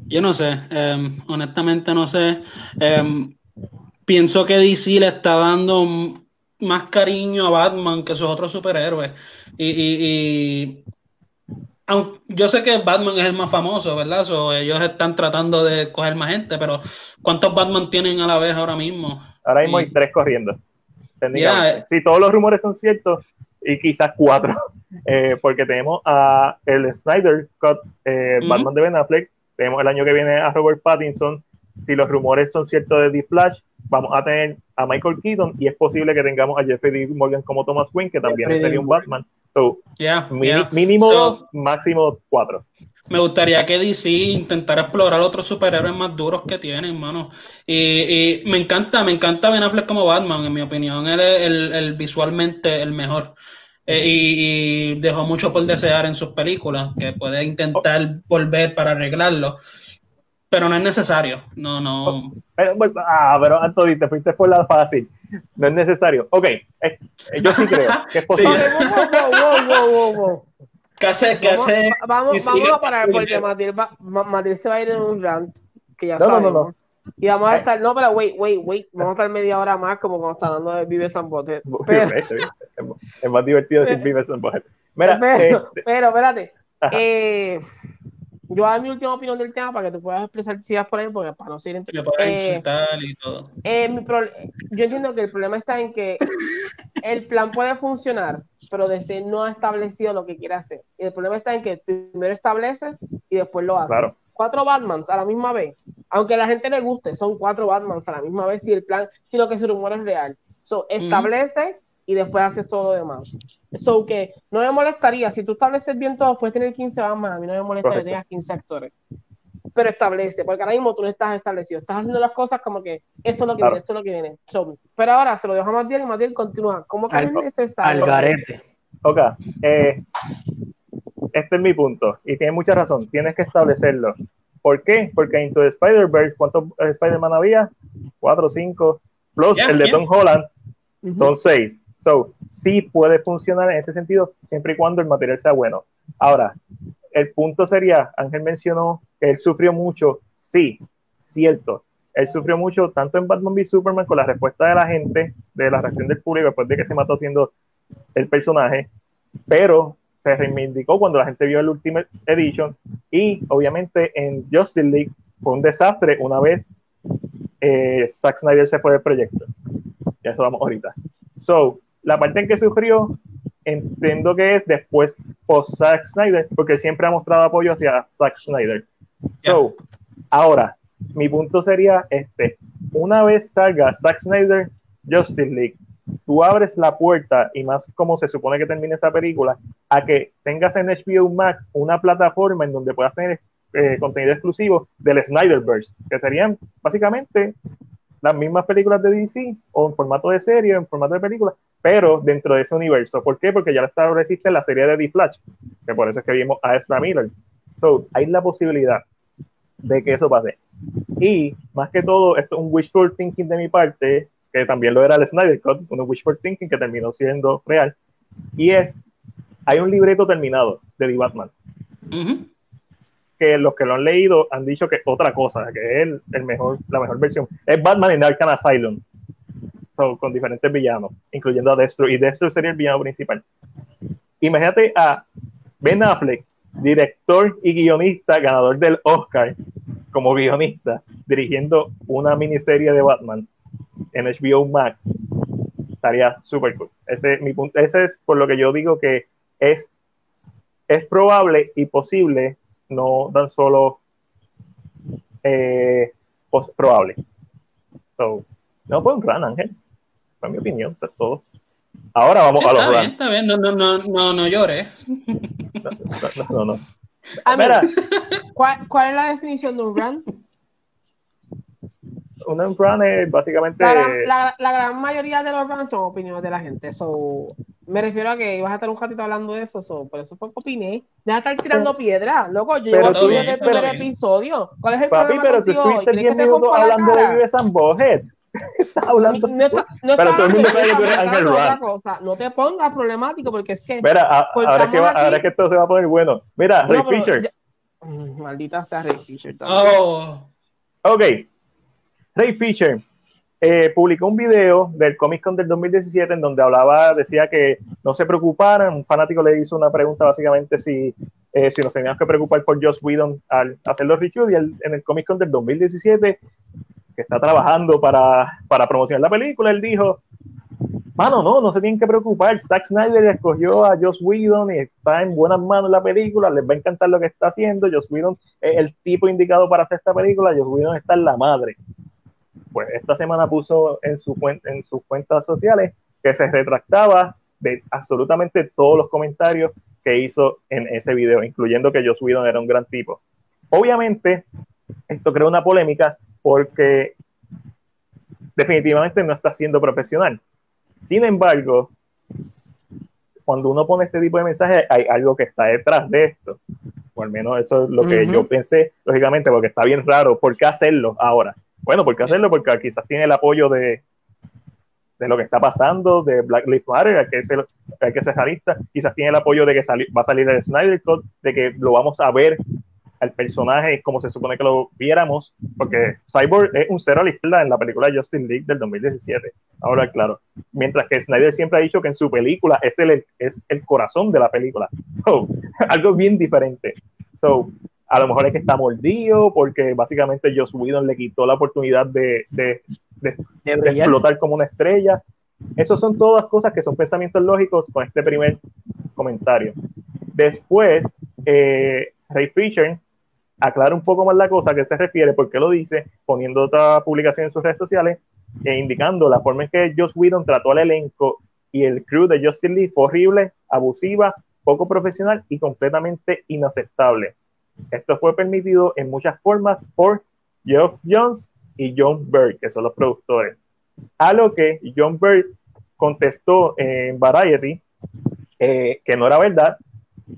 Yo no sé. Em, honestamente no sé. Em, pienso que DC le está dando más cariño a Batman que sus otros superhéroes. Y, yo sé que Batman es el más famoso, ¿verdad? ellos están tratando de coger más gente, pero ¿cuántos Batman tienen a la vez ahora mismo? Ahora mismo hay tres corriendo. Eh. Si todos los rumores son ciertos, y quizás cuatro, eh, porque tenemos a el Snyder Cut, eh, Batman de Ben Affleck, tenemos el año que viene a Robert Pattinson, si los rumores son ciertos de The Flash, vamos a tener a Michael Keaton y es posible que tengamos a Jeffrey D. Morgan como Thomas Wayne, que también sería un Batman. Mínimo dos, máximo cuatro me gustaría que DC intentara explorar otros superhéroes más duros que tienen, hermano. Y, me encanta, me encanta Ben Affleck como Batman, en mi opinión. Él es el, visualmente el mejor. Eh, y, dejó mucho por desear en sus películas, que puede intentar volver para arreglarlo. Pero no es necesario. No, no. Pero, ah, pero Anthony, te fuiste por la fácil. No es necesario. Ok, eh, yo sí creo que es posible. ¿Qué hace? ¿Qué vamos, hace? Vamos, vamos a parar porque Matil, se va a ir en un rant. Que ya no, sabemos. no, no, no. Y vamos a estar, no, pero wait, wait, wait, vamos a estar media hora más como cuando está hablando de Vive San Bote. Pero, es más divertido decir Vive San Bote. Mira, pero, este, pero espérate. Eh, yo voy a dar mi última opinión del tema para que tú puedas expresar si vas por ahí, porque para no seguir entre... Eh, y todo. Eh, mi pro... Yo entiendo que el problema está en que el plan puede funcionar, pero DC no ha establecido lo que quiere hacer. Y el problema está en que primero estableces y después lo haces. Cuatro Batmans a la misma vez, aunque a la gente le guste, son cuatro Batmans a la misma vez si el plan, si lo que se rumora es real. So, establece y después haces todo lo demás. So que no me molestaría, si tú estableces bien todo, puedes tener 15 Batman, a mí no me molesta que tengas 15 actores. Pero establece, porque ahora mismo tú no estás establecido, estás haciendo las cosas como que esto es lo que viene, esto es lo que viene. pero ahora se lo dejo a Matiel y Matiel continúa. ¿Cómo que Al, este Al garete. Ok, eh, este es mi punto y tiene mucha razón, tienes que establecerlo. ¿Por qué? Porque en tu Spider-Verse, ¿cuántos Spider-Man había? Cuatro, cinco, plus el de Tom Holland, son seis. So, sí puede funcionar en ese sentido, siempre y cuando el material sea bueno. Ahora, el punto sería, Ángel mencionó él sufrió mucho, sí, cierto, él sufrió mucho tanto en Batman v Superman con la respuesta de la gente, de la reacción del público después de que se mató siendo el personaje, pero se reivindicó cuando la gente vio el Ultimate Edition y obviamente en Justice League fue un desastre una vez eh, Zack Snyder se fue del proyecto. Ya eso ahorita. So, la parte en que sufrió, entiendo que es después post Zack Snyder, porque siempre ha mostrado apoyo hacia Zack Snyder. So, ahora, mi punto sería este: una vez salga Zack Snyder, Justice League, tú abres la puerta, y más como se supone que termine esa película, a que tengas en HBO Max una plataforma en donde puedas tener eh, contenido exclusivo del Snyderverse, que serían básicamente las mismas películas de DC o en formato de serie, en formato de película, pero dentro de ese universo. ¿Por qué? Porque ya estableciste la serie de The Flash, que por eso es que vimos a Ezra Miller. So, hay la posibilidad de que eso pase. Y más que todo, esto es un wishful thinking de mi parte, que también lo era el Snyder Cut, un wishful thinking que terminó siendo real, y es, hay un libreto terminado de The Batman. Que los que lo han leído han dicho que otra cosa, que es el, mejor, la mejor versión. Es Batman en Arkham Asylum, con diferentes villanos, incluyendo a Destro, y Destro sería el villano principal. Imagínate a Ben Affleck, director y guionista, ganador del Oscar como guionista, dirigiendo una miniserie de Batman en HBO Max, estaría súper cool. Ese, mi punto, ese es por lo que yo digo que es, es probable y posible, no tan solo eh, probable. no fue un gran Ángel. Fue mi opinión, todo. Ahora vamos a los está bien, está bien, no, no, no, no, no llores. No, no, no. ¿cuál, ¿cuál, es la definición de un run? un run es básicamente. La, la, gran mayoría de los runs son opiniones de la gente. So, me refiero a que ibas a estar un ratito hablando de eso, so, por eso fue que opiné. Deja de estar tirando piedras, loco. Yo llevo todo el primer episodio. ¿Cuál es el Papi, pero tú estuviste 10 minutos hablando de Vives and Bohead. Estás hablando. No, no, pero todo el mundo sabe que Ángel. No te pongas problemático porque es que. Mira, ahora, que ahora que esto se va a poner bueno. Mira, Ray Fisher. Mm, maldita sea Ray Fisher. Oh. Ok, Ray Fisher eh, publicó un video del Comic Con del 2017 en donde hablaba, decía que no se preocuparan. Un fanático le hizo una pregunta básicamente si, eh, si nos teníamos que preocupar por Joss Whedon al hacer los reshoots y en el Comic Con del 2017, que está trabajando para, para promocionar la película, él dijo, mano, no, no se tienen que preocupar. Zack Snyder escogió a Joss Whedon y está en buenas manos la película, les va a encantar lo que está haciendo. Joss Whedon es el tipo indicado para hacer esta película, Joss Whedon está en la madre pues esta semana puso en, su, en sus cuentas sociales que se retractaba de absolutamente todos los comentarios que hizo en ese video, incluyendo que Joss Whedon era un gran tipo. Obviamente, esto crea una polémica porque definitivamente no está siendo profesional. Sin embargo, cuando uno pone este tipo de mensajes, hay algo que está detrás de esto. O al menos eso es lo que yo pensé, lógicamente, porque está bien raro. ¿Por qué hacerlo ahora? Bueno, ¿por qué hacerlo? Porque quizás tiene el apoyo de, de lo que está pasando, de Black Lives Matter, hay que ser, hay que ser realista, quizás tiene el apoyo de que va a salir el Snyder Cut, de que lo vamos a ver al personaje como se supone que lo viéramos, porque Cyborg es un cero a la izquierda en la película Justin League del 2017, ahora claro, mientras que Snyder siempre ha dicho que en su película es el, es el corazón de la película, so, algo bien diferente. So, a lo mejor es que está mordido porque básicamente Joss Whedon le quitó la oportunidad de, de, de, explotar como una estrella. Esas son todas cosas que son pensamientos lógicos con este primer comentario. Después, eh, Ray Fisher aclara un poco más la cosa a qué se refiere, por qué lo dice, poniendo otra publicación en sus redes sociales e indicando la forma en que Joss Whedon trató al elenco y el crew de Justin Lee fue horrible, abusiva, poco profesional y completamente inaceptable. Esto fue permitido en muchas formas por Geoff Jones y John Bird, que son los productores. A lo que John Bird contestó en Variety eh, que no era verdad,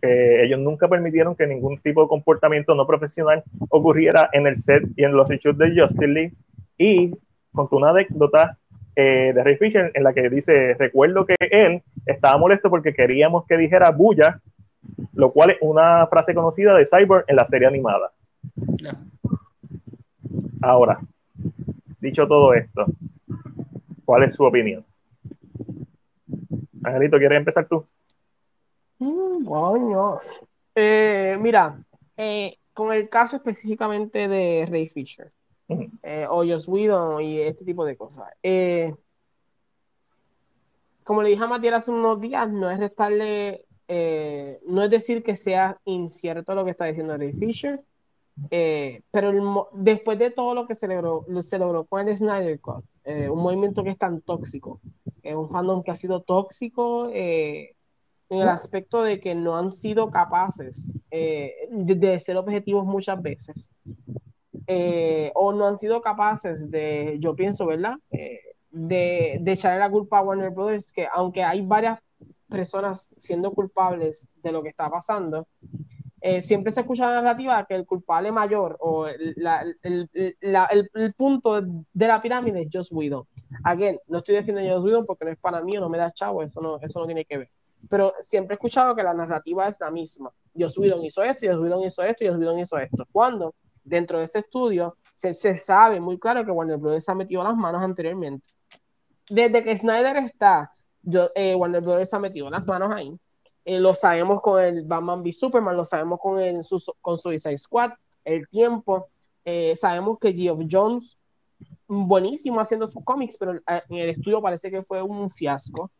que ellos nunca permitieron que ningún tipo de comportamiento no profesional ocurriera en el set y en los reshoots de Justice League. Y contó una anécdota eh, de Ray Fisher en la que dice: Recuerdo que él estaba molesto porque queríamos que dijera bulla lo cual es una frase conocida de Cyborg en la serie animada. Ahora, dicho todo esto, ¿cuál es su opinión? Angelito, ¿quieres empezar tú? Mm, eh, mira, eh, con el caso específicamente de Ray Fisher eh, o Joss Whedon y este tipo de cosas. Como le dije a Matías hace unos días, no es restarle, no es decir que sea incierto lo que está diciendo Ray Fisher, pero después de todo lo que se logró, se logró con el Snyder Cut, un movimiento que es tan tóxico, un fandom que ha sido tóxico, en el aspecto de que no han sido capaces eh, de, ser objetivos muchas veces. Eh, o no han sido capaces de, yo pienso, ¿verdad? Eh, de, de echarle la culpa a Warner Brothers, que aunque hay varias personas siendo culpables de lo que está pasando, siempre se escucha la narrativa que el culpable mayor o el, el, punto de la pirámide es Joss Whedon. Again, no estoy diciendo Joss Whedon porque no es para mí o no me da chavo, eso no, eso no tiene que ver pero siempre he escuchado que la narrativa es la misma. Dios Whedon hizo esto, Dios Whedon hizo esto, Dios Whedon hizo esto. Cuando dentro de ese estudio se, se sabe muy claro que Warner Brothers ha metido las manos anteriormente. Desde que Snyder está, yo, eh, Warner Brothers ha metido las manos ahí. Eh, lo sabemos con el Batman v Superman, lo sabemos con, el, su, con Suicide Squad, el tiempo. Eh, sabemos que Geoff Jones, buenísimo haciendo sus cómics, pero en el estudio parece que fue un fiasco.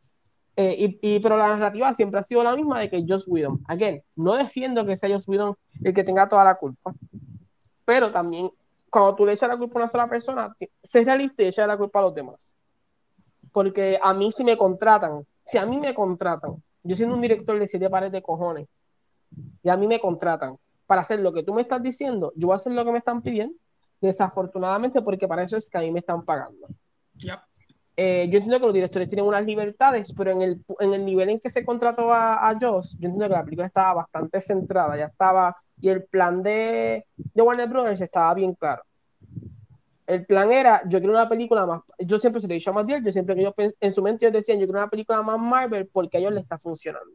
Eh, y, pero la narrativa siempre ha sido la misma de que Joss Whedon. Again, no defiendo que sea Joss Whedon el que tenga toda la culpa, pero también cuando tú le echas la culpa a una sola persona, sé realista y echa la culpa a los demás. Porque a mí si me contratan, si a mí me contratan, yo siendo un director de siete pares de cojones, y a mí me contratan para hacer lo que tú me estás diciendo, yo voy a hacer lo que me están pidiendo, desafortunadamente porque para eso es que a mí me están pagando. Eh, yo entiendo que los directores tienen unas libertades, pero en el, en el nivel en que se contrató a, a Joss, yo entiendo que la película estaba bastante centrada, ya estaba, y el plan de, de Warner Brothers estaba bien claro. El plan era, yo quiero una película más, yo siempre se lo he dicho a Matiel, yo siempre que yo en su mente ellos decían, yo quiero una película más Marvel porque a ellos les está funcionando,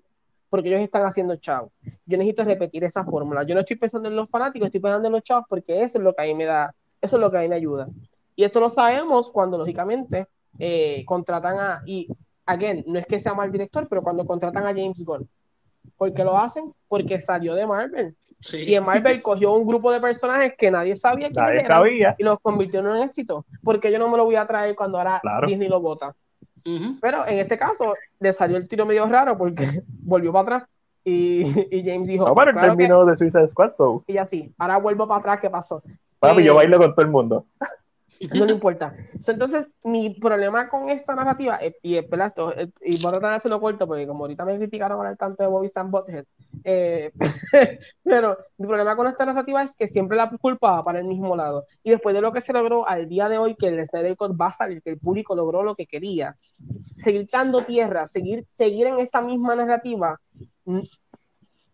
porque ellos están haciendo chavos. Yo necesito repetir esa fórmula. Yo no estoy pensando en los fanáticos, estoy pensando en los chavos porque eso es lo que a mí me da, eso es lo que a mí me ayuda. Y esto lo sabemos cuando, lógicamente, eh, contratan a, y again, no es que sea mal director, pero cuando contratan a James Gunn, ¿por qué lo hacen? Porque salió de Marvel. Y en Marvel cogió un grupo de personajes que nadie sabía quién era y los convirtió en un éxito. Porque yo no me lo voy a traer cuando ahora Disney lo vota. Pero en este caso le salió el tiro medio raro porque volvió para atrás y, y James dijo. No, pero terminó de Suicide Squad, so. Y así, ahora vuelvo para atrás, ¿qué pasó? Papi, yo eh, bailo con todo el mundo no le importa. entonces, mi problema con esta narrativa, eh, y espera esto, eh, y voy a tratar de hacerlo corto, porque como ahorita me criticaron el tanto de Bobby Sam Bothead, eh, pero mi problema con esta narrativa es que siempre la culpa va para el mismo lado. Y después de lo que se logró al día de hoy, que el Snyder Cut va a salir, que el público logró lo que quería, seguir dando tierra, seguir, seguir en esta misma narrativa,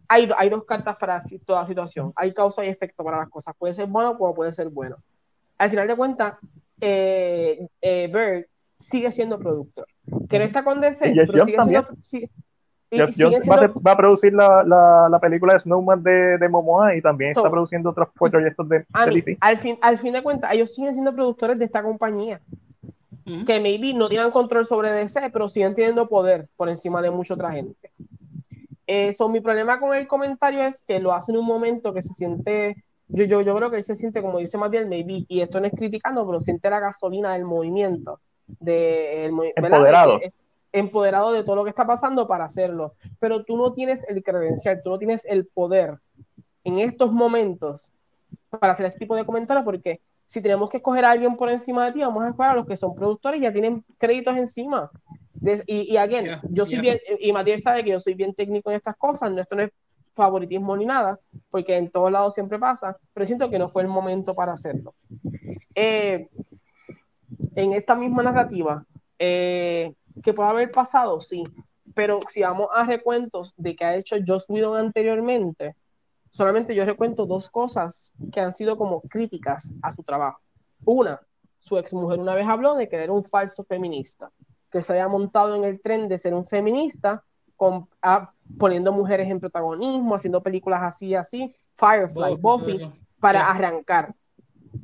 hay, hay dos cartas para toda situación. Hay causa y efecto para las cosas. Puede ser bueno como puede ser bueno al final de cuentas, eh, eh, Bird sigue siendo productor. Que no está con DC, pero sigue siendo. va, a producir la, la, película de Snowman de, de Momoa y también está produciendo otros proyectos de, DC. Al fin, al fin de cuentas, ellos siguen siendo productores de esta compañía. Que maybe no tienen control sobre DC, pero siguen teniendo poder por encima de mucha otra gente. Eso, mi problema con el comentario es que lo hace en un momento que se siente yo, yo, yo creo que él se siente, como dice Matías, maybe, y esto no es criticando, pero siente la gasolina del movimiento. De, empoderado. empoderado de todo lo que está pasando para hacerlo. Pero tú no tienes el credencial, tú no tienes el poder en estos momentos para hacer este tipo de comentarios, porque si tenemos que escoger a alguien por encima de ti, vamos a escoger a los que son productores y ya tienen créditos encima. y, y again, yo soy bien, y Matías sabe que yo soy bien técnico en estas cosas, no, esto no es favoritismo ni nada, porque en todos lados siempre pasa, pero siento que no fue el momento para hacerlo. Eh, en esta misma narrativa, eh, que puede haber pasado, sí, pero si vamos a recuentos de que ha hecho Joss Whedon anteriormente, solamente yo recuento dos cosas que han sido como críticas a su trabajo. Una, su ex mujer una vez habló de que era un falso feminista, que se había montado en el tren de ser un feminista con, poniendo mujeres en protagonismo, haciendo películas así, así, Firefly, Buffy, para arrancar.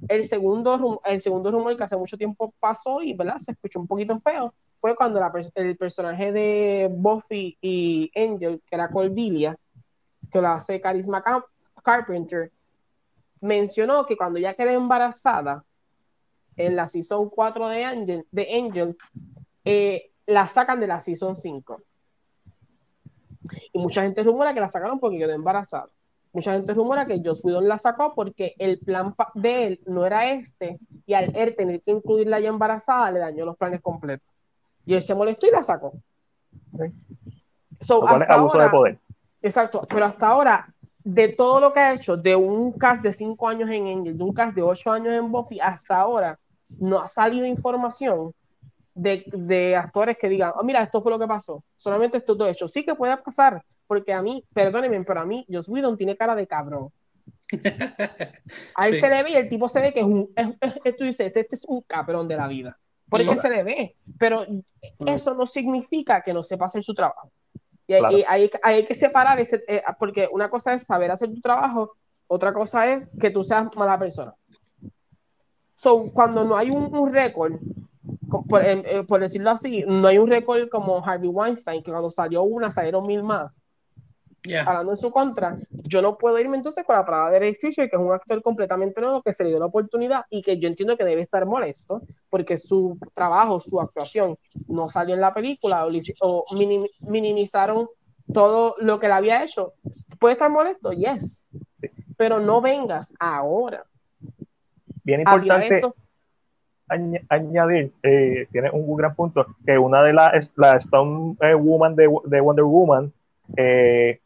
El segundo, el segundo rumor que hace mucho tiempo pasó y ¿verdad? se escuchó un poquito feo fue cuando el personaje de Buffy y Angel, que era Cordelia, que lo hace Carisma Carpenter, mencionó que cuando ya quedó embarazada, en la Season 4 de Angel, de Angel eh, la sacan de la Season 5. Y mucha gente rumora que la sacaron porque quedó embarazada. Mucha gente rumora que Joss Whedon la sacó porque el plan de él no era este y al él tener que incluirla ya embarazada le dañó los planes completos. Y él se molestó y la sacó. abuso de poder. Exacto, pero hasta ahora, de todo lo que ha hecho, de un cast de 5 años en Angel, de un cast de 8 años en Buffy, hasta ahora no ha salido información de, actores que digan, oh, mira, esto fue lo que pasó. Solamente esto todo hecho. Sí que puede pasar, porque a mí, perdónenme, pero a mí, Joss Whedon tiene cara de cabrón. A él se le ve y el tipo se ve que es un, es, tú dices, este es un cabrón de la vida. Porque se le ve, pero eso no significa que no sepa hacer su trabajo. Y, hay, hay, que separar, este, eh, porque una cosa es saber hacer tu trabajo, otra cosa es que tú seas mala persona. So, cuando no hay un, un récord, por, eh, por, decirlo así, no hay un récord como Harvey Weinstein, que cuando salió una salieron mil más. Hablando en su contra, yo no puedo irme entonces con la palabra de Ray Fisher, que es un actor completamente nuevo, que se le dio la oportunidad y que yo entiendo que debe estar molesto, porque su trabajo, su actuación no salió en la película o, minimizaron todo lo que le había hecho. ¿Puede estar molesto? Yes. Pero no vengas ahora. Bien importante añadir, eh, tiene un gran punto, que una de las la Stone eh, Woman de, Wonder Woman eh,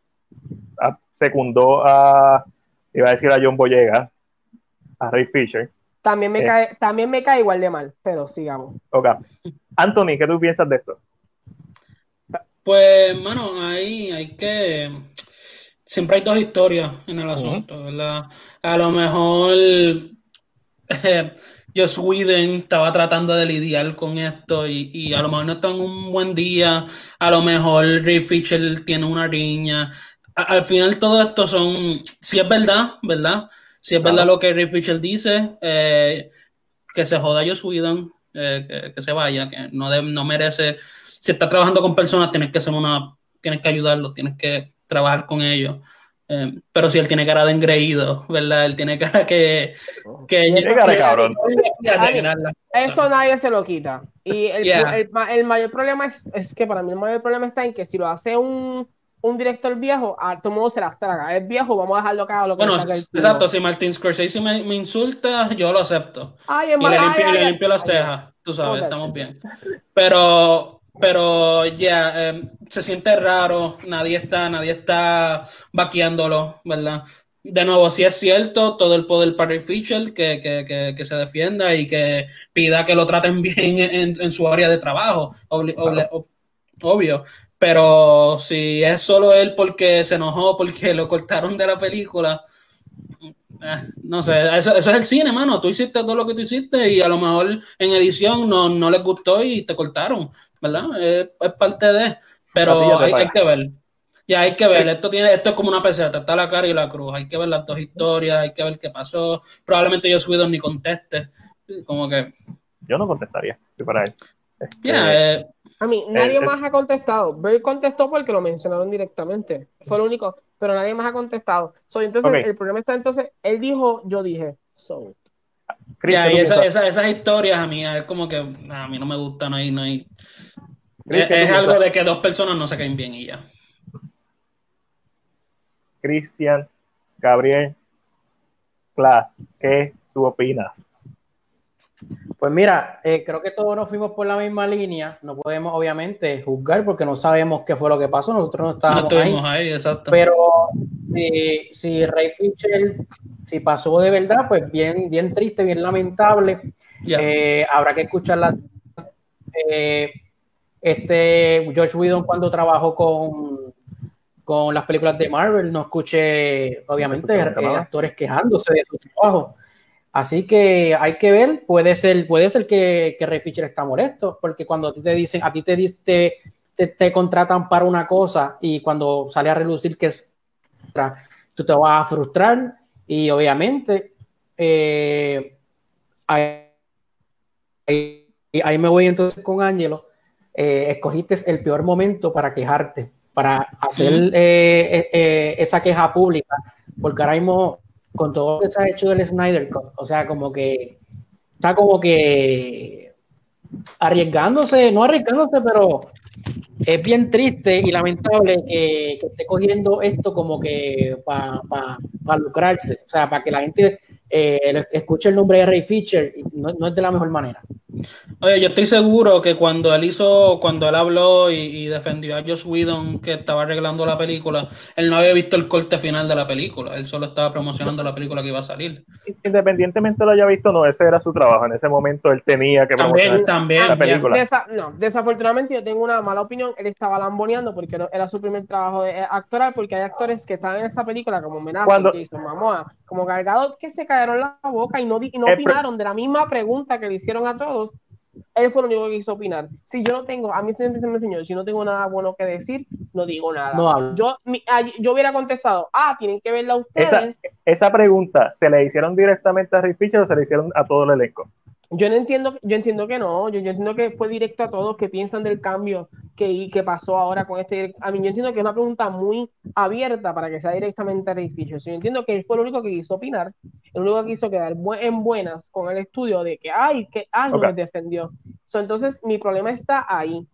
secundó a, iba a decir a John Boyega, a Ray Fisher. También me, eh, cae, también me cae igual de mal, pero sigamos. Ok. Anthony, ¿qué tú piensas de esto? Pues, mano, ahí hay que. Siempre hay dos historias en el asunto, ¿verdad? A lo mejor. Joss Whedon estaba tratando de lidiar con esto y, a lo mejor no está en un buen día, a lo mejor Ray Fisher tiene una riña. al final todo esto son, si es verdad, ¿verdad? Si es verdad lo que Ray Fisher dice, eh, que se joda Joss Whedon, eh, que, se vaya, que no, no merece, si está trabajando con personas tienes que ser una, tienes que ayudarlo, tienes que trabajar con ellos. Eh, pero si él tiene cara de engreído, ¿verdad? Él tiene cara que. que cara cabrón. Eso nadie se lo quita. Y el, el, mayor problema es, es, que para mí el mayor problema está en que si lo hace un, un director viejo, a todo modo se las traga. Es viejo, vamos a dejarlo haga lo que Bueno, exacto. Si Martin Scorsese me, me, insulta, yo lo acepto. y le limpio, le limpio las cejas. Tú sabes, estamos bien. Pero pero ya, em, se siente raro, nadie está, nadie está vaqueándolo, ¿verdad? De nuevo, si es cierto, todo el poder para el Fisher, que, que, que, se defienda y que pida que lo traten bien en, su área de trabajo, obvio. Pero si es solo él porque se enojó, porque lo cortaron de la película, eh, no sé, eso, es el cine, mano. Tú hiciste todo lo que tú hiciste y a lo mejor en edición no, no les gustó y te cortaron, ¿verdad? es parte de. Pero hay, que ver. Ya hay que ver. Esto tiene, esto es como una peseta, está la cara y la cruz. Hay que ver las dos historias, hay que ver qué pasó. Probablemente yo subido ni conteste. Como que. Yo no contestaría, para él. Este, eh, a mí, nadie más ha contestado. Bill contestó porque lo mencionaron directamente. Fue lo único pero nadie más ha contestado. entonces, el problema está entonces, él dijo, yo dije. So. Y esas historias a mí es como que a mí no me gusta, no hay, no hay. Es, algo de que dos personas no se caen bien y ya. Cristian, Gabriel, Clas, ¿qué tú opinas? Pues mira, eh, creo que todos nos fuimos por la misma línea. No podemos, obviamente, juzgar porque no sabemos qué fue lo que pasó. Nosotros no estábamos ahí. exacto. Pero si, si Ray Fisher, si pasó de verdad, pues bien, bien triste, bien lamentable. Eh, habrá que escucharla. Eh, este Josh Whedon cuando trabajó con, con las películas de Marvel, no escuché, obviamente, actores quejándose de su trabajo. Así que hay que ver, puede ser, puede ser que, que Ray Fisher está molesto, porque cuando a ti te dicen, a ti te, te, te, contratan para una cosa y cuando sale a relucir que es tú te vas a frustrar y obviamente eh, ahí, ahí, me voy entonces con Ángelo, eh, escogiste el peor momento para quejarte, para hacer eh, esa queja pública, porque ahora mismo con todo lo que se ha hecho del Snyder Cut. O sea, como que está como que arriesgándose, no arriesgándose, pero es bien triste y lamentable que, esté cogiendo esto como que para lucrarse, o sea, para que la gente eh, escuche el nombre de Ray Fisher, no, no es de la mejor manera. Oye, yo estoy seguro que cuando él hizo, cuando él habló y, defendió a Josh Whedon que estaba arreglando la película, él no había visto el corte final de la película, él solo estaba promocionando la película que iba a salir. Independientemente lo haya visto, no, ese era su trabajo, en ese momento él tenía que promocionar también, la película. no, desafortunadamente yo tengo una mala opinión, él estaba lamboneando porque era su primer trabajo de, eh, actoral, porque hay actores que están en esa película como Menace, cuando... Jason Momoa, como Gargado, que se cayeron la boca y no, y no opinaron de la misma pregunta que le hicieron a todos él fue el único que quiso opinar. Si yo no tengo, a mí siempre se me enseñó, si no tengo nada bueno que decir, no digo nada. yo, yo hubiera contestado, ah, tienen que verla ustedes. Esa, pregunta, ¿se le hicieron directamente a Rick Fisher o se le hicieron a todo el elenco? Yo no entiendo, yo entiendo que no, yo, yo entiendo que fue directo a todos que piensan del cambio que, que pasó ahora con este. A mí yo entiendo que es una pregunta muy abierta para que sea directamente a Ray Fisher. Yo entiendo que él fue el único que quiso opinar, el único que quiso quedar en buenas con el estudio de que, ay, que, ay, nos defendió. entonces, mi problema está ahí.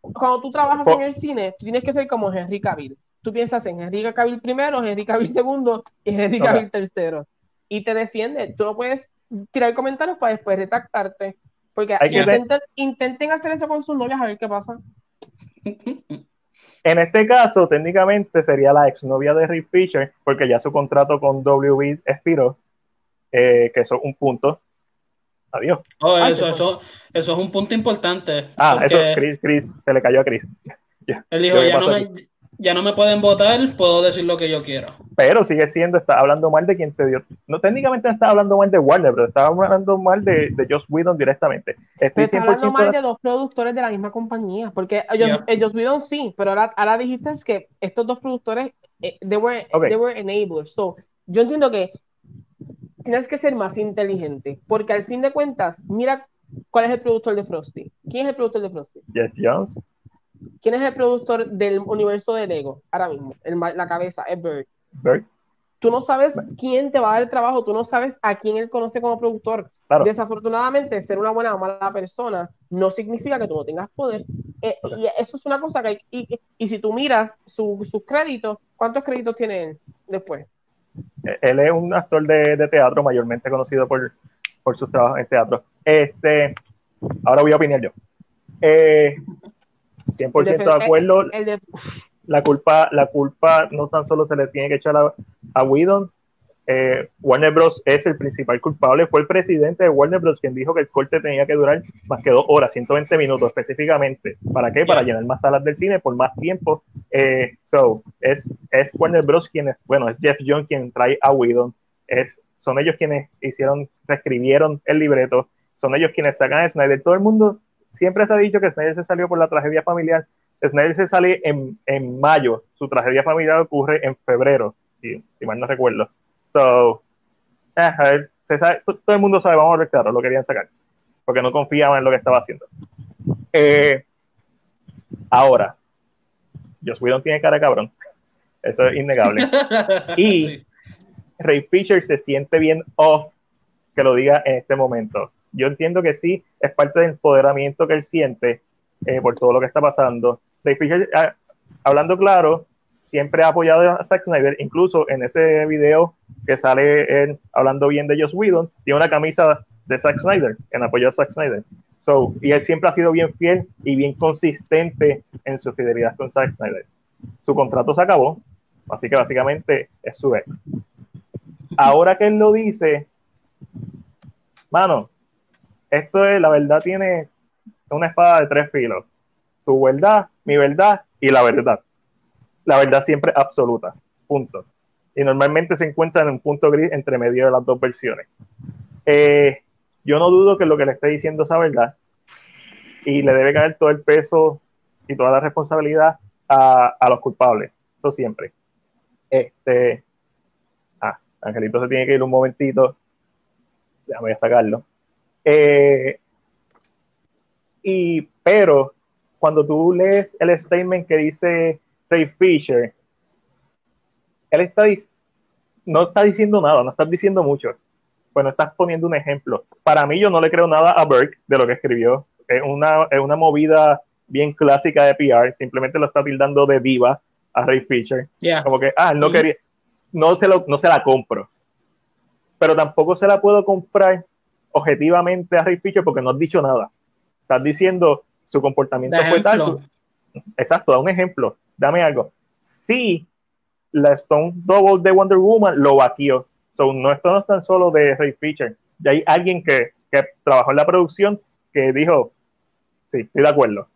Cuando tú trabajas en el cine, tú tienes que ser como Henry Cavill. Tú piensas en Henry Cavill primero, Henry Cavill segundo y Henry Cavill tercero. Y te defiende. Tú no puedes tirar comentarios para después retractarte. Porque intenten, hacer eso con sus novias a ver qué pasa. En este caso, técnicamente sería la exnovia de Rick Fisher, porque ya su contrato con WB expiró, eh, que eso es un punto. Adiós. Oh, eso, eso, eso, es un punto importante. Ah, eso, Chris, Chris, se le cayó a Chris. Él dijo, ya no, me, ya no me pueden votar, puedo decir lo que yo quiero. Pero sigue siendo, está hablando mal de quien te dio. No, técnicamente no está hablando mal de Warner, pero está hablando mal de, de Joss Whedon directamente. Estoy está hablando mal de dos productores de la misma compañía, porque ellos, Joss Whedon sí, pero ahora, ahora dijiste que estos dos productores, eh, they, were, they were enablers. So, yo entiendo que tienes que ser más inteligente, porque al fin de cuentas, mira cuál es el productor de Frosty. ¿Quién es el productor de Frosty? Jeff Jones. ¿Quién es el productor del universo de Lego ahora mismo? la cabeza es Bird. Bird. Tú no sabes quién te va a dar el trabajo, tú no sabes a quién él conoce como productor. Desafortunadamente, ser una buena o mala persona no significa que tú no tengas poder. Eh, y eso es una cosa que hay, y, si tú miras sus créditos, ¿cuántos créditos tiene él después? Eh, él es un actor de, teatro mayormente conocido por, por sus trabajos en teatro. Este, ahora voy a opinar yo. Eh, 100% de acuerdo. La culpa, la culpa no tan solo se le tiene que echar a, a Whedon. Eh, Warner Bros. es el principal culpable. Fue el presidente de Warner Bros. quien dijo que el corte tenía que durar más que dos horas, 120 minutos específicamente. ¿Para qué? Para llenar más salas del cine por más tiempo. Eh, so, es, es Warner Bros. quienes, bueno, es Jeff Jones quien trae a Whedon. Es, son ellos quienes hicieron, reescribieron el libreto. Son ellos quienes sacan a Snyder. Todo el mundo siempre se ha dicho que Snyder se salió por la tragedia familiar. Snyder se sale en, en mayo, su tragedia familiar ocurre en febrero, si, si mal no recuerdo. So, eh, a ver, todo el mundo sabe, vamos a ver claro, lo querían sacar, porque no confiaban en lo que estaba haciendo. Eh, ahora, Joss Whedon tiene cara de cabrón, eso es innegable. Y Ray Fisher se siente bien off que lo diga en este momento yo entiendo que sí, es parte del empoderamiento que él siente eh, por todo lo que está pasando. Fisher, ah, hablando claro, siempre ha apoyado a Zack Snyder, incluso en ese video que sale él hablando bien de Joss Whedon, tiene una camisa de Zack Snyder, en apoyo a Zack Snyder. So, y él siempre ha sido bien fiel y bien consistente en su fidelidad con Zack Snyder. Su contrato se acabó, así que básicamente es su ex. Ahora que él lo dice, mano, esto es, la verdad tiene una espada de tres filos. Tu verdad, mi verdad y la verdad. La verdad siempre absoluta. Punto. Y normalmente se encuentra en un punto gris entre medio de las dos versiones. Eh, yo no dudo que lo que le esté diciendo esa verdad y le debe caer todo el peso y toda la responsabilidad a, a los culpables. Eso siempre. Este. Ah, Angelito se tiene que ir un momentito. A sacarlo. Eh, y, pero cuando tú lees el statement que dice Ray Fisher, él está no está diciendo nada, no estás diciendo mucho. Pues no estás poniendo un ejemplo. Para mí, yo no le creo nada a Burke de lo que escribió. Es una, es una movida bien clásica de PR. Simplemente lo está tildando de viva a Ray Fisher. Como que, ah, no quería, no se, lo, no se la compro. Pero tampoco se la puedo comprar objetivamente a Ray Fisher porque no has dicho nada. Estás diciendo su comportamiento fue tal. Exacto, da un ejemplo. Dame algo. Sí, la Stone Double de Wonder Woman lo vaqueó. So, no, esto no es tan solo de Ray Fisher. Ya hay alguien que, que, trabajó en la producción que dijo, sí, estoy de acuerdo.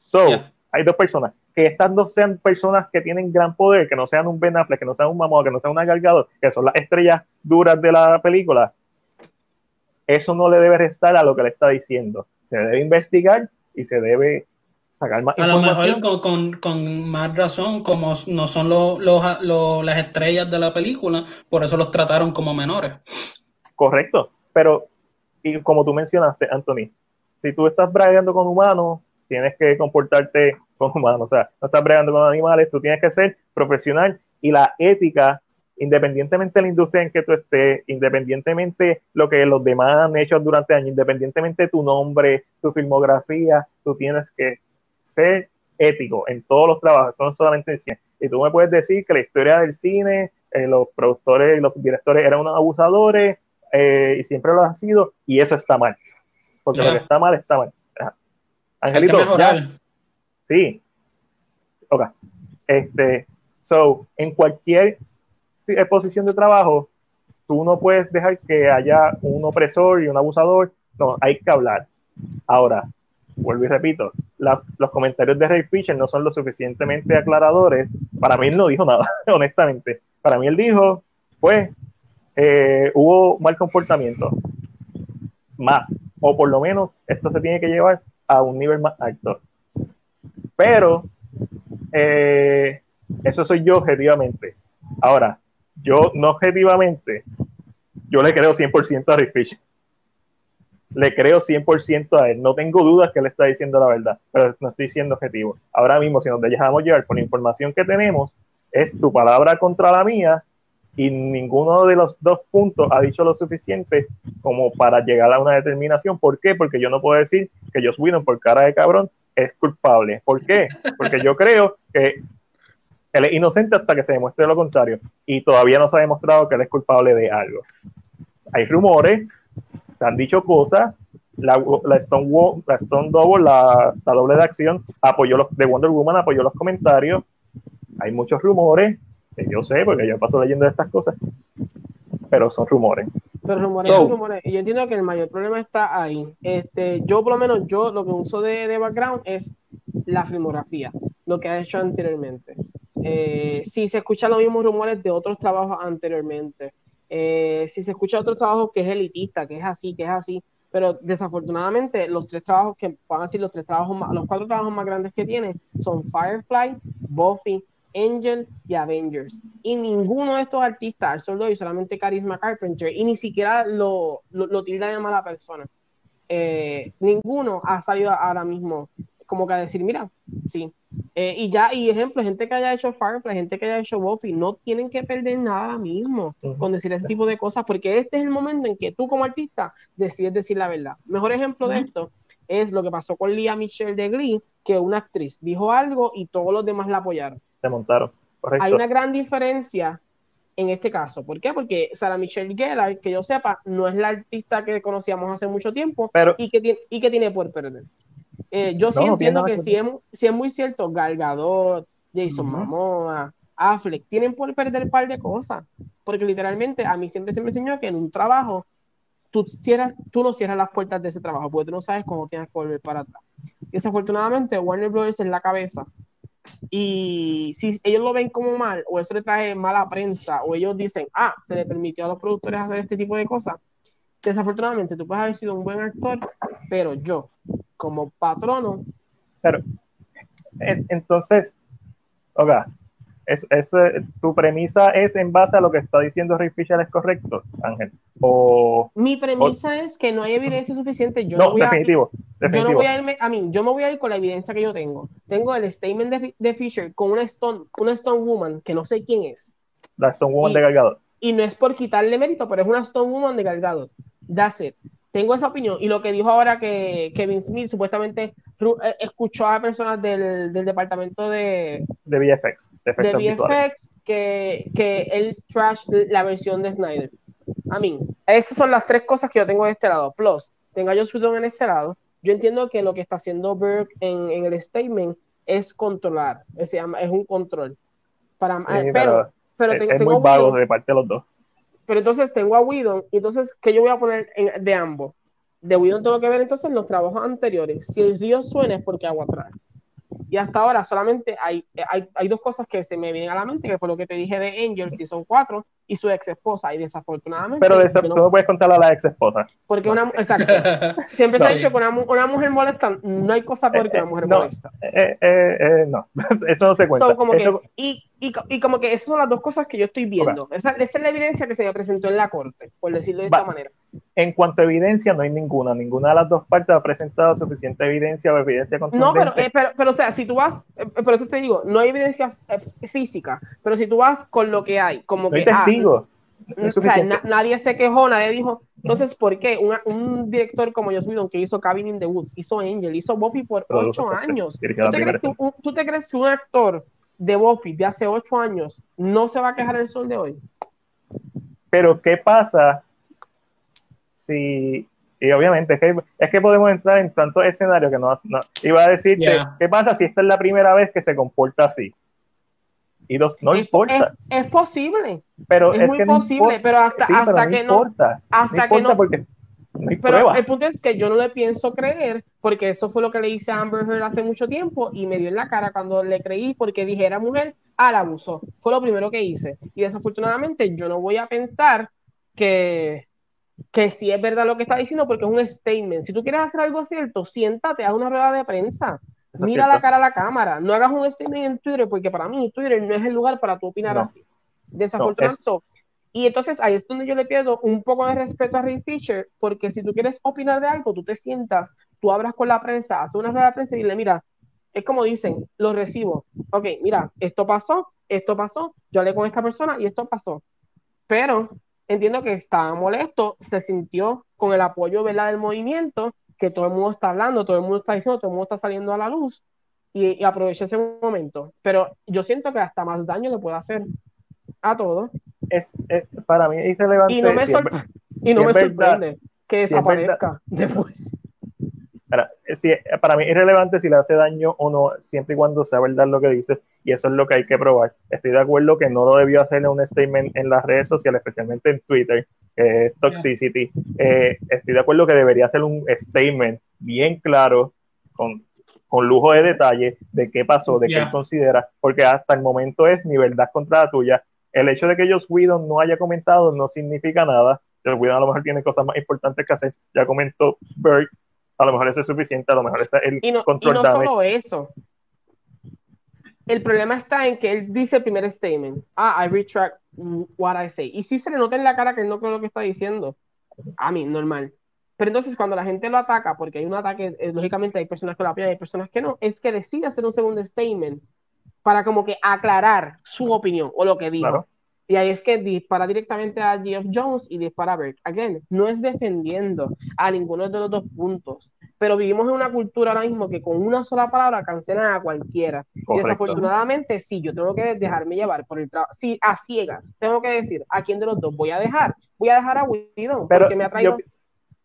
So, hay dos personas. Que estas dos sean personas que tienen gran poder, que no sean un Ben Affleck, que no sean un Mamá, que no sean una Galgado, que son las estrellas duras de la película. Eso no le debe restar a lo que le está diciendo. Se debe investigar y se debe sacar más a lo mejor con, con, más razón, como no son las estrellas de la película, por eso los trataron como menores. Correcto, pero y como tú mencionaste, Anthony, si tú estás bregando con humanos, tienes que comportarte con humanos, o sea, no estás bregando con animales, tú tienes que ser profesional y la ética, independientemente de la industria en que tú estés, independientemente lo que los demás han hecho durante años, independientemente de tu nombre, tu filmografía, tú tienes que ser ético en todos los trabajos, no solamente en cine. Y tú me puedes decir que la historia del cine, eh, los productores y los directores eran unos abusadores eh, y siempre lo han sido, y eso está mal. Porque lo que está mal está mal. Angelito, Sí. Ok. Este, so, en cualquier posición de trabajo, tú no puedes dejar que haya un opresor y un abusador. No, hay que hablar. Ahora, vuelvo y repito, los comentarios de Ray Fisher no son lo suficientemente aclaradores. Para mí él no dijo nada, honestamente. Para mí él dijo, pues, eh, hubo mal comportamiento. Más. O por lo menos esto se tiene que llevar a un nivel más alto. Pero, eh, eso soy yo objetivamente. Ahora, yo no objetivamente, yo le creo 100% a Ray Fisher le creo 100% a él. No tengo dudas que él está diciendo la verdad, pero no estoy siendo objetivo. Ahora mismo, si nos dejamos llevar por la información que tenemos, es tu palabra contra la mía y ninguno de los dos puntos ha dicho lo suficiente como para llegar a una determinación. ¿Por qué? Porque yo no puedo decir que Joss Whedon, por cara de cabrón, es culpable. ¿Por qué? Porque yo creo que él es inocente hasta que se demuestre lo contrario y todavía no se ha demostrado que él es culpable de algo. Hay rumores, se han dicho cosas. La, la Stone, la Stone Double, la, la, doble de acción, apoyó los, de Wonder Woman, apoyó los comentarios. Hay muchos rumores, que yo sé, porque yo paso leyendo estas cosas, pero son rumores. Pero rumores, son rumores. Y yo entiendo que el mayor problema está ahí. Este, yo, por lo menos, yo lo que uso de, de background es la filmografía, lo que ha hecho anteriormente. Eh, si se escuchan los mismos rumores de otros trabajos anteriormente, eh, si se escucha otro trabajo que es elitista, que es así, que es así, pero desafortunadamente los tres trabajos que van a decir los tres trabajos los cuatro trabajos más grandes que tiene son Firefly, Buffy, Angel y Avengers. Y ninguno de estos artistas, solo y solamente Charisma Carpenter, y ni siquiera lo, lo, lo de mala persona. Eh, ninguno ha salido ahora mismo como que a decir, mira, sí. Eh, y ya, y ejemplo, gente que haya hecho Firefly, gente que haya hecho Buffy, no tienen que perder nada mismo con decir ese tipo de cosas, porque este es el momento en que tú como artista decides decir la verdad. Mejor ejemplo de esto es lo que pasó con Lia Michelle de Glee, que una actriz dijo algo y todos los demás la apoyaron. Se montaron. Correcto. Hay una gran diferencia en este caso. ¿Por qué? Porque Sarah Michelle Gellar, que yo sepa, no es la artista que conocíamos hace mucho tiempo y, que tiene, y que tiene por perder. Eh, yo sí entiendo que si es, es, muy cierto, Galgador, Jason Momoa, Affleck, tienen por perder un par de cosas. Porque literalmente a mí siempre se me enseñó que en un trabajo tú, cierras, tú no cierras las puertas de ese trabajo porque tú no sabes cómo tienes que volver para atrás. Desafortunadamente, Warner Bros. es la cabeza. Y si ellos lo ven como mal, o eso le trae mala prensa, o ellos dicen, ah, se le permitió a los productores hacer este tipo de cosas, desafortunadamente tú puedes haber sido un buen actor, pero yo, como patrono. Pero, entonces, oiga, es, es, tu premisa es en base a lo que está diciendo Ray Fisher, ¿es correcto, Ángel? O, Mi premisa es que no hay evidencia suficiente. Yo no, voy definitivo, a, Yo no voy a irme, a mí, yo me voy a ir con la evidencia que yo tengo. Tengo el statement de, de Fisher con una Stone, una Stone Woman que no sé quién es. La Stone Woman de Galgado. Y no es por quitarle mérito, pero es una Stone Woman de Galgado. That's it. Tengo esa opinión. Y lo que dijo ahora que Kevin Smith supuestamente eh, escuchó a personas del, del departamento de, de VFX, de, de VFX que, que él trash la versión de Snyder. A mí, esas son las tres cosas que yo tengo de este lado. Plus, tengo a Joss Whedon en este lado. Yo entiendo que lo que está haciendo Burke en, en el statement es controlar, es, es un control. Para, sí, pero, pero, es, tengo, es muy vago de parte de los dos. Pero entonces tengo a Whedon, y entonces, ¿qué yo voy a poner en, de ambos? De Whedon tengo que ver entonces los trabajos anteriores. Si el río suena es porque agua trae. Y hasta ahora solamente hay, hay, hay, dos cosas que se me vienen a la mente, que fue lo que te dije de Angel, si son cuatro, y su ex esposa. Y desafortunadamente. Pero de eso, no, tú no puedes contar a la ex esposa. Porque una. Exacto. Siempre no. se ha dicho que una, una, mujer molesta, no hay cosa peor que una mujer eh, no, molesta. Eh, eh, eh, no, eso no se cuenta. So, como eso... que, y, y, y, como que esas son las dos cosas que yo estoy viendo. Okay. Esa, esa, es la evidencia que se me presentó en la corte, por decirlo de Va. esta manera. En cuanto a evidencia, no hay ninguna. Ninguna de las dos partes ha presentado suficiente evidencia o evidencia contundente. No, pero, eh, pero, pero, o sea, si tú vas, eh, por eso te digo, no hay evidencia eh, física, pero si tú vas con lo que hay, como no hay que. testigos. No o sea, na, nadie se quejó, nadie dijo. Entonces, ¿por qué? Una, un director como Joss Whedon que hizo Cabin in the Woods, hizo Angel, hizo Buffy por pero ocho años. ¿Tú te, crees que, un, ¿Tú te crees que un actor de Buffy de hace ocho años no se va a quejar el sol de hoy? Pero, ¿qué pasa si y obviamente es que, es que podemos entrar en tantos escenarios que no, no iba a decirte, yeah. ¿qué pasa si esta es la primera vez que se comporta así? Y dos, no es, importa. Es, es, posible. Pero es, es muy que posible, no pero hasta, sí, hasta pero que no importa. Hasta que no. porque pero prueba. el punto es que yo no le pienso creer, porque eso fue lo que le hice a Amber Heard hace mucho tiempo y me dio en la cara cuando le creí, porque dije era mujer, al abuso. Fue lo primero que hice. Y desafortunadamente yo no voy a pensar que que sí es verdad lo que está diciendo porque es un statement. Si tú quieres hacer algo cierto, siéntate, haz una rueda de prensa. Eso Mira la cara a la cámara. No hagas un statement en Twitter porque para mí Twitter no es el lugar para tú opinar no. así. Desafortunadamente. No, y entonces ahí es donde yo le pierdo un poco de respeto a Ray Fisher porque si tú quieres opinar de algo, tú te sientas, tú hablas con la prensa, haces una rueda de prensa y dile, mira, es como dicen, lo recibo. Ok, mira, esto pasó, esto pasó, yo hablé con esta persona y esto pasó. Pero entiendo que estaba molesto, se sintió con el apoyo ¿verdad? del movimiento, que todo el mundo está hablando, todo el mundo está diciendo, todo el mundo está saliendo a la luz, y, y aproveché ese momento. Pero yo siento que hasta más daño le puede hacer a todo. Es, es para mí es irrelevante. Y no me, y no me sorprende que desaparezca después. Para, si, para mí es irrelevante si le hace daño o no, siempre y cuando sea verdad lo que dice, y eso es lo que hay que probar. Estoy de acuerdo que no lo debió hacer en un statement en las redes sociales, especialmente en Twitter, eh, Toxicity. Eh, estoy de acuerdo que debería hacer un statement bien claro, con, con lujo de detalle, de qué pasó, de yeah. qué él considera, porque hasta el momento es mi verdad contra la tuya. El hecho de que Joss Whedon no haya comentado no significa nada. Joss Whedon a lo mejor tiene cosas más importantes que hacer. Ya comentó Bert a lo mejor eso es suficiente, a lo mejor ese es el y no, control y no damage. solo eso. El problema está en que él dice el primer statement, ah, I retract what I say. Y sí se le nota en la cara que él no cree lo que está diciendo. A mí, normal. Pero entonces cuando la gente lo ataca, porque hay un ataque, eh, lógicamente hay personas que lo apoyan y hay personas que no, es que decide hacer un segundo statement para como que aclarar su opinión o lo que dijo. Claro. Y ahí es que dispara directamente a Geoff Jones y dispara a Burke. Again, no es defendiendo a ninguno de los dos puntos, pero vivimos en una cultura ahora mismo que con una sola palabra cancelan a cualquiera. Correcto. Y desafortunadamente, sí, yo tengo que dejarme llevar por el trabajo. Sí, a ciegas, tengo que decir a quién de los dos voy a dejar. Voy a dejar a Whedon, porque me ha traído.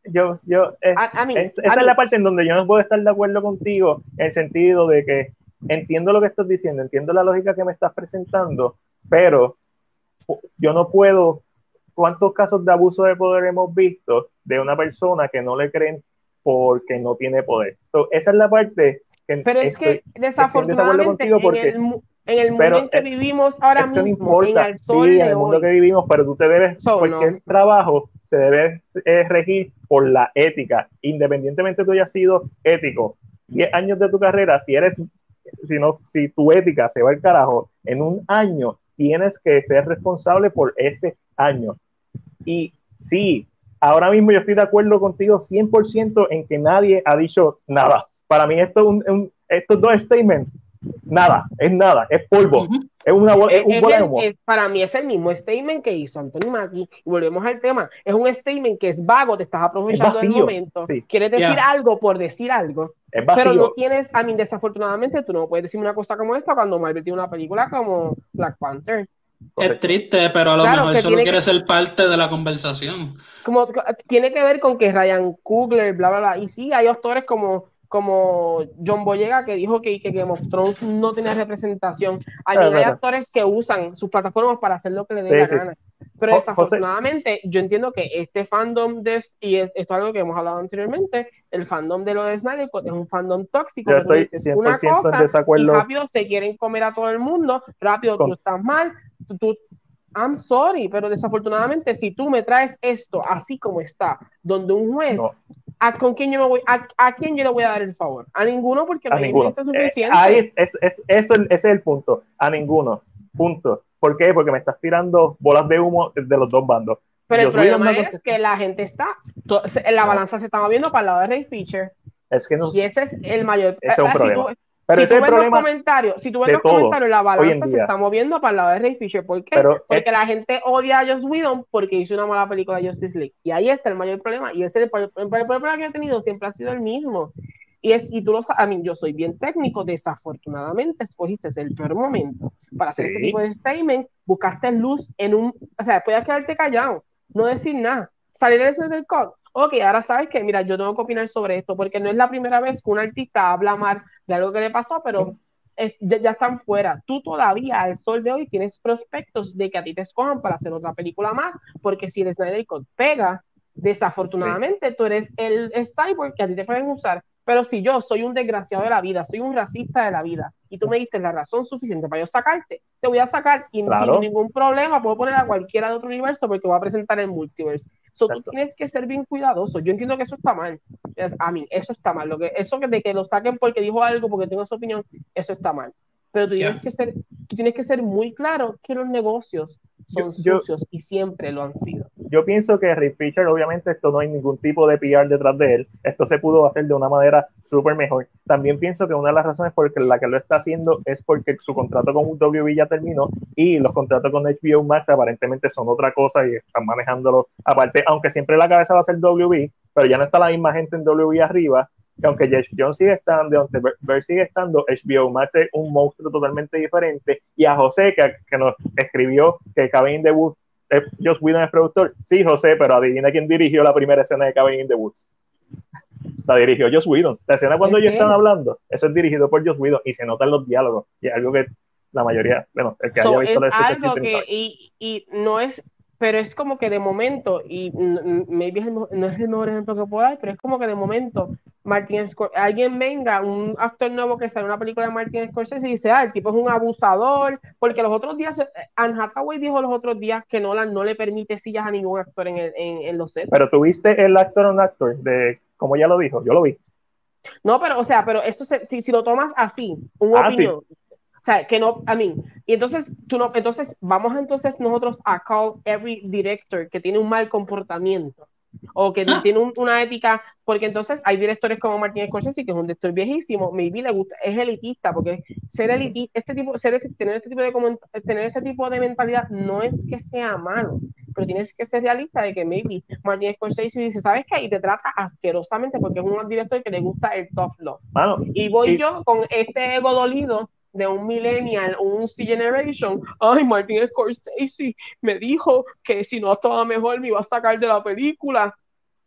Yo, yo, yo eh, a, a mí, es, esa a es mí. la parte en donde yo no puedo estar de acuerdo contigo, en el sentido de que entiendo lo que estás diciendo, entiendo la lógica que me estás presentando, pero yo no puedo, ¿cuántos casos de abuso de poder hemos visto de una persona que no le creen porque no tiene poder? So, esa es la parte que... Pero es estoy, que desafortunadamente de porque, en, el, en el mundo en que es, vivimos ahora es que mismo, no importa, en el sol sí, en el mundo hoy, que vivimos, pero tú te debes, So, cualquier no. trabajo se debe eh, regir por la ética, independientemente tú hayas sido ético, 10 años de tu carrera, si eres, si no, si tu ética se va al carajo, en un año tienes que ser responsable por ese año. Y sí, ahora mismo yo estoy de acuerdo contigo 100% en que nadie ha dicho nada. Para mí esto un, un, estos dos statements nada, es nada, es polvo. Es una bola, es, un bola de humo. para mí es el mismo statement que hizo Anthony Mackie. Y volvemos al tema. Es un statement que es vago, te estás aprovechando del momento. Quieres decir algo por decir algo. Es vacío. Pero no tienes, a mí, desafortunadamente, tú no puedes decir una cosa como esta cuando Marvel tiene una película como Black Panther. Es triste, pero a lo mejor solo quiere ser parte de la conversación. Como tiene que ver con que Ryan Coogler, bla, bla, bla. Y sí, hay actores como como John Boyega que dijo que, que Game of Thrones no tenía representación. Hay, hay actores que usan sus plataformas para hacer lo que le dé la gana. Pero desafortunadamente, yo entiendo que este fandom de, y esto es algo que hemos hablado anteriormente, el fandom de lo de Snyder es un fandom tóxico. Yo estoy 100% una cosa, en desacuerdo. rápido se quieren comer a todo el mundo, rápido tú estás mal, tú, I'm sorry, pero desafortunadamente si tú me traes esto así como está, donde un juez ¿a, con quién yo me voy, a, quién yo le voy a dar el favor? A ninguno porque no hay eh, suficiente. ahí es, es, ese es el punto, a ninguno, punto. ¿Por qué? Porque me estás tirando bolas de humo de los dos bandos. Pero el problema es que la gente está, la balanza se está moviendo para el lado de Ray Fisher. Es que no, y ese es el mayor ese es un problema. Pero si tú ves los comentarios, si tú ves los comentarios, la balanza se está moviendo para el lado de Ray Fisher. ¿Por qué? porque la gente odia a Joss Whedon porque hizo una mala película de Justice League. Y ahí está el mayor problema. Y ese el, problema que he tenido siempre ha sido el mismo. Y, es, y tú lo sabes, a mí, yo soy bien técnico, desafortunadamente escogiste el peor momento para hacer este tipo de statement, buscaste luz en un, o sea, puedes quedarte callado, no decir nada, salir del code ok, ahora sabes que, mira, yo tengo que opinar sobre esto, porque no es la primera vez que un artista habla mal de algo que le pasó, pero ya, están fuera. Tú todavía, al sol de hoy, tienes prospectos de que a ti te escojan para hacer otra película más, porque si el Snyder Code pega, desafortunadamente tú eres el, el cyborg que a ti te pueden usar. Pero si yo soy un desgraciado de la vida, soy un racista de la vida, y tú me diste la razón suficiente para yo sacarte, te voy a sacar y sin ningún problema puedo poner a cualquiera de otro universo porque voy a presentar el multiverse. So, tú tienes que ser bien cuidadoso. Yo entiendo que eso está mal. A mí, eso está mal. Lo que, eso de que lo saquen porque dijo algo, porque tengo su opinión, eso está mal. Pero tú tienes, que ser, tú tienes que ser muy claro que los negocios son sucios y siempre lo han sido. Yo pienso que Rick Fisher, obviamente, esto no hay ningún tipo de PR detrás de él. Esto se pudo hacer de una manera súper mejor. También pienso que una de las razones por la que lo está haciendo es porque su contrato con WB ya terminó y los contratos con HBO Max aparentemente son otra cosa y están manejándolo aparte, aunque siempre la cabeza va a ser WB, pero ya no está la misma gente en WB arriba que aunque Jeff Jones sigue estando, aunque Bert sigue estando, HBO Max es un monstruo totalmente diferente. Y a José, que, que nos escribió que Cabin in the Eh, Joss Whedon es productor. Sí, José, pero adivina quién dirigió la primera escena de Cabin in the Woods. La dirigió Joss Whedon. La escena cuando ellos están hablando, eso es dirigido por Joss Whedon y se notan los diálogos. Y es algo que la mayoría, bueno, el que haya visto la algo que, y, y no es pero es como que de momento, y maybe no es el mejor ejemplo que puedo dar, pero es como que de momento, Martin Scorsese, alguien venga, un actor nuevo que sale en una película de Martin Scorsese y dice, ah, el tipo es un abusador, porque los otros días, eh, Anne Hathaway dijo los otros días que Nolan no le permite sillas a ningún actor en, el, en, los sets. Pero tuviste el actor on actor, de, como ya lo dijo, yo lo vi. No, pero, o sea, pero eso, si, si lo tomas así, un ah, opinión, o sea, que no, a mí. Y entonces, tú no, entonces, vamos entonces nosotros a call every director que tiene un mal comportamiento o que tiene una ética, porque entonces hay directores como Martin Scorsese, que es un director viejísimo, maybe le gusta, es elitista, porque ser elitista, este tipo, ser este, tener este tipo de tener este tipo de mentalidad no es que sea malo, pero tienes que ser realista de que maybe Martin Scorsese dice, ¿sabes qué? Y te trata asquerosamente porque es un director que le gusta el tough love. y voy yo con este ego dolido de un millennial, un C-Generation, ay, Martin Scorsese me dijo que si no estaba mejor me iba a sacar de la película.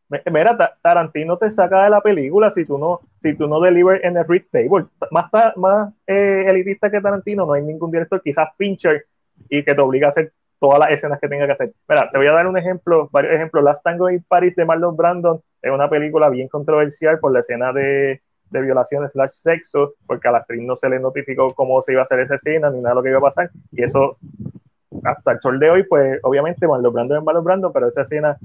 Mira, Tarantino te saca de la película si tú no, si tú no deliver en el read table. Más, más eh, elitista que Tarantino, no hay ningún director, quizás Pincher, y que te obliga a hacer todas las escenas que tenga que hacer. Mira, te voy a dar un ejemplo, varios ejemplos. Last Tango in Paris de Marlon Brandon es una película bien controversial por la escena de, de violación slash sexo, porque a la actriz no se le notificó cómo se iba a hacer esa escena ni nada de lo que iba a pasar, y eso hasta el sol de hoy, pues obviamente Marlon Brando es Marlon Brando, pero esa escena,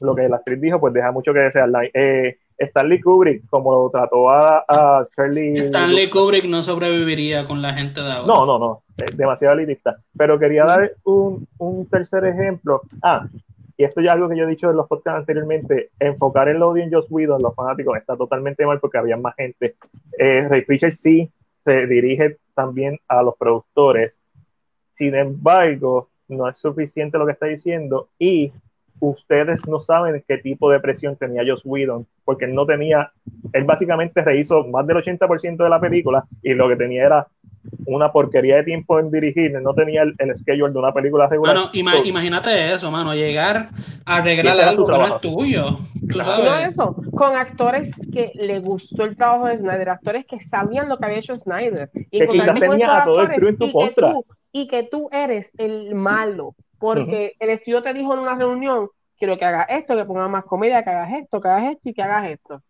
lo que la actriz dijo, pues deja mucho que desear. Eh, Stanley Kubrick, como trató a, a Charlie. Stanley Kubrick no sobreviviría con la gente de ahora. No, no, no, demasiado elitista. Pero quería dar un, un tercer ejemplo. Ah, esto ya es algo que yo he dicho en los podcasts anteriormente, enfocar el odio en Joss Whedon, los fanáticos, está totalmente mal porque había más gente. Eh, Ray Fisher sí se dirige también a los productores. Sin embargo, no es suficiente lo que está diciendo y ustedes no saben qué tipo de presión tenía Joss Whedon, porque él no tenía, él básicamente rehizo más del 80% de la película y lo que tenía era una porquería de tiempo en dirigir, no tenía el, schedule de una película regular. Bueno, imagínate eso, mano, llegar a arreglar algo que no es tuyo. ¿tú sabes? No eso, con actores que le gustó el trabajo de Snyder, actores que sabían lo que había hecho Snyder. Y que quizás tenía a todo el crew en tu contra. y que tú eres el malo porque el estudio te dijo en una reunión, quiero que hagas esto, que pongas más comedia, que hagas esto, que hagas esto y que hagas esto.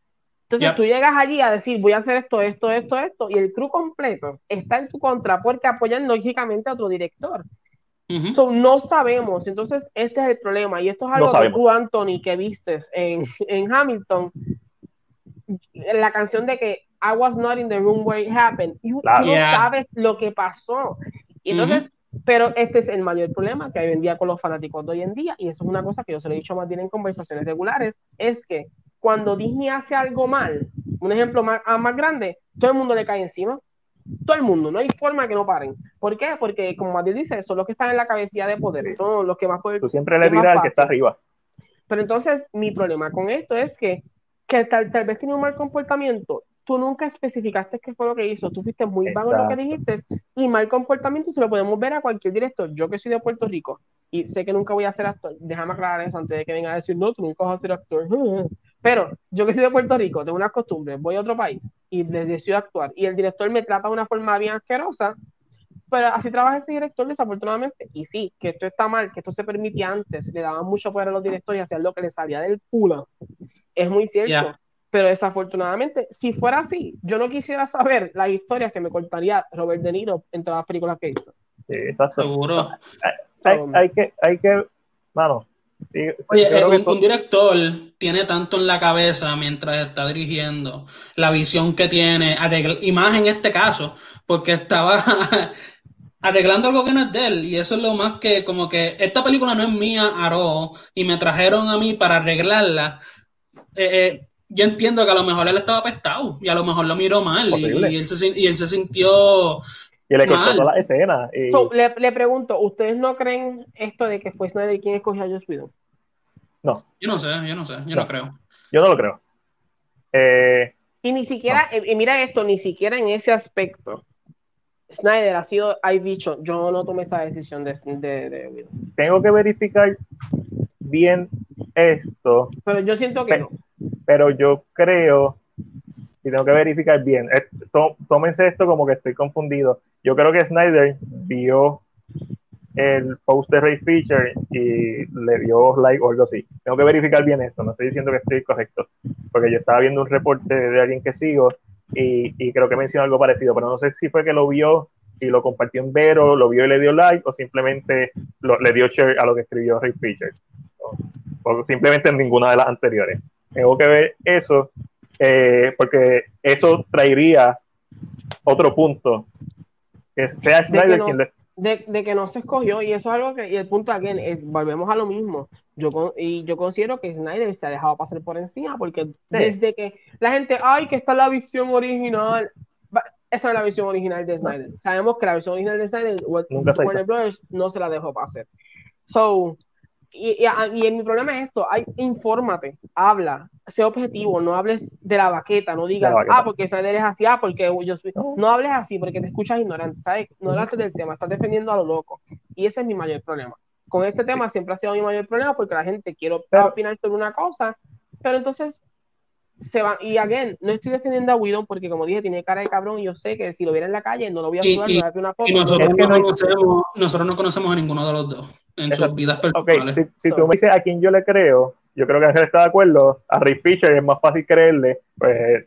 Entonces tú llegas allí a decir, voy a hacer esto, esto, esto, esto, y el crew completo está en tu contra porque apoyan lógicamente a otro director. no sabemos, entonces este es el problema, y esto es algo que tú, Anthony, que vistes en, en Hamilton, la canción de que I was not in the room where it happened, y tú no sabes lo que pasó. Y entonces, pero este es el mayor problema que hay hoy en día con los fanáticos de hoy en día, y eso es una cosa que yo se lo he dicho más bien en conversaciones regulares, es que cuando Disney hace algo mal, un ejemplo más, ah, más grande, todo el mundo le cae encima. Todo el mundo, no hay forma que no paren. ¿Por qué? Porque, como Mati dice, son los que están en la cabecilla de poder, son los que más pueden. Tú siempre le tiras al que está arriba. Pero entonces, mi problema con esto es que, que tal, tal vez tiene un mal comportamiento tú nunca especificaste qué fue lo que hizo, tú fuiste muy vago en lo que dijiste y mal comportamiento se lo podemos ver a cualquier director. Yo que soy de Puerto Rico y sé que nunca voy a ser actor, déjame aclarar eso antes de que venga a decir, no, tú nunca vas a ser actor. Pero yo que soy de Puerto Rico, tengo unas costumbres, voy a otro país y les decido actuar y el director me trata de una forma bien asquerosa, pero así trabaja ese director desafortunadamente. Y sí, que esto está mal, que esto se permitía antes, le daban mucho poder a los directores y hacían lo que les salía del culo. Es muy cierto. Pero desafortunadamente, si fuera así, yo no quisiera saber las historias que me contaría Robert De Niro en todas las películas que hizo. Sí, exacto. Seguro. Hay, que, hay que, mano. Oye, un, director tiene tanto en la cabeza mientras está dirigiendo, la visión que tiene, y más en este caso, porque estaba arreglando algo que no es de él, y eso es lo más que, como que esta película no es mía, Aro, y me trajeron a mí para arreglarla. Eh, eh, yo entiendo que a lo mejor él estaba apestado y a lo mejor lo miró mal y, él se, y, él se, sintió. Y le toda la escena. le, le, pregunto, ¿ustedes no creen esto de que fue Snyder quien escogió a Joss Whedon? No. Yo no sé, yo no sé, yo no, creo. Yo no lo creo. Eh, y ni siquiera, y mira esto, ni siquiera en ese aspecto. Snyder ha sido, hay dicho, yo no tomé esa decisión de, de, de Tengo que verificar bien esto. Pero yo siento que no pero yo creo, y tengo que verificar bien, tómense esto como que estoy confundido. Yo creo que Snyder vio el post de Ray Fisher y le dio like o algo así. Tengo que verificar bien esto, no estoy diciendo que estoy correcto, porque yo estaba viendo un reporte de alguien que sigo y, creo que mencionó algo parecido, pero no sé si fue que lo vio y lo compartió en Vero, lo vio y le dio like, o simplemente le dio share a lo que escribió Ray Fisher. o simplemente en ninguna de las anteriores. Tengo que ver eso, eh, porque eso traería otro punto. Que sea Snyder de quien de, que no se escogió, y eso es algo que, y el punto aquí es, volvemos a lo mismo. Yo y yo considero que Snyder se ha dejado pasar por encima, porque desde que la gente, ay, que está la visión original, esa es la visión original de Snyder. Sabemos que la visión original de Snyder, Warner Brothers no se la dejó pasar. So, y, y, mi problema es esto, hay, infórmate, habla, sé objetivo, no hables de la baqueta, no digas, ah, porque Snyder es así, ah, porque yo soy... No. hables así porque te escuchas ignorante, ¿sabes? No hablaste del tema, estás defendiendo a lo loco. Y ese es mi mayor problema. Con este tema siempre ha sido mi mayor problema porque la gente quiere opinar sobre una cosa, pero entonces se va, y again, no estoy defendiendo a Widon porque como dije, tiene cara de cabrón y yo sé que si lo viera en la calle no lo voy a ayudar, no una foto. Y nosotros no, conocemos, nosotros no conocemos a ninguno de los dos en sus vidas personales. Okay. Si, tú me dices a quién yo le creo, yo creo que Ángel está de acuerdo, a Ray Fisher es más fácil creerle, pues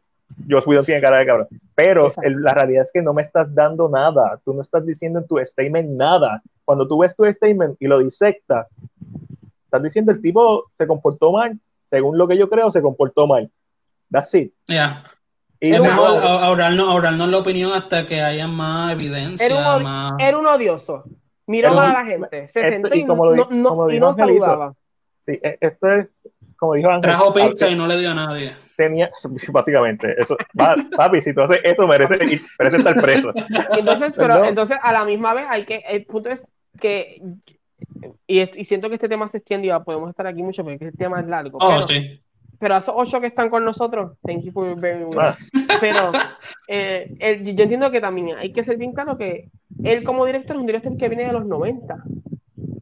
Joss Whedon tiene cara de cabrón. Pero la realidad es que no me estás dando nada, tú no estás diciendo en tu statement nada. Cuando tú ves tu statement y lo disectas, estás diciendo el tipo se comportó mal, según lo que yo creo, se comportó mal That's it. Yeah. Y es mejor ahorrarnos, la opinión hasta que haya más evidencia. Era un, más... Era un odioso. Miró a la gente. Se sentó y, no, no, y no saludaba. Sí, e, esto es como dijo Ángel, Trajo pizza y no le dio a nadie. tenía, básicamente, eso, papi, si tú haces eso, merece, merece estar preso. Entonces, pero No. entonces a la misma vez hay que, el punto es que, y, es- y siento que este tema se extiende y ya podemos estar aquí mucho porque este tema es largo. Oh, pero, sí. Pero a esos ocho que están con nosotros, thank you for bearing with Ah. Pero eh, el- yo entiendo que también hay que ser bien claro que él como director es un director que viene de los 90,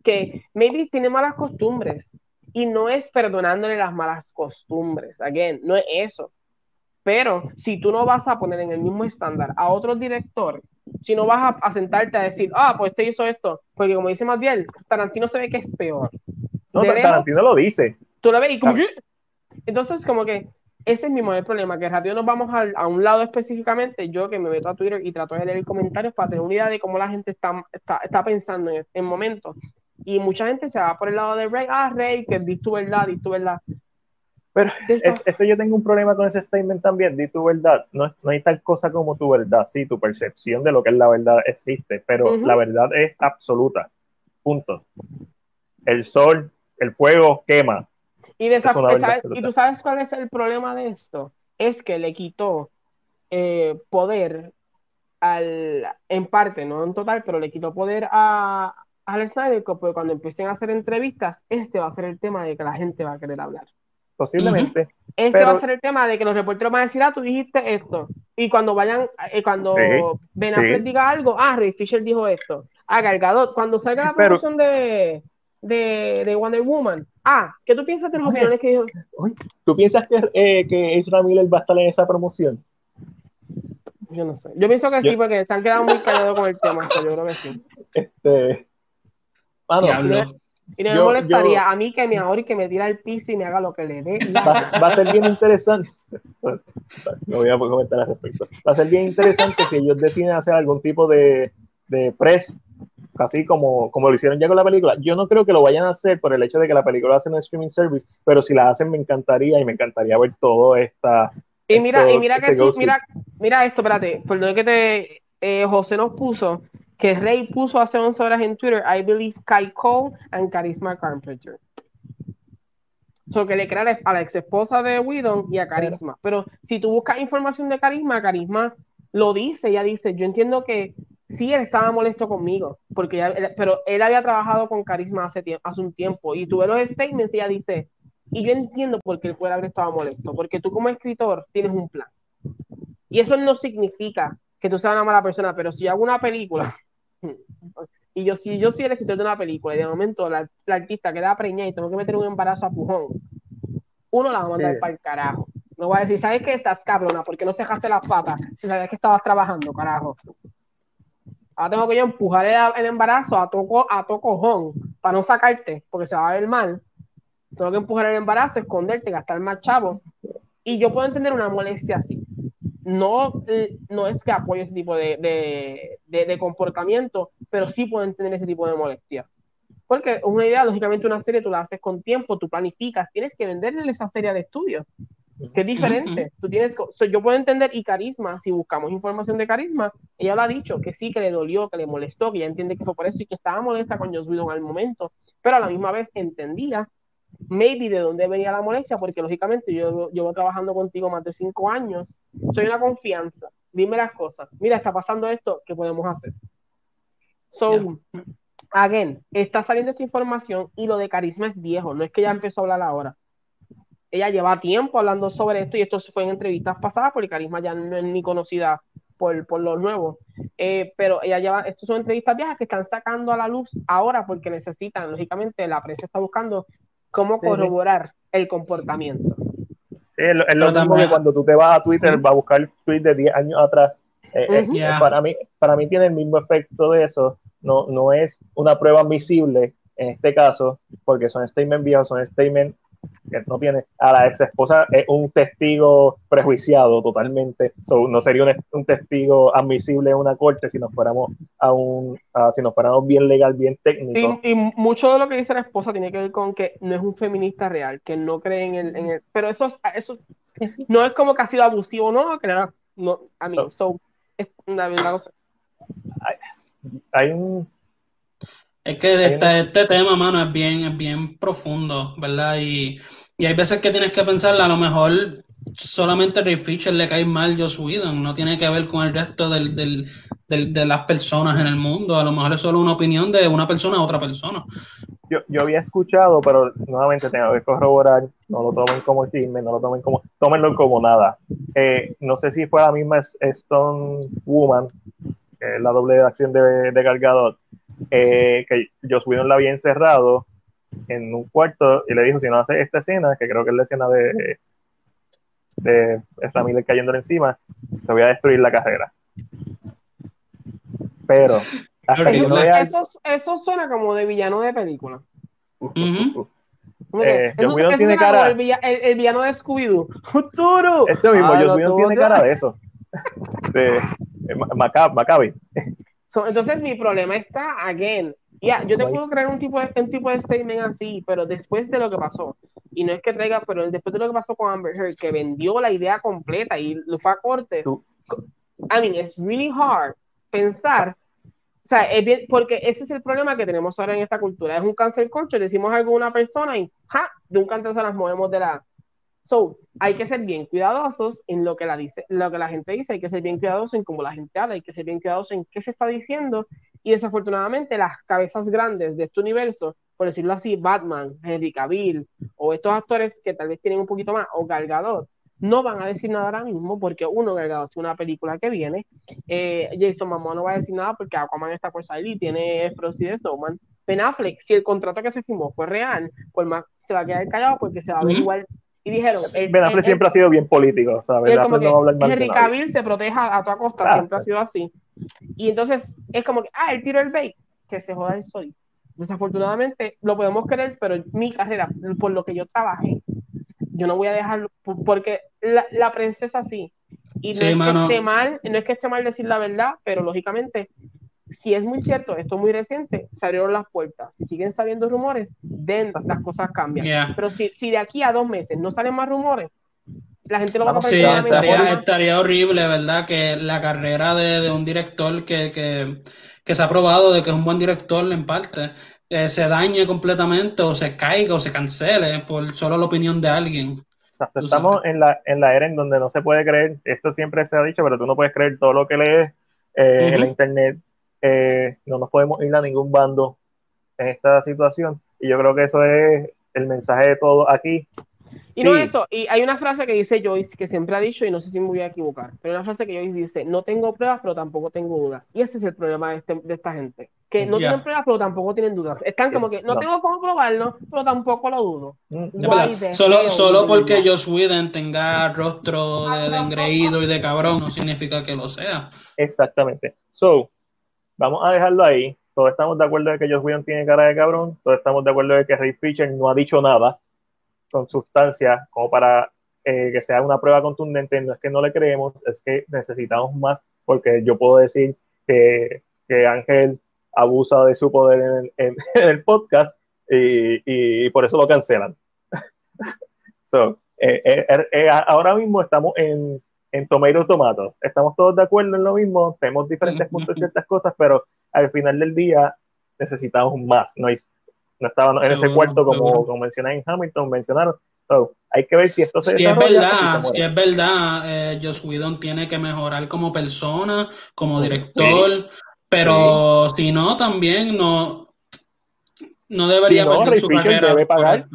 que maybe tiene malas costumbres y no es perdonándole las malas costumbres, again, no es eso. Pero si tú no vas a poner en el mismo estándar a otro director, si no vas a, a sentarte a decir, ah, pues este hizo esto, porque como dice Matiel, Tarantino se ve que es peor. No, Tarantino lo dice. tú lo ves y como que... Entonces, como que ese es mi mayor problema, que rápido nos vamos a, un lado específicamente, yo que me meto a Twitter y trato de leer comentarios para tener una idea de cómo la gente está, está, está pensando en, en momentos. Y mucha gente se va por el lado de Rey, ah, Rey, que di tu verdad, di tu verdad. Pero es, eso yo tengo un problema con ese statement también, di tu verdad. No, no hay tal cosa como tu verdad, sí, tu percepción de lo que es la verdad existe, pero la verdad es absoluta. Punto. El sol, el fuego quema. Y, de esa- ¿sabes? y tú sabes cuál es el problema de esto, es que le quitó eh, poder al, en parte, no en total, pero le quitó poder a, al Snyder porque cuando empiecen a hacer entrevistas, este va a ser el tema de que la gente va a querer hablar. Posiblemente. Este Pero- va a ser el tema de que los reporteros van a decir, ah, tú dijiste esto. Y cuando vayan, eh, cuando Sí, Ben Affleck sí. diga algo, ah, Ray Fisher dijo esto. Ah, Gargadot, cuando salga la Pero- promoción de, de, de Wonder Woman, ah, ¿qué tú piensas de las Oye. opiniones que dijo? ¿Tú piensas que, eh, que Ezra Miller va a estar en esa promoción? Yo no sé. Yo pienso que Yo- sí, porque se han quedado muy callados con el tema. so yo creo que sí. Este. Diablo. Y no me Yo- molestaría yo- a mí que me ahora y que me tira al piso y me haga lo que le dé. va, va a ser bien interesante. No voy a comentar al respecto. Va a ser bien interesante si ellos deciden hacer algún tipo de, de press, así como, como lo hicieron ya con la película. Yo no creo que lo vayan a hacer por el hecho de que la película hace un streaming service, pero si la hacen me encantaría y me encantaría ver todo esta. Y mira, y mira que sí, mira, mira esto, espérate, perdón que te eh, José nos puso que Rey puso hace 11 horas en Twitter, I believe Kai Cole and Charisma Carpenter. So que le crea a la- a la ex esposa de Whedon y a Carisma. Pero si tú buscas información de Carisma, Carisma lo dice, ella dice, yo entiendo que sí él estaba molesto conmigo, porque ya- él- pero él había trabajado con Carisma hace, tiempo, hace un tiempo y tuve los statements y ella dice, y yo entiendo por qué él puede haber estado molesto, porque tú como escritor tienes un plan. Y eso no significa que tú seas una mala persona, pero si yo hago una película, y yo si yo soy el escritor de una película, y de momento la, la artista queda preñada y tengo que meter un embarazo a pujón, uno la va a mandar Sí. para el carajo. No voy a decir, ¿sabes qué? Estás cabrona, porque no cejaste las patas si sabías que estabas trabajando, carajo. Ahora tengo que empujar el, embarazo a toco, cojón para no sacarte, porque se va a ver mal. Tengo que empujar el embarazo, esconderte, gastar más chavo. Y yo puedo entender una molestia así. No, eh, no es que apoye ese tipo de- de comportamiento, pero sí puedo entender ese tipo de molestia. Porque una idea, lógicamente, una serie tú la haces con tiempo, tú planificas, tienes que venderle esa serie de estudios, que es diferente. Tú tienes, so, yo puedo entender y carisma, si buscamos información de carisma, ella lo ha dicho, que sí, que le dolió, que le molestó, que ella entiende que fue por eso y que estaba molesta con Joss Whedon al momento, pero a la misma vez entendía maybe de dónde venía la molestia, porque lógicamente yo llevo trabajando contigo más de cinco años, soy una confianza, dime las cosas, mira, está pasando esto, ¿qué podemos hacer? So, again, está saliendo esta información y lo de carisma es viejo, no es que ella empezó a hablar ahora. Ella lleva tiempo hablando sobre esto y esto se fue en entrevistas pasadas porque Carisma ya no es ni conocida por, por los nuevos. Eh, pero ella lleva, estas son entrevistas viejas que están sacando a la luz ahora porque necesitan, lógicamente, la prensa está buscando cómo Sí, sí. corroborar el comportamiento. Es lo, es lo Pero mismo también- que cuando tú te vas a Twitter, vas a buscar tweets de 10 años atrás. Eh, eh. Yeah. para, mí, para mí tiene el mismo efecto de eso. No, no es una prueba admisible en este caso, porque son statements viejos, son statements que no tiene. A la ex esposa es un testigo prejuiciado totalmente. So, no sería un, un testigo admisible en una corte si nos fuéramos a un, a- si nos fuéramos bien legal, bien técnico. Y, y mucho de lo que dice la esposa tiene que ver con que no es un feminista real, que no cree en el, en el pero eso, es- eso no es como que ha sido abusivo, no, que no, no, a mí, so, es una verdad, no sé. Hay un Es que este, este tema, mano, es bien, es bien profundo, ¿verdad? Y, y hay veces que tienes que pensar, a lo mejor solamente Ray Fisher le cae mal Joss Whedon, no tiene que ver con el resto del, del, de las personas en el mundo, a lo mejor es solo una opinión de una persona a otra persona. Yo, yo había escuchado, pero nuevamente tengo que corroborar, no lo tomen como chisme, no lo tomen como, tómenlo como nada. Eh, no sé si fue la misma Stone Woman, que es la doble de acción de, de Gargadot, eh, que Joss Whedon la había encerrado en un cuarto y le dijo, si no hace esta escena, que creo que es la escena de, de Ramírez cayéndole encima, te voy a destruir la carrera. Pero eso, suena como de villano de película. Eh, tiene cara. El, villano de Scooby-Doo. Este mismo, ah, tiene cara de eso. De Maccabi. entonces, mi problema está, again, ya, yo te puedo creer un tipo, de, un tipo de statement así, pero después de lo que pasó, y no es que traiga, pero después de lo que pasó con Amber Heard, que vendió la idea completa y lo fue a corte, I mean, it's really hard pensar, o sea, es bien, porque ese es el problema que tenemos ahora en esta cultura, es un cancel culture, decimos algo a una persona y, ja, de un canto se las movemos de la, So, hay que ser bien cuidadosos en lo que la dice, lo que la gente dice, hay que ser bien cuidadosos en cómo la gente habla, hay que ser bien cuidadosos en qué se está diciendo. Y desafortunadamente las cabezas grandes de este universo, por decirlo así, Batman, Henry Cavill o estos actores que tal vez tienen un poquito más o Galgadot, no van a decir nada ahora mismo porque uno, Galgadot es una película que viene, eh, Jason Momoa no va a decir nada porque Aquaman está por salir y tiene Frosty de Snowman, Ben Affleck, si el contrato que se firmó fue real, pues más se va a quedar callado porque se va a ver igual y dijeron. ben Affleck siempre ha sido bien político, ¿sabes? Como que no Henry Cavill se proteja a toda costa, ah. siempre ha sido así. Y entonces es como que, ah, él tiró el bait, que se joda el sol. Desafortunadamente lo podemos creer, pero mi carrera, por lo que yo trabajé, yo no voy a dejarlo, porque la, la prensa es así. Y no es que esté mal, no es que esté mal decir la verdad, pero lógicamente si es muy cierto, esto es muy reciente, se abrieron las puertas. Si siguen saliendo rumores, den, las cosas cambian. Pero si, si, de aquí a dos meses no salen más rumores, la gente lo va a Sí, estaría, estaría, horrible, ¿verdad? Que la carrera de, de un director que, que, que, se ha probado de que es un buen director en parte, eh, se dañe completamente o se caiga o se cancele por solo la opinión de alguien. estamos en la, en la era en donde no se puede creer, esto siempre se ha dicho, pero tú no puedes creer todo lo que lees eh, en la internet eh, no nos podemos ir a ningún bando en esta situación. Y yo creo que eso es el mensaje de todo aquí. Y no eso, y hay una frase que dice Joyce, que siempre ha dicho, y no sé si me voy a equivocar, pero una frase que Joyce dice, no tengo pruebas, pero tampoco tengo dudas. Y ese es el problema de, este, esta gente, que no tienen pruebas, pero tampoco tienen dudas. Están como que, no, tengo cómo probarlo, pero tampoco lo dudo. Mm, solo solo porque Josh Whedon tenga rostro de, de engreído y de cabrón, no significa que lo sea. Exactamente. So, vamos a dejarlo ahí. Todos estamos de acuerdo de que Josh Whedon tiene cara de cabrón. Todos estamos de acuerdo de que Ray Fisher no ha dicho nada con sustancia como para eh, que sea una prueba contundente. No es que no le creemos, es que necesitamos más, porque yo puedo decir que, que Ángel abusa de su poder en el, podcast y, y, por eso lo cancelan. so, eh, eh, ahora mismo estamos en en Tomato Tomato. Estamos todos de acuerdo en lo mismo, tenemos diferentes puntos de ciertas cosas, pero al final del día necesitamos más. No, no estaban en ese cuarto como, como mencioné en Hamilton, mencionaron. hay que ver si esto se si es verdad, si es verdad, eh, Josh Whedon tiene que mejorar como persona, como director, pero si no, también no, no debería si su carrera. Debe pagar.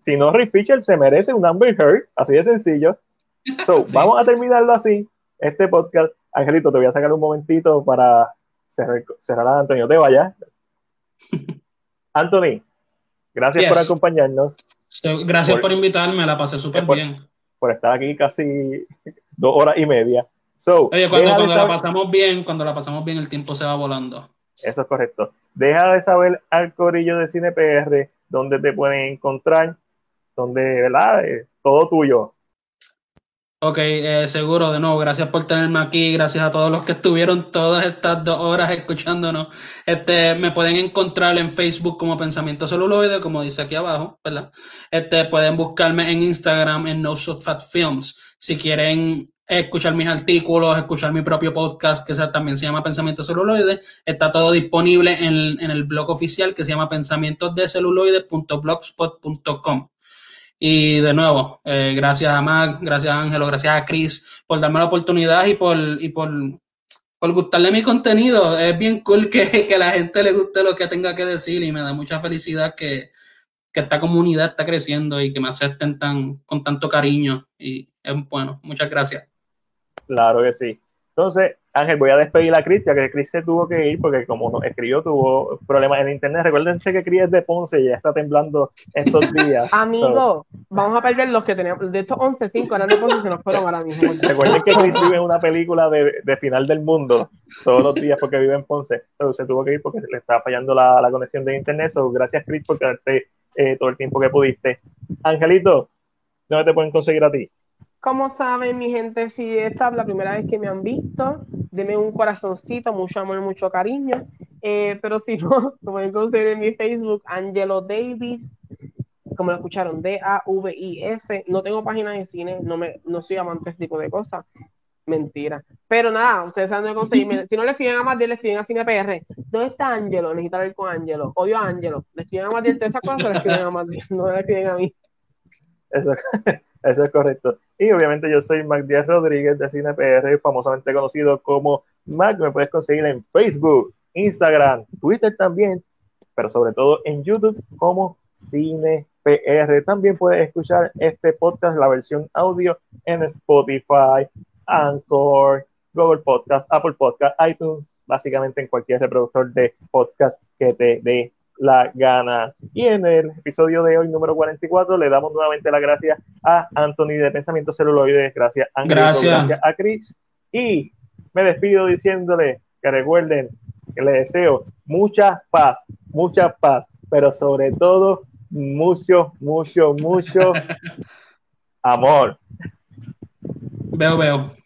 Si, no, Rick Fisher se merece un Amber Heard, así de sencillo. Vamos a terminarlo así, este podcast. Angelito, te voy a sacar un momentito para cerrar, cerrar a Antonio. Te vaya. Anthony, gracias por acompañarnos. Gracias por, invitarme, la pasé súper bien. Por estar aquí casi dos horas y media. Oye, cuando, la pasamos bien, cuando la pasamos bien, el tiempo se va volando. Eso es correcto. Deja de saber al corillo de Cine PR dónde te pueden encontrar, donde, ¿verdad? Eh, todo tuyo. Ok, eh, seguro, de nuevo, gracias por tenerme aquí, gracias a todos los que estuvieron todas estas dos horas escuchándonos. Este, me pueden encontrar en Facebook como Pensamiento Celuloide, como dice aquí abajo, ¿verdad? Este, pueden buscarme en Instagram en No Shot Fat Films. Si quieren escuchar mis artículos, escuchar mi propio podcast, que también se llama Pensamiento Celuloide, está todo disponible en, el blog oficial que se llama pensamientosdeceluloide.blogspot.com. Y de nuevo, eh, gracias a Mac, gracias a Ángelo, gracias a Chris por darme la oportunidad y por, y por, por gustarle mi contenido. Es bien cool que, que la gente le guste lo que tenga que decir y me da mucha felicidad que, que esta comunidad está creciendo y que me acepten tan, con tanto cariño. Y es bueno. Muchas gracias. Claro que sí. Entonces, Ángel, voy a despedir a Chris, ya que Chris se tuvo que ir porque como nos escribió, tuvo problemas en internet. Recuérdense que Chris es de Ponce y ya está temblando estos días. Amigo, vamos a perder los que teníamos. De estos 11, 5 eran de Ponce se nos fueron ahora mismo. Recuerden que Chris vive en una película de, de, final del mundo todos los días porque vive en Ponce. Pero se tuvo que ir porque le estaba fallando la, la conexión de internet. So, gracias, Chris, por quedarte eh, todo el tiempo que pudiste. Angelito, ¿dónde te pueden conseguir a ti? Como saben, mi gente, si esta es la primera vez que me han visto, denme un corazoncito, mucho amor, mucho cariño. Eh, pero si no, me pueden conseguir en mi Facebook, Angelo Davis, como lo escucharon, D-A-V-I-S. No tengo página de cine, no, me, no soy amante de este tipo de cosas. Mentira. Pero nada, ustedes saben dónde conseguirme. Si no le escriben a Matiel, le escriben a CinePR. ¿Dónde está Angelo? Necesito hablar con Angelo. Odio a Angelo. Le escriben a Matiel todas esas cosas, le escriben a Matiel. No le escriben a mí. Eso, eso es correcto. Y obviamente yo soy Mac Díaz Rodríguez de CinePR, famosamente conocido como Mac. Me puedes conseguir en Facebook, Instagram, Twitter también, pero sobre todo en YouTube como CinePR. También puedes escuchar este podcast, la versión audio en Spotify, Anchor, Google Podcast, Apple Podcast, iTunes, básicamente en cualquier reproductor de podcast que te dé la gana. Y en el episodio de hoy, número 44, le damos nuevamente las gracias a Anthony de Pensamiento Celuloide, gracias a gracias. gracias a Chris. Y me despido diciéndole que recuerden que les deseo mucha paz, mucha paz, pero sobre todo mucho, mucho, mucho amor. Veo, veo.